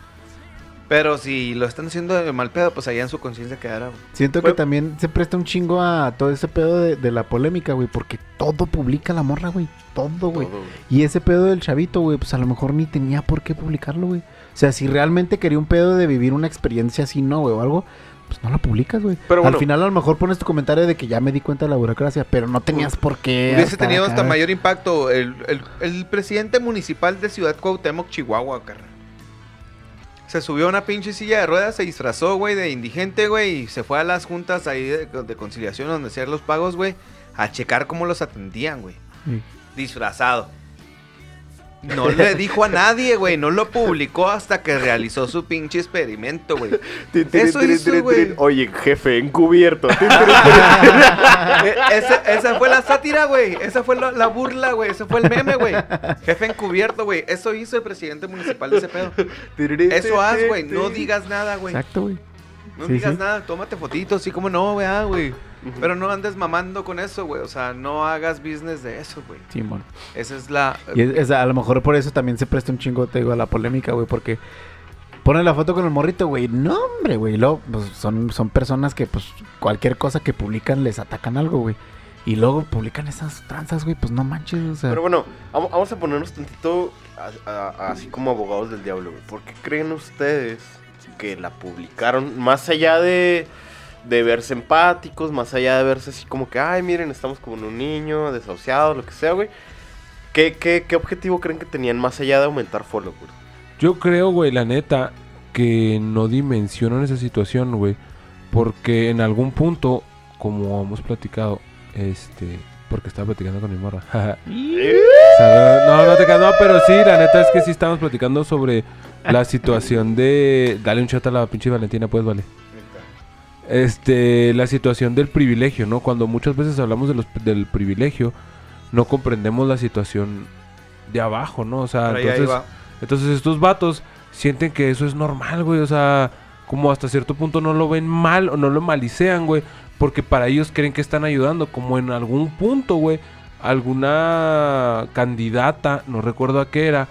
Pero si lo están haciendo de mal pedo, pues allá en su conciencia quedará. güey. Siento que también se presta un chingo a todo ese pedo de, de la polémica, güey. Porque todo publica la morra, güey. Todo, güey. Todo, güey. Y ese pedo del chavito, güey, pues a lo mejor ni tenía por qué publicarlo, güey. O sea, si realmente quería un pedo de vivir una experiencia así, no, güey, o algo, pues no lo publicas, güey. Pero Al bueno. final a lo mejor pones tu comentario de que ya me di cuenta de la burocracia, pero no tenías por qué. Hubiese tenido acá. hasta mayor impacto el, el- el presidente municipal de Ciudad Cuauhtémoc, Chihuahua, carnal. Se subió a una pinche silla de ruedas, se disfrazó, güey, de indigente, güey, y se fue a las juntas ahí de, de conciliación donde hacían los pagos, güey, a checar cómo los atendían, güey. Disfrazado. No le dijo a nadie, güey, no lo publicó hasta que realizó su pinche experimento, güey. Eso hizo, güey. Oye, jefe, encubierto. Esa, esa fue la sátira, güey. Esa fue la, la burla, güey. Ese fue el meme, güey. Jefe encubierto, güey. Eso hizo el presidente municipal de ese pedo. Eso haz, güey. No digas nada, güey. Exacto, güey. No Sí, digas sí. nada. Tómate fotitos, sí, como no, güey, ah, güey. Pero no andes mamando con eso, güey. O sea, no hagas business de eso, güey. Simón. Esa es la. Y es- es- a lo mejor por eso también se presta un chingo, te digo, a la polémica, güey, porque ponen la foto con el morrito, güey. No, hombre, güey. y Luego, pues, son, son personas que, pues, cualquier cosa que publican les atacan algo, güey. Y luego publican esas tranzas, güey, pues no manches, o sea. Pero bueno, vamos, vamos a ponernos tantito a- a- a- así como abogados del diablo, güey. ¿Por qué creen ustedes que la publicaron más allá de, de verse empáticos, más allá de verse así como que, ay, miren, estamos como en un niño, desahuciado, lo que sea, güey? ¿Qué, qué, qué objetivo creen que tenían más allá de aumentar followers? Yo creo, güey, la neta, que no dimensionan esa situación, güey. Porque en algún punto, como hemos platicado, este. Porque estaba platicando con mi morra. Salud. no, no te no, pero sí, la neta es que sí estamos platicando sobre la situación de. Dale un chat a la pinche Valentina, pues, vale. Este, la situación del privilegio, ¿no? Cuando muchas veces hablamos de los, del privilegio, no comprendemos la situación de abajo, ¿no? O sea, ahí entonces. Entonces estos vatos sienten que eso es normal, güey. O sea, como hasta cierto punto no lo ven mal o no lo malicean, güey. Porque para ellos creen que están ayudando. Como en algún punto, güey. Alguna candidata, no recuerdo a qué era,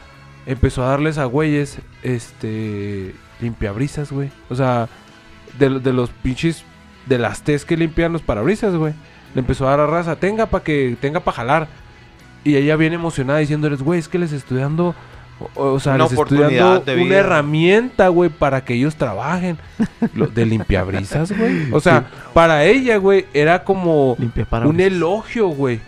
empezó a darles a güeyes, este, limpiabrisas, güey. O sea, de, de los pinches, de las tes que limpian los parabrisas, güey. Le empezó a dar a raza, tenga para que, tenga para jalar. Y ella bien emocionada diciéndoles, güey, es que les estoy dando, o, o sea, Una les estoy dando de una herramienta, güey, para que ellos trabajen. Lo, de limpiabrisas, güey. O sea, para ella, güey, era como un elogio, güey.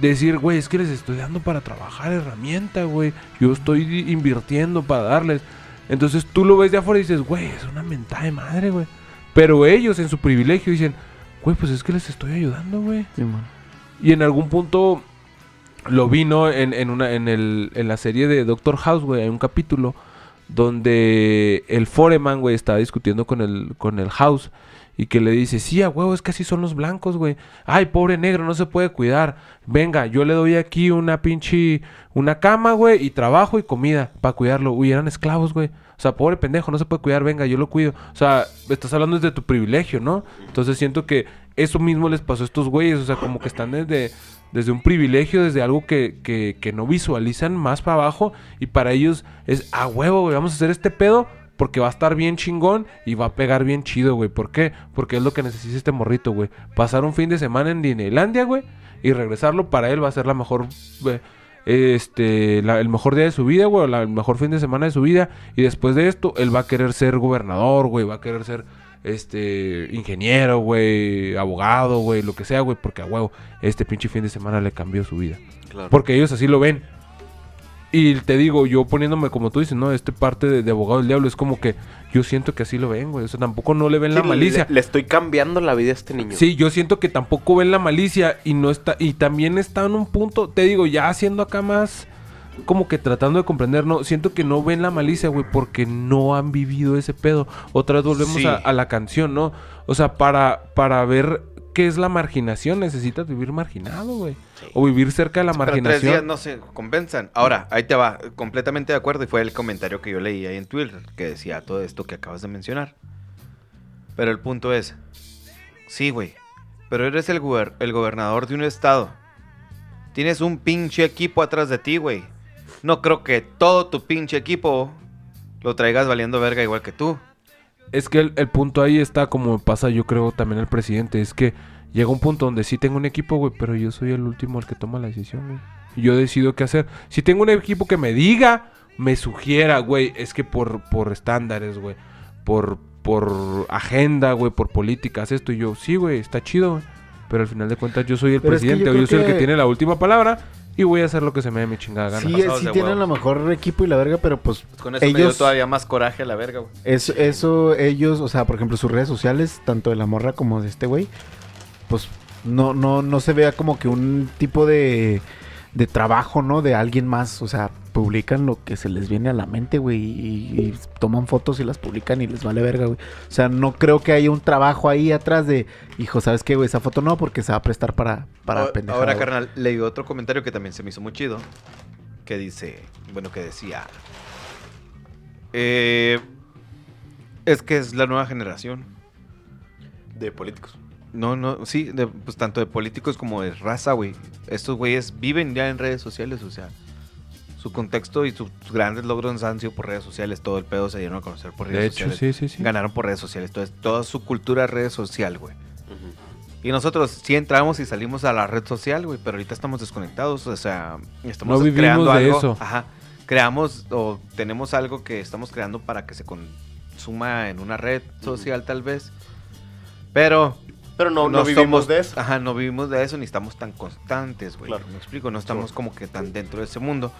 Decir, güey, es que les estoy dando para trabajar herramienta, güey. Yo estoy invirtiendo para darles. Entonces tú lo ves de afuera y dices, güey, es una mentada de madre, güey. Pero ellos en su privilegio dicen, güey, pues es que les estoy ayudando, güey. Y en algún punto lo vi, ¿no? En, en, una, en, el, en la serie de Doctor House, güey, hay un capítulo donde el Foreman, güey, estaba discutiendo con el, con el House y que le dice, sí, a huevo, es que así son los blancos, güey. Ay, pobre negro, no se puede cuidar. Venga, yo le doy aquí una pinche, una cama, güey, y trabajo y comida para cuidarlo. Uy, eran esclavos, güey. O sea, pobre pendejo, no se puede cuidar, venga, yo lo cuido. O sea, estás hablando desde tu privilegio, ¿no? Entonces siento que eso mismo les pasó a estos güeyes. O sea, como que están desde, desde un privilegio, desde algo que, que, que no visualizan más para abajo. Y para ellos es, a huevo, güey, vamos a hacer este pedo porque va a estar bien chingón y va a pegar bien chido, güey. ¿Por qué? Porque es lo que necesita este morrito, güey. Pasar un fin de semana en Disneylandia, güey. Y regresarlo para él va a ser la mejor... este, la- el mejor día de su vida, güey, o la- el mejor fin de semana de su vida, y después de esto, él va a querer ser gobernador, güey, va a querer ser, este, ingeniero, güey, abogado, güey, lo que sea, güey, porque a huevo, este pinche fin de semana le cambió su vida. Claro. Porque ellos así lo ven. Y te digo, yo poniéndome como tú dices, ¿no? Este parte de, de abogado del diablo es como que yo siento que así lo ven, güey. O sea, tampoco no le ven la Sí, malicia. Le, le estoy cambiando la vida a este niño. Sí, yo siento que tampoco ven la malicia y no está y también está en un punto, te digo, ya haciendo acá más como que tratando de comprender, no, siento que no ven la malicia, güey, porque no han vivido ese pedo. Otra vez volvemos Sí. a, a la canción, ¿no? O sea, para para ver qué es la marginación, necesitas vivir marginado, güey. O vivir cerca de la Pero tres marginación. días no se compensan. Ahora, ahí te va, completamente de acuerdo. Y fue el comentario que yo leí ahí en Twitter, que decía todo esto que acabas de mencionar. Pero el punto es, sí, güey, pero eres el, guber- el gobernador de un estado. Tienes un pinche equipo atrás de ti, güey. No creo que todo tu pinche equipo lo traigas valiendo verga igual que tú. Es que el, el punto ahí está como pasa yo creo también el presidente. Es que llega un punto donde sí tengo un equipo, güey, pero yo soy el último el que toma la decisión, güey. Y Yo decido qué hacer. Si tengo un equipo que me diga, me sugiera, güey, es que por, por estándares, güey, por, por agenda, güey, por políticas, esto. Y yo, sí, güey, está chido, güey. Pero al final de cuentas yo soy el Pero es que presidente, yo o yo soy el que- tiene la última palabra y voy a hacer lo que se me dé mi chingada gana. Sí, pasados sí tienen a lo mejor equipo y la verga, pero pues Con eso me dio ellos... todavía más coraje a la verga, güey. Eso, eso, ellos, o sea, por ejemplo, sus redes sociales, tanto de la morra como de este güey, pues no, no, no se vea como que un tipo de, de trabajo, ¿no? De alguien más, o sea, publican lo que se les viene a la mente, güey, y, y toman fotos y las publican y les vale verga, güey. O sea, no creo que haya un trabajo ahí atrás de, hijo, ¿sabes qué, güey? Esa foto no, porque se va a prestar para, para Ahora- pendejada, Ahora, güey. carnal, leí otro comentario que también se me hizo muy chido. Que dice, bueno, que decía... eh, es que es la nueva generación. De políticos. No, no, sí, de, pues tanto de políticos como de raza, güey. Estos güeyes viven ya en redes sociales, o sea, su contexto y sus grandes logros han sido por redes sociales. Todo el pedo se dieron a conocer por redes De hecho, sociales. sí, sí, sí. Ganaron por redes sociales. Entonces, toda su cultura es red social, güey. Y nosotros sí entramos y salimos a la red social, güey, pero ahorita estamos desconectados, o sea, estamos No creando de algo. eso. Ajá. Creamos o tenemos algo que estamos creando para que se consuma en una red social, tal vez. Pero Pero no, no, vivimos somos- de eso. Ajá, no vivimos de eso ni estamos tan constantes, güey. Claro. Me explico, no estamos como que tan dentro de ese mundo.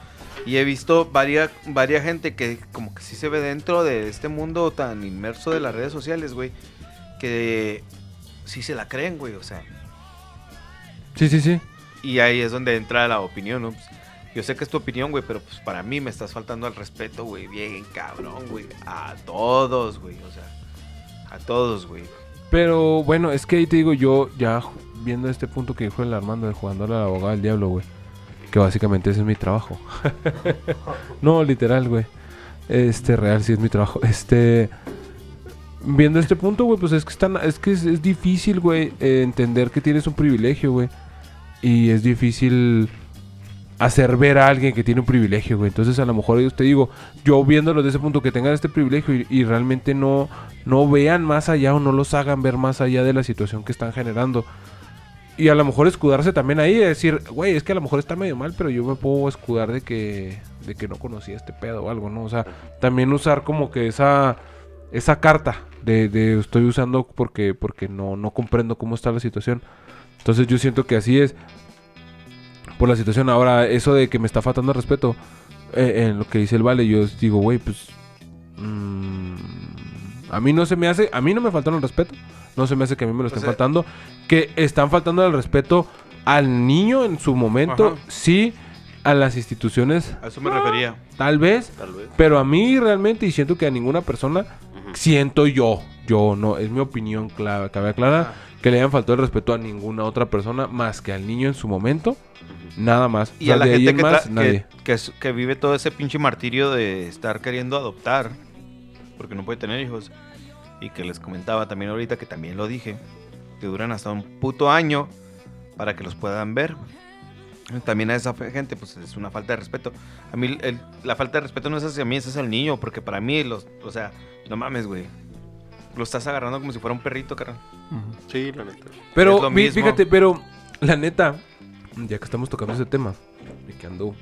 Y he visto varia, varia gente que como que sí se ve dentro de este mundo tan inmerso de las redes sociales, güey. Que sí se la creen, güey, o sea. Sí, sí, sí. Y ahí es donde entra la opinión, ¿no? Pues, yo sé que es tu opinión, güey, pero pues para mí me estás faltando al respeto, güey, bien cabrón, güey. A todos, güey, o sea. A todos, güey. Pero bueno, es que ahí te digo yo, ya viendo este punto que dijo el Armando de jugándole al abogado del diablo, güey. Que básicamente ese es mi trabajo. no, literal, güey. Este, real, sí es mi trabajo. Este. Viendo este punto, güey, pues es que, están, es, que es, difícil, güey, entender que tienes un privilegio, güey. Y es difícil hacer ver a alguien que tiene un privilegio, güey. Entonces, a lo mejor ellos te digo, yo viéndolo desde ese punto, que tengan este privilegio y, y realmente no, no vean más allá o no los hagan ver más allá de la situación que están generando. Y a lo mejor escudarse también ahí, decir, güey, es que a lo mejor está medio mal, pero yo me puedo escudar de que, de que no conocía este pedo o algo, ¿no? O sea, también usar como que esa, esa carta de, de estoy usando porque, porque no, no comprendo cómo está la situación. Entonces yo siento que así es por la situación. Ahora, eso de que me está faltando el respeto eh, en lo que dice el Vale, yo digo, güey, pues... mm, a mí no se me hace, a mí no me faltaron el respeto. No se me hace que a mí me lo estén faltando. Que están faltando el respeto al niño en su momento, Ajá. sí, a las instituciones, A eso me refería. tal vez, Tal vez. pero a mí realmente, y siento que a ninguna persona, siento yo, yo no, es mi opinión, clave, cabe aclarar, que le hayan faltado el respeto a ninguna otra persona más que al niño en su momento, nada más. Y O sea, a la gente en que, más, nadie. que, que vive todo ese pinche martirio de estar queriendo adoptar, porque no puede tener hijos. Y que les comentaba también ahorita, que también lo dije, que duran hasta un puto año para que los puedan ver. También a esa gente, pues es una falta de respeto. A mí el- la falta de respeto no es hacia mí, es hacia el niño, porque para mí, los, o sea, no mames, güey. Lo estás agarrando como si fuera un perrito, carnal. Sí, la neta. Pero, es lo vi- mismo. fíjate, pero la neta, ya que estamos tocando ese tema, y que ando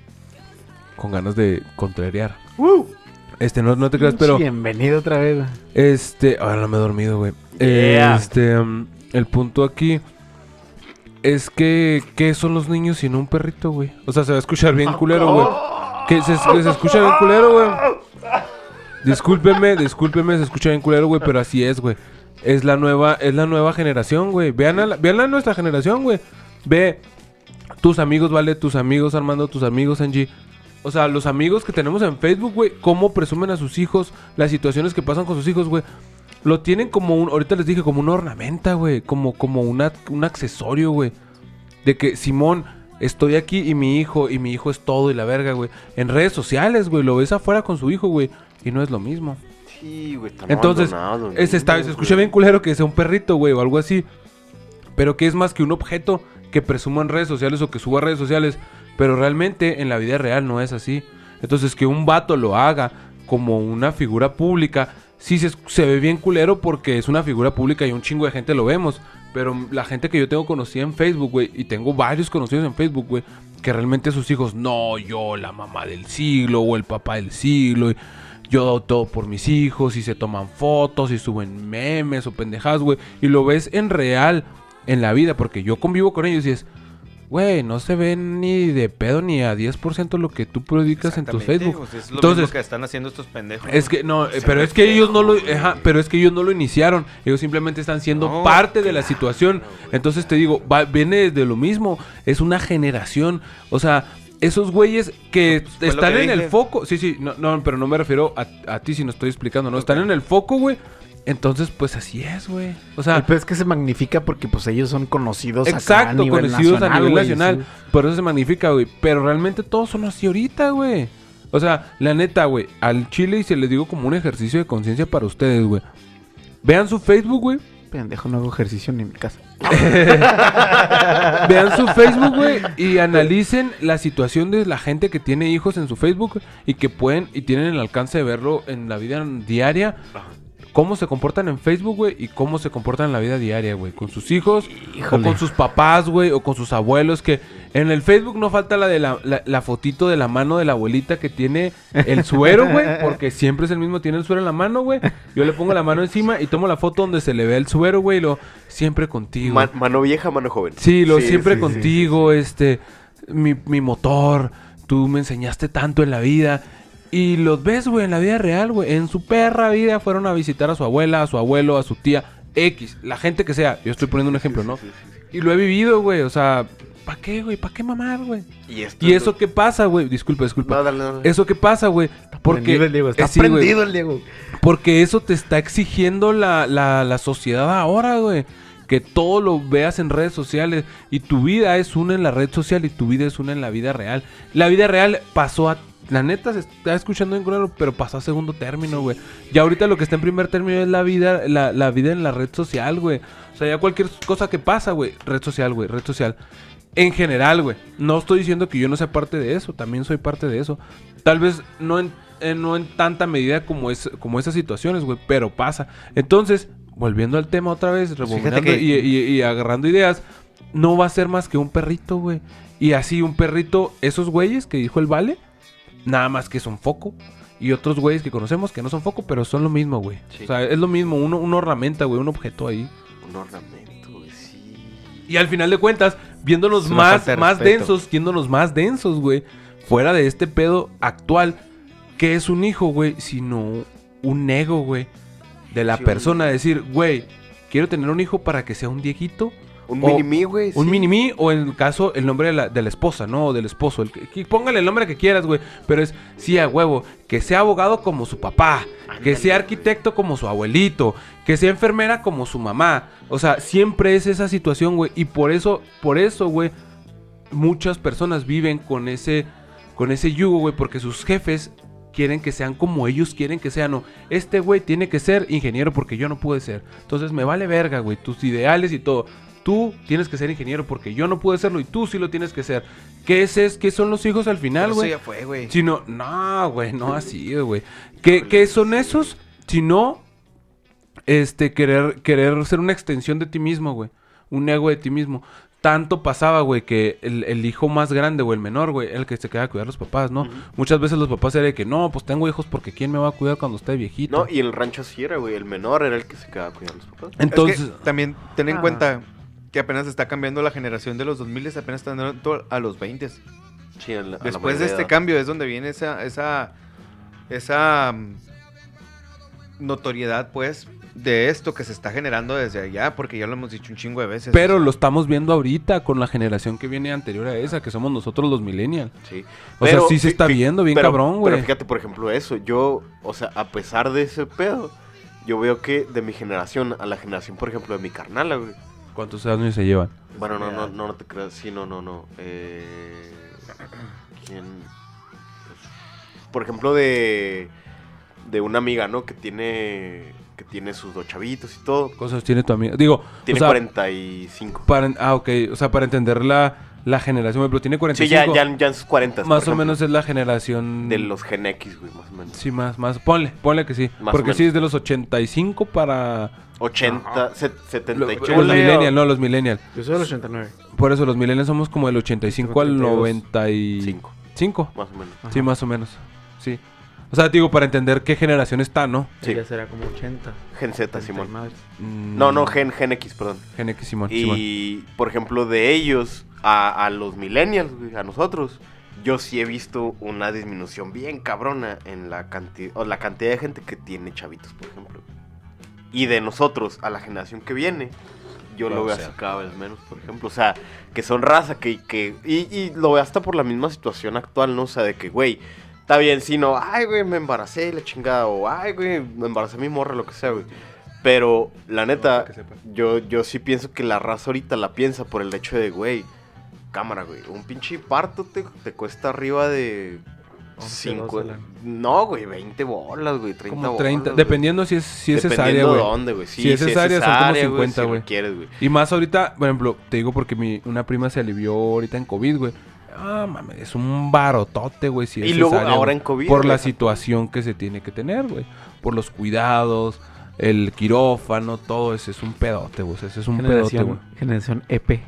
con ganas de contrariar. Este, no, no te creas, pero Bienvenido otra vez. este, ahora no me he dormido, güey. Yeah. Este, um, el punto aquí es que, ¿qué son los niños sin un perrito, güey? O sea, se va a escuchar bien culero, güey. Que se, se escucha bien culero, güey. Discúlpeme, discúlpeme, se escucha bien culero, güey, pero así es, güey. Es la nueva, es la nueva generación, güey. Vean la- nuestra generación, güey. Ve tus amigos, vale, tus amigos, Armando, tus amigos, Angie. O sea, los amigos que tenemos en Facebook, güey, cómo presumen a sus hijos, las situaciones que pasan con sus hijos, güey. Lo tienen como un, ahorita les dije, como una ornamenta, güey. Como, como una, un accesorio, güey. De que, Simón, estoy aquí y mi hijo, y mi hijo es todo y la verga, güey. En redes sociales, güey, lo ves afuera con su hijo, güey. Y no es lo mismo. Sí, güey. están Entonces, está, niños, se escucha güey. bien culero que sea un perrito, güey, o algo así. pero que es más que un objeto que presumo en redes sociales o que subo a redes sociales, pero realmente en la vida real no es así. Entonces que un vato lo haga como una figura pública, sí se, se ve bien culero porque es una figura pública y un chingo de gente lo vemos, pero la gente que yo tengo conocida en Facebook, güey, y tengo varios conocidos en Facebook, güey, que realmente sus hijos, no, yo la mamá del siglo o el papá del siglo, y yo doy todo por mis hijos y se toman fotos y suben memes o pendejadas, güey, y lo ves en real, en la vida, porque yo convivo con ellos y es, güey, no se ven ni de pedo ni a 10% lo que tú predicas en tu Facebook. pues, es lo Entonces, mismo que están haciendo estos pendejos. es que no, eh, pero es que ellos no lo, ajá, pero es que ellos no lo iniciaron. Ellos simplemente están siendo No, parte de la situación. Entonces te digo, va- viene de lo mismo. Es una generación. O sea, esos güeyes que Pues, están que en el foco. Sí, sí, no, no, pero no me refiero a, a ti si no estoy explicando, ¿no? Están en el foco, güey. Entonces, pues así es, güey. O sea, El peor es que se magnifica porque pues ellos son conocidos acá Exacto, a nivel conocidos a nivel nacional. sí. Por eso se magnifica, güey. Pero realmente todos son así ahorita, güey. O sea, la neta, güey. Al chile y se les digo como un ejercicio de conciencia para ustedes, güey. Vean su Facebook, güey. Pendejo, no hago ejercicio ni en mi casa. Vean su Facebook, güey. Y analicen la situación de la gente que tiene hijos en su Facebook y que pueden y tienen el alcance de verlo en la vida diaria. Cómo se comportan en Facebook, güey, y cómo se comportan en la vida diaria, güey. Con sus hijos, Híjole. o con sus papás, güey, o con sus abuelos. Que en el Facebook no falta la de la, la- la fotito de la mano de la abuelita que tiene el suero, güey. Porque siempre es el mismo, tiene el suero en la mano, güey. Yo le pongo la mano encima y tomo la foto donde se le ve el suero, güey. y Lo siempre contigo. Man- mano vieja, mano joven. Sí, lo Sí, siempre sí, sí, contigo, este, mi, mi motor, tú me enseñaste tanto en la vida. Y los ves, güey, en la vida real, güey. En su perra vida fueron a visitar a su abuela, a su abuelo, a su tía, X, la gente que sea. Yo estoy poniendo un ejemplo, ¿no? Y lo he vivido, güey, o sea, ¿para qué, güey? ¿Para qué mamar, güey? Y, esto ¿Y es eso qué pasa, güey? Disculpa, disculpa. No, dale, dale. Eso qué pasa, güey. Porque, Prendido el Diego, está eh, sí, prendido el Diego. Porque eso te está exigiendo la, la, la sociedad ahora, güey. Que todo lo veas en redes sociales. Y tu vida es una en la red social y tu vida es una en la vida real. La vida real pasó a... La neta se está escuchando en culero, pero pasó a segundo término, güey. Ya ahorita lo que está en primer término es la vida, la, la vida en la red social, güey. O sea, ya cualquier cosa que pasa, güey. Red social, güey. Red social. En general, güey. No estoy diciendo que yo no sea parte de eso. También soy parte de eso. Tal vez no en, eh, no en tanta medida como, es, como esas situaciones, güey. Pero pasa. Entonces, volviendo al tema otra vez, rebobinando que- y, y- y agarrando ideas. No va a ser más que un perrito, güey. Y así un perrito, esos güeyes que dijo el Vale, nada más que son foco. Y otros güeyes que conocemos que no son foco, pero son lo mismo, güey. Sí. O sea, es lo mismo, uno, una herramienta, güey, un objeto ahí. Un ornamento. Y al final de cuentas, viéndonos más, de más densos, viéndonos más densos, güey. Fuera de este pedo actual, que es un hijo, güey, sino un ego, güey. De la persona, decir, güey, quiero tener un hijo para que sea un Dieguito. Un O- mini-me, güey. Un sí. mini-me o en el caso el nombre de la, de la esposa, ¿no? O del esposo. El que- póngale el nombre que quieras, güey. Pero es, sí, a huevo. Que sea abogado como su papá. Que sea arquitecto como su abuelito. Que sea enfermera como su mamá. O sea, siempre es esa situación, güey. Y por eso, por eso, güey, muchas personas viven con ese, con ese yugo, güey. Porque sus jefes quieren que sean como ellos quieren que sean. No, este güey tiene que ser ingeniero porque yo no pude ser. Entonces me vale verga, güey. Tus ideales y todo. Tú tienes que ser ingeniero porque yo no pude serlo y tú sí lo tienes que ser. ¿Qué es, es qué son los hijos al final, Pero eso güey? ya fue, güey. Si no, no, güey, no así, güey. ¿Qué, qué son esos? Si no, este, querer, querer ser una extensión de ti mismo, güey. Un ego de ti mismo. Tanto pasaba, güey, que el, el hijo más grande o el menor, güey, el que se queda a cuidar a los papás, ¿no? Muchas veces los papás eran de que, no, pues tengo hijos porque ¿quién me va a cuidar cuando esté viejito? No, y el rancho así era, güey. El menor era el que se quedaba cuidando a los papás. Entonces, Es que también ten en Ah. cuenta que apenas está cambiando la generación de los 2000, apenas están dando a los 20. Sí, a la- Después de este edad. cambio es donde viene esa esa esa mm, notoriedad pues de esto que se está generando desde allá, porque ya lo hemos dicho un chingo de veces. pero lo estamos viendo ahorita con la generación que viene anterior a esa, que somos nosotros los millennials. Sí. O sea, sí se está viendo bien pero- cabrón, güey. Pero fíjate, por ejemplo, eso. Yo, o sea, a pesar de ese pedo, yo veo que de mi generación a la generación, por ejemplo, de mi carnala, güey. ¿Cuántos años se llevan? Bueno, no, no, no, no te creas. Sí, no, no, no. Eh, ¿Quién? Por ejemplo, de. de una amiga, ¿no? Que tiene que tiene sus dos chavitos y todo. Cosas tiene tu amigo. Digo, Tiene o sea, 45. para, ah, ok. O sea, para entender la, generación, pero tiene Sí, 45. ya, ya, ya en sus 40. por más o menos es la generación... De los Gen X, güey, más o menos. Sí, más, más. Ponle, ponle que sí. Más Porque sí es de los 85 para... 80, set- Lo- 78. los millennials, no, los millennials. Yo soy del 89. Por eso los millennials somos como del 85 al 32. 95. Cinco. Más o menos. Sí, más o menos. Sí. O sea, digo, para entender qué generación está, ¿no? Sí. Ya será como 80. Gen Z, 30 y Simón. Mm, No, no, Gen, Gen X, perdón. Gen X, Simón. Simón. Y, por ejemplo, de ellos a, a los millennials, güey, a nosotros, yo sí he visto una disminución bien cabrona en la cantidad, o la cantidad de gente que tiene chavitos, por ejemplo. Y de nosotros a la generación que viene, yo lo O veo sea. así cada vez menos, por ejemplo. O sea, que son raza, que... que y, y lo veo hasta por la misma situación actual, ¿no? O sea, de que, güey, está bien, si no, ay, güey, me embaracé, la chingada, o ay, güey, me embaracé mi morra, lo que sea, güey. Pero, la neta, yo, yo sí pienso que la raza ahorita la piensa por el hecho de, güey, cámara, güey, un pinche parto te, te cuesta arriba de... 11, cinco- 12 la- no, güey, 20 bolas, güey, 30 Como bolas. 30, güey. dependiendo si es, si es cesárea, güey. de dónde, güey. Sí, Si es cesárea, son como cesárea, 50, si güey. lo quieres, güey. Y más ahorita, por ejemplo, te digo porque mi, una prima se alivió ahorita en COVID, güey. Ah, mames, es un barotote, güey. Si es Y luego cesárea, ahora güey, en COVID, Por güey, la situación que se tiene que tener, güey. Por los cuidados, el quirófano, todo ese es un pedote, güey. Ese es un pedote, güey. Generación, generación EP.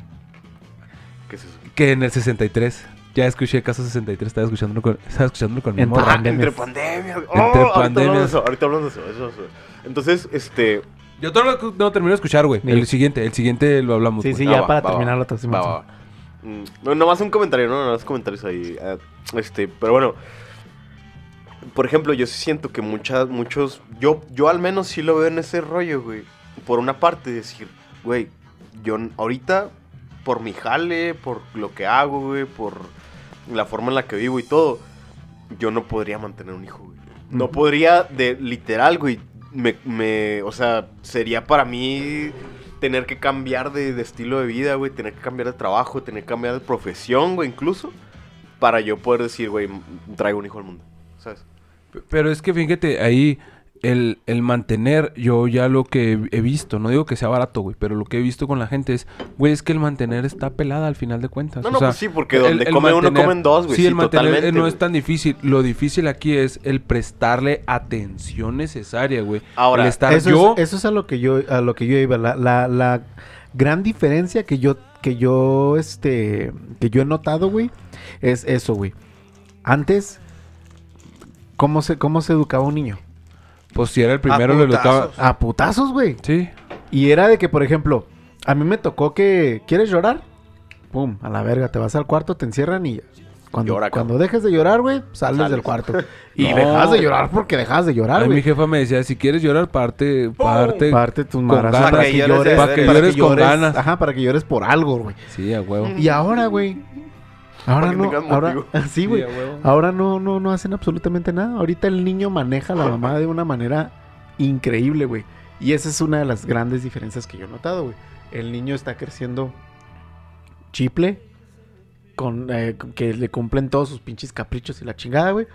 Que en el 63. Ya escuché caso 63, estaba escuchándolo con, estaba escuchándolo con mi Entre morra. Ah, pandemias. entre pandemias. Entre Oh, ahorita hablamos pandemias. de eso, Ahorita hablamos de eso, eso, eso. Entonces, este... Yo todo lo no termino de escuchar, güey. El siguiente, el siguiente lo hablamos. Sí, güey. sí, Ah, ya va, para va, terminar va. la otra Va, va, va. semana. Mm, No, nomás un comentario, ¿no? Nomás comentarios ahí. ah, Este, pero bueno. Por ejemplo, yo sí siento que muchas, muchos. Yo, yo al menos sí lo veo en ese rollo, güey. Por una parte, decir, güey, yo n- ahorita, por mi jale, por lo que hago, güey, por la forma en la que vivo y todo, yo no podría mantener un hijo, güey. No podría, de literal, güey. Me, me, o sea, sería para mí tener que cambiar de, de estilo de vida, güey, tener que cambiar de trabajo, tener que cambiar de profesión, güey, incluso, para yo poder decir, güey, traigo un hijo al mundo, ¿sabes? Pero es que fíjate, ahí el, el mantener, yo ya lo que he- visto, no digo que sea barato, güey, pero lo que he visto con la gente es, güey, es que el mantener está pelada al final de cuentas. No, o no, sea, pues sí, porque donde come uno, comen dos, güey, Sí, sí, el mantener totalmente, no güey. es tan difícil. Lo difícil aquí es el prestarle atención necesaria, güey. Ahora, el estar Eso, yo... es, eso es a lo que yo a lo que yo iba la, la, la gran diferencia que yo que yo este que yo he notado güey es eso güey antes cómo se cómo se educaba un niño Pues si era el primero, lo educaba... putazos. a putazos güey Sí. y era de que por ejemplo a mí me tocó que quieres llorar pum a la verga te vas al cuarto te encierran y cuando, Llora, cuando dejes de llorar güey sales, Sales. del cuarto y No. dejas de llorar porque dejas de llorar mí mi güey jefa me decía, si quieres llorar, parte... parte... parte tus ganas. para Que que llores para que llores con ganas. ajá para que llores por algo güey Sí, a huevo. y ahora güey ahora no ahora sí güey. ahora no no no hacen absolutamente nada. Ahorita el niño maneja a la mamá de una manera increíble güey. Y esa es una de las grandes diferencias que yo he notado güey. El niño está creciendo chiple con eh, que le cumplen todos sus pinches caprichos y la chingada güey.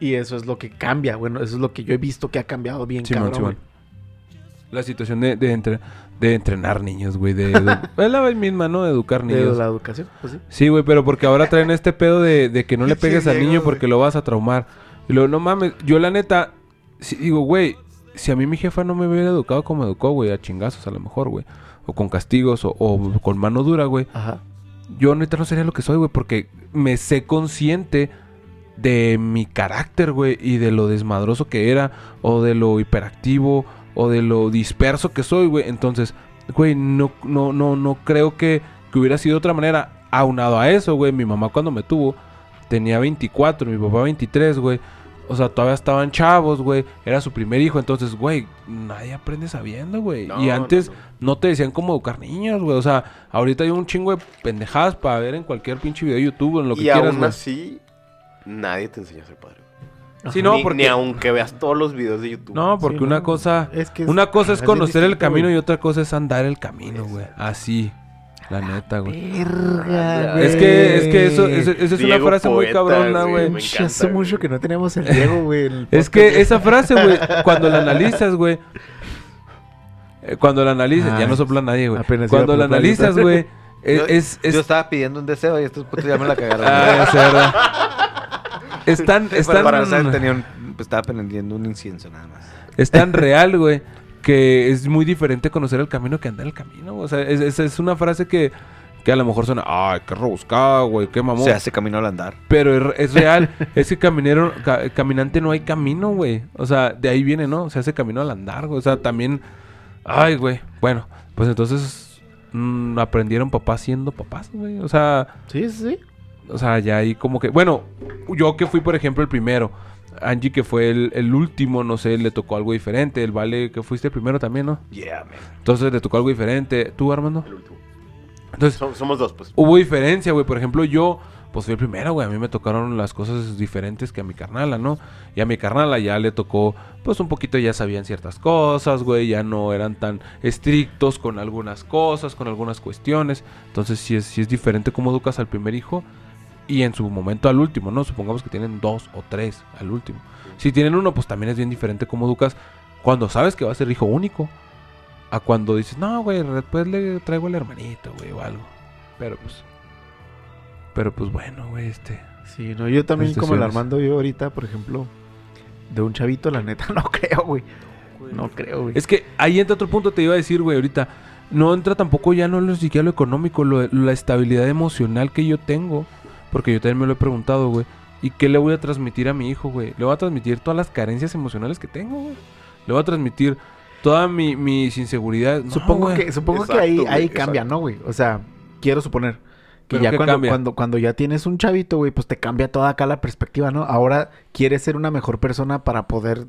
Y eso es lo que cambia bueno eso es lo que yo he visto que ha cambiado bien Simón, cabrón. La situación de, de, entre- de entrenar niños, güey. De, es la misma, ¿no? De educar de niños. la educación pues sí Sí, güey, pero porque ahora traen este pedo de, de que no le Sí, pegues al niño güey. porque lo vas a traumar. Y luego, no mames, yo la neta, digo, güey, si a mí mi jefa no me hubiera educado como educó, güey, a chingazos a lo mejor, güey. O con castigos, o, o con mano dura, güey. ajá Yo neta no sería lo que soy, güey, porque me sé consciente de mi carácter, güey, y de lo desmadroso que era, o de lo hiperactivo, o de lo disperso que soy, güey. Entonces, güey, no, no, no, no creo que, que hubiera sido de otra manera. Aunado a eso, güey, mi mamá cuando me tuvo tenía 24, mi papá 23, güey. O sea, todavía estaban chavos, güey. Era su primer hijo. Entonces, güey, nadie aprende sabiendo, güey. No, y antes no. no, te decían cómo educar niños, güey. O sea, ahorita hay un chingo de pendejadas para ver en cualquier pinche video de YouTube, en lo que y quieras, aún güey. así, nadie te enseña a ser padre. Sí, no, ni, porque... ni aunque veas todos los videos de YouTube. No, porque Sí, una no. cosa... es que Una cosa es conocer el camino y otra cosa es andar el camino, güey. Así. La neta, güey. Verga. Es que, es que eso, eso- esa es una frase muy cabrona, güey, Hace güey. mucho que no teníamos el Diego, güey. Es que esa frase, güey, cuando la analizas, güey. eh, Cuando la analizas, ya no sopla nadie, güey. apenas Cuando la analizas, güey, es, yo, es, es- yo estaba pidiendo un deseo y estos putos ya me la cagaron. Ah, es verdad. Están, están, para saber, tenía un- pues, estaba prendiendo un incienso nada más. es tan real, güey, que es muy diferente conocer el camino que andar el camino. O sea, es, es- es una frase que, que a lo mejor suena, ay, qué rebuscada, güey, qué mamón. Se hace camino al andar. Pero es, es real. es que caminero, ca- caminante no hay camino, güey. O sea, de ahí viene, ¿no? Se hace camino al andar, güey. O sea, también. Ay, güey. Bueno, pues entonces mm, aprendieron papás siendo papás, güey. O sea, Sí, sí, sí. O sea, ya ahí como que. Bueno, yo que fui, por ejemplo, el primero. Angie, que fue el, el último, no sé, le tocó algo diferente. El Vale, que fuiste el primero también, ¿no? Yeah, man. Entonces le tocó algo diferente. ¿Tú, Armando? El último. Entonces, Som- somos dos, pues. hubo diferencia, güey. Por ejemplo, yo, pues fui el primero, güey. A mí me tocaron las cosas diferentes que a mi carnala, ¿no? Y a mi carnala ya le tocó, pues un poquito ya sabían ciertas cosas, güey. Ya no eran tan estrictos con algunas cosas, con algunas cuestiones. Entonces, sí es, sí es diferente cómo educas al primer hijo y en su momento al último, ¿no? Supongamos que tienen dos o tres al último. Si tienen uno, pues también es bien diferente cómo educas cuando sabes que va a ser hijo único. A cuando dices, no, güey, después le traigo al hermanito, güey, o algo. Pero pues. Pero pues bueno, güey, este. Sí, no, yo también como el. Armando, yo ahorita, por ejemplo, de un chavito, la neta, no creo, güey. No creo, güey. Es que ahí entra otro punto, te iba a decir, güey, ahorita. No entra tampoco ya no lo siquiera lo económico, lo- la estabilidad emocional que yo tengo. Porque yo también me lo he preguntado, güey. ¿Y qué le voy a transmitir a mi hijo, güey? Le voy a transmitir todas las carencias emocionales que tengo, güey. Le voy a transmitir toda mi, mis inseguridades. No, supongo güey. que, supongo que ahí, güey, ahí exacto. cambia, ¿no, güey? O sea, quiero suponer que ¿Pero ya cuando, cambia? cuando, cuando ya tienes un chavito, güey, pues te cambia toda acá la perspectiva, ¿no? Ahora quieres ser una mejor persona para poder.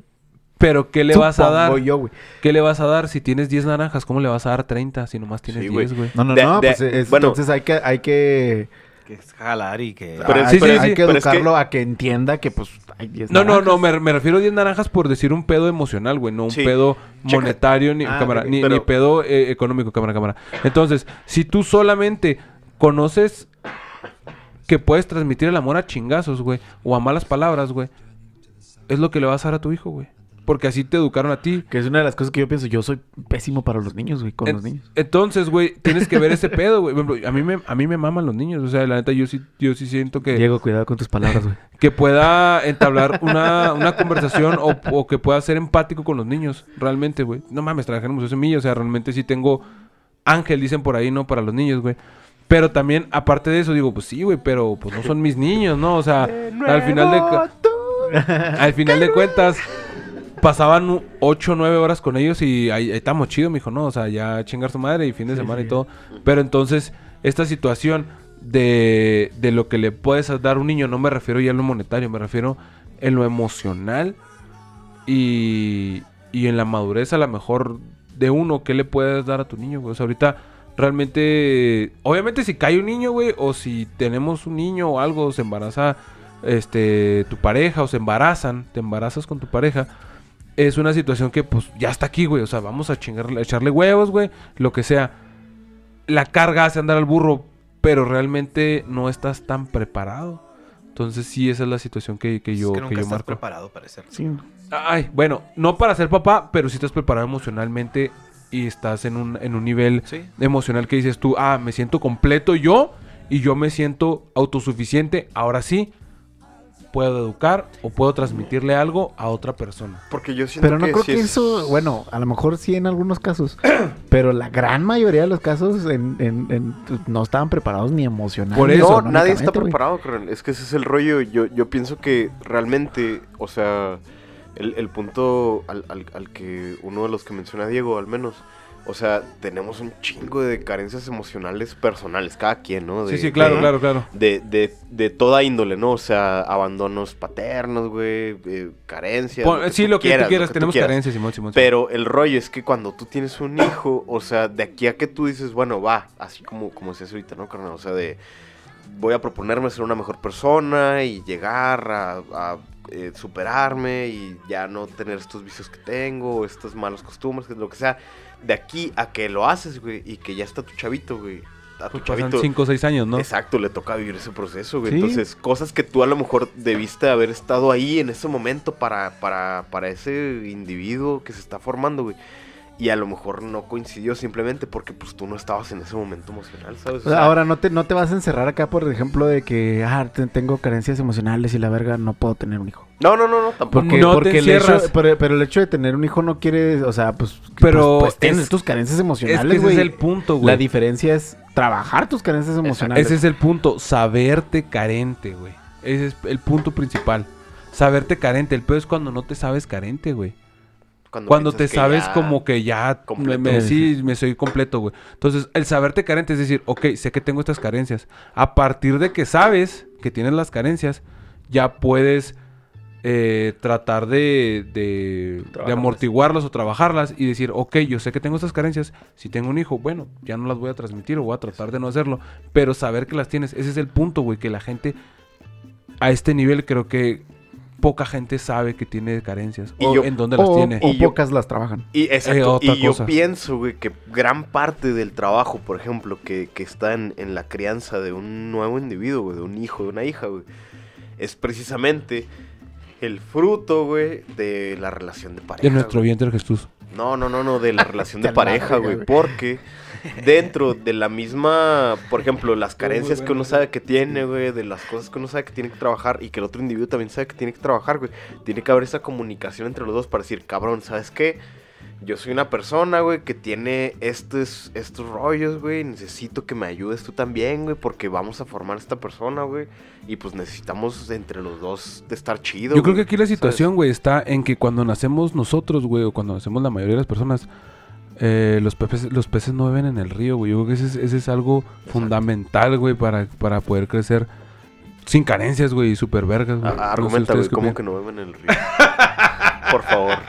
Pero ¿qué le vas a dar? yo, güey. ¿Qué le vas a dar? Si tienes 10 naranjas, ¿cómo le vas a dar 30 si nomás tienes Sí, güey. 10, güey? No, no, De- no, de- pues es- bueno. entonces hay que, hay que, Que es jalar y que... Pero hay, sí, hay sí, sí, que pero es que- educarlo a que entienda que pues hay 10 No, no, no, me, me refiero a 10 naranjas por decir un pedo emocional, güey, no un Sí. pedo Checa. monetario ni, Ah, cámara, ok, ni, pero- ni pedo eh, económico, cámara, cámara. Entonces, si tú solamente conoces que puedes transmitir el amor a chingazos, güey, o a malas palabras, güey, es lo que le vas a dar a tu hijo, güey. Porque así te educaron a ti. Que es una de las cosas que yo pienso. Yo soy pésimo para los niños, güey, con En- los niños. Entonces, güey, tienes que ver ese pedo, güey. A mí me, a mí me maman los niños. O sea, la neta, yo sí, yo sí siento que... Diego, cuidado con tus palabras, güey. que pueda entablar una, una conversación o, o que pueda ser empático con los niños, realmente, güey. No mames, trabajé en Museo Semilla, o sea, realmente sí tengo ángel, dicen por ahí, ¿no? Para los niños, güey. Pero también, aparte de eso, digo, pues sí, güey, pero pues no son mis niños, ¿no? O sea, al final de... Al final de cuentas, pasaban 8 o 9 horas con ellos y ahí, ahí estamos chido, mijo, ¿no? O sea, ya chingar su madre y fin de semana y todo. Pero entonces, esta situación de, de lo que le puedes dar a un niño, no me refiero ya en lo monetario, me refiero en lo emocional y, y en la madurez a lo mejor de uno, ¿qué le puedes dar a tu niño, güey? O sea, ahorita realmente, obviamente si cae un niño, güey, o si tenemos un niño o algo, se embaraza este tu pareja o se embarazan, te embarazas con tu pareja, es una situación que pues ya está aquí, güey, o sea, vamos a chingarle, a echarle huevos, güey, lo que sea. La carga hace andar al burro, pero realmente no estás tan preparado. Entonces sí, esa es la situación que, que yo, es que que nunca yo estás marco. preparado para ser. Sí. Ay, bueno, no para ser papá, pero sí estás preparado emocionalmente y estás en un, en un nivel Sí. emocional que dices tú, ah, me siento completo yo y yo me siento autosuficiente, ahora sí puedo educar o puedo transmitirle algo a otra persona. Porque yo siento Pero no que creo que es- eso, bueno, a lo mejor sí en algunos casos, pero la gran mayoría de los casos en, en- en- no estaban preparados ni emocionalmente. Por eso, No, nadie está preparado, carnal. Es que ese es el rollo. Yo, yo pienso que realmente, o sea, el, el punto al, al- al que uno de los que menciona Diego, al menos, o sea, tenemos un chingo de carencias emocionales personales, cada quien, ¿no? De- sí, sí, claro, de- claro, claro. De, de, de toda índole, ¿no? O sea, abandonos paternos, güey, eh, carencias. Pon- sí, lo que quieras, tú quieras, que tú tenemos quieras. carencias, Simón, Simón. Simón. Pero el rollo es que cuando tú tienes un hijo, o sea, de aquí a que tú dices, bueno, va, así como, como se hace ahorita, ¿no, carnal? O sea, de voy a proponerme ser una mejor persona y llegar a, a, eh, superarme y ya no tener estos vicios que tengo, estas malas costumbres, lo que sea. De aquí a que lo haces, güey, y que ya está tu chavito, güey. a tu Pues chavito. 5 o 6 años, ¿no? Exacto, le toca vivir ese proceso, güey. Sí. Entonces, cosas que tú a lo mejor debiste haber estado ahí en ese momento para, para, para ese individuo que se está formando, güey. Y a lo mejor no coincidió simplemente porque pues tú no estabas en ese momento emocional, ¿sabes? O sea, Ahora, no te, no te vas a encerrar acá, por ejemplo, de que, ah, te- tengo carencias emocionales y la verga, no puedo tener un hijo. No, no, no, no, tampoco. Porque, No te el hecho, encierras. pero, pero el hecho de tener un hijo no quiere, o sea, pues, Pero pues, pues, tienes es- tus carencias Es emocionales, que ese es el punto, La güey. diferencia es trabajar tus carencias emocionales. Ese es el punto, saberte carente, güey. Ese es el punto principal. Saberte carente. El peor es cuando no te sabes carente, güey. Cuando te sabes ya- como que ya me, me- sí, me soy completo, güey. Entonces, el saberte carente es decir, ok, sé que tengo estas carencias. A partir de que sabes que tienes las carencias, ya puedes eh, tratar de, de, de amortiguarlas o trabajarlas y decir, ok, yo sé que tengo estas carencias. Si tengo un hijo, bueno, ya no las voy a transmitir o voy a tratar de no hacerlo. Pero saber que las tienes, ese es el punto, güey, que la gente a este nivel creo que poca gente sabe que tiene carencias Y o yo- en dónde las tiene. o Y yo- pocas las trabajan. Y, exacto, otra y yo pienso, güey, que gran parte del trabajo, por ejemplo, que, que está en, en la crianza de un nuevo individuo, güey, de un hijo, de una hija, güey, es precisamente el fruto, güey, de la relación de pareja. De nuestro vientre Jesús. No, no, no, no, de la relación de pareja, güey. Porque dentro de la misma, por ejemplo, las carencias que uno sabe que tiene, güey, de las cosas que uno sabe que tiene que trabajar y que el otro individuo también sabe que tiene que trabajar, güey. Tiene que haber esa comunicación entre los dos para decir, cabrón, ¿sabes qué? Yo soy una persona, güey, que tiene estos, estos rollos, güey. Necesito que me ayudes tú también, güey, porque vamos a formar esta persona, güey. Y pues necesitamos entre los dos de estar chido. Yo creo que aquí la ¿sabes? situación, güey, está en que cuando nacemos nosotros, güey, o cuando nacemos la mayoría de las personas, eh, los, peces, los peces no beben en el río, güey. Yo creo que ese es, ese es algo fundamental, güey, para, para poder crecer sin carencias, güey, y super vergas, güey. A- No sé argumenta, güey, ¿cómo que no beben en el río? Por favor.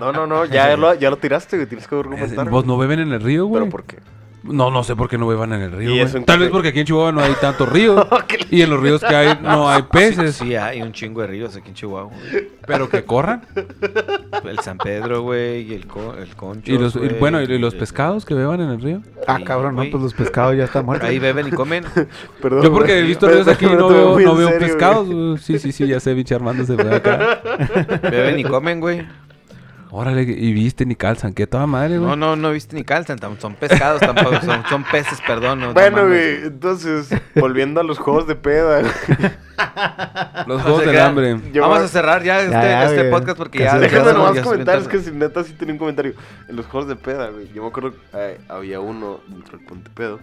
No, no, no, ya lo, ya lo tiraste, güey, tienes que argumentar. Vos no beben en el río, güey. ¿Pero por qué? No, no sé por qué no beban en el río, ¿Y güey. eso en Tal vez porque aquí en Chihuahua no hay tanto río. y en los ríos que hay no hay peces. Sí, hay un chingo de ríos aquí en Chihuahua. güey. Pero que corran. El San Pedro, güey, y el, co- el Concho. Y los, y, bueno, y los pescados que beban en el río. Ah, Sí, cabrón, no, pues los pescados ya están muertos. Ahí beben y comen. Perdón, Yo porque he visto ríos aquí no veo, no veo serio, pescados. Sí, sí, sí, ya sé, pinche Armando se fue acá. Beben y comen, güey. Órale, y visten y calzan. Que toda madre, güey. No, no, no viste ni calzan. Son pescados tampoco. Son, son peces, perdón. no- no Bueno, güey, entonces, volviendo a los juegos de peda. Los O juegos sea del hambre. Yo- Vamos a cerrar ya este, ya, este podcast porque ya. Déjame nomás comentar, es que si neta sí tenía un comentario. En los juegos de peda, güey, yo me acuerdo que eh, había uno dentro del Ponte Pedo.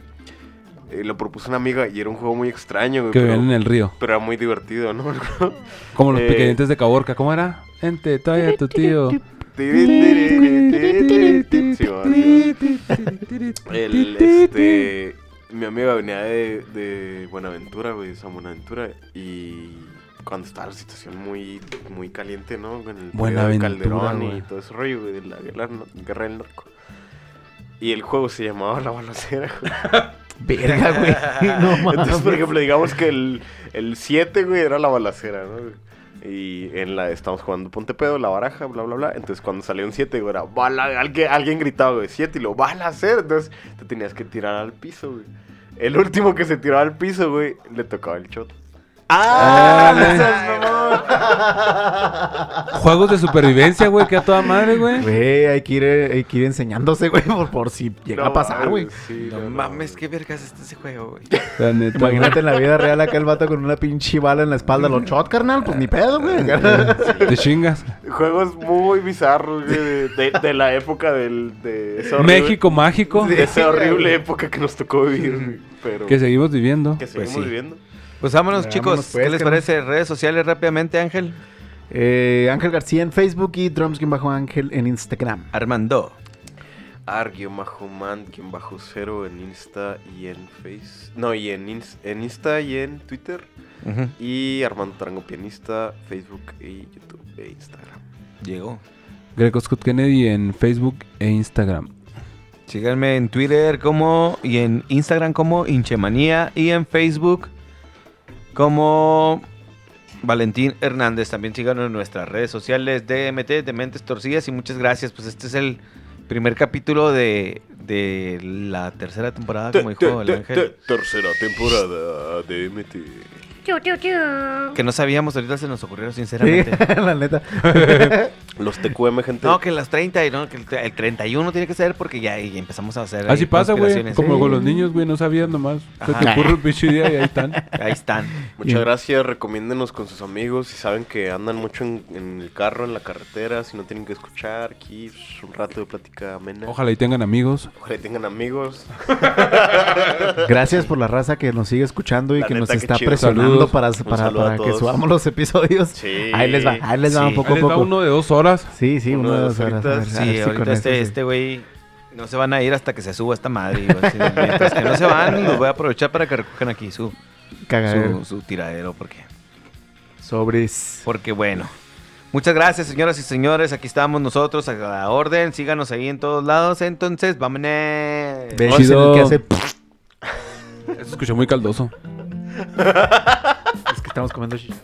Eh, lo propuso una amiga y era un juego muy extraño, güey. Que viven en el río. pero era muy divertido, ¿no? Como los Eh, pequeñitos de Caborca. ¿Cómo era? Ente, trae a tu tío. El, este, mi amiga venía de, de Buenaventura, güey, de San Buenaventura, y cuando estaba la situación muy, muy caliente, ¿no? Con el Buenaventura, Calderón güey. y todo ese rollo, güey, de la guerra, guerra del narco. Y el juego se llamaba La Balacera, güey. Verga, güey. No mames. Entonces, por ejemplo, digamos que el, el 7, güey, era la balacera, ¿no? Y en la estamos jugando Ponte Pedo, la baraja, bla, bla, bla. Entonces, cuando salió un 7, güey, era bala, alguien, alguien gritaba, güey, 7 y lo balacera. Entonces, te tenías que tirar al piso, güey. El último que se tiró al piso, güey, le tocaba el shot. ¡Ah! no mamón! Juegos de supervivencia, güey. Que a toda madre, güey. Güey, hay que ir, eh, hay que ir enseñándose, güey, por, por si llega No a pasar, güey. mames, sí, No mames, qué vergas es este juego, güey. La neta, güey. Imagínate en la vida real acá el vato con una pinche bala en la espalda. Los shot, carnal, pues ni pedo, güey. Te chingas. Juegos muy bizarros, güey, de, de- de la época del, de esa horrible- México mágico. De esa horrible época que nos tocó vivir, güey, Pero Que seguimos viviendo. que seguimos sí. viviendo. Pues vámonos, Vámonos, chicos. pues, ¿Qué les no- parece? Redes sociales rápidamente, Ángel. Eh, Ángel García en Facebook y Drums-Ángel en Instagram. Armando. Ar-man, quien bajo cero en Insta y en Face. No, y en, Ins- en Insta y en Twitter. Y Armando Tarango Pianista, Facebook y YouTube e Instagram. Llegó. Greco Scott Kennedy en Facebook e Instagram. Síganme en Twitter como y en Instagram como Inchemanía y en Facebook como Valentín Hernández. También síganos en nuestras redes sociales DMT de Mentes Torcidas y muchas gracias. Pues este es el Primer capítulo de, de la tercera temporada, como dijo el ángel. Tercera temporada de MT. Que no sabíamos, ahorita se nos ocurrió sinceramente. Sí, la neta. Los TQM, gente. No, que las 30 y no, que el, el 31 tiene que ser porque ya y empezamos a hacer. Así pasa, güey. Como Sí. con los niños, güey, no sabían nomás. Se te ocurre un pinche día y ahí están. Ahí están. Muchas gracias, recomiéndenos con sus amigos. Si saben que andan mucho en, en el carro, en la carretera, si no tienen que escuchar, aquí un rato de plática amena. Ojalá y tengan amigos. Ojalá y tengan amigos. Gracias por la raza que nos sigue escuchando y La que nos neta, está presionando Para, que subamos los episodios. Sí. Ahí les va, ahí les va Sí. un poco Ahí a poco. uno de dos horas. Sí, sí, Uno uno de dos dos horas. ver, Sí, ahorita eso este sí. este güey no se van a ir hasta que se suba esta madre. Mientras que no se van, los voy a aprovechar para que recojan aquí su, Cagadero. su, su tiradero. Porque, Sobres. porque bueno. Muchas gracias, señoras y señores. Aquí estamos nosotros a la orden. Síganos ahí en todos lados. Entonces, vámonos. El que hace... Se escuchó muy caldoso es que estamos comiendo chichas.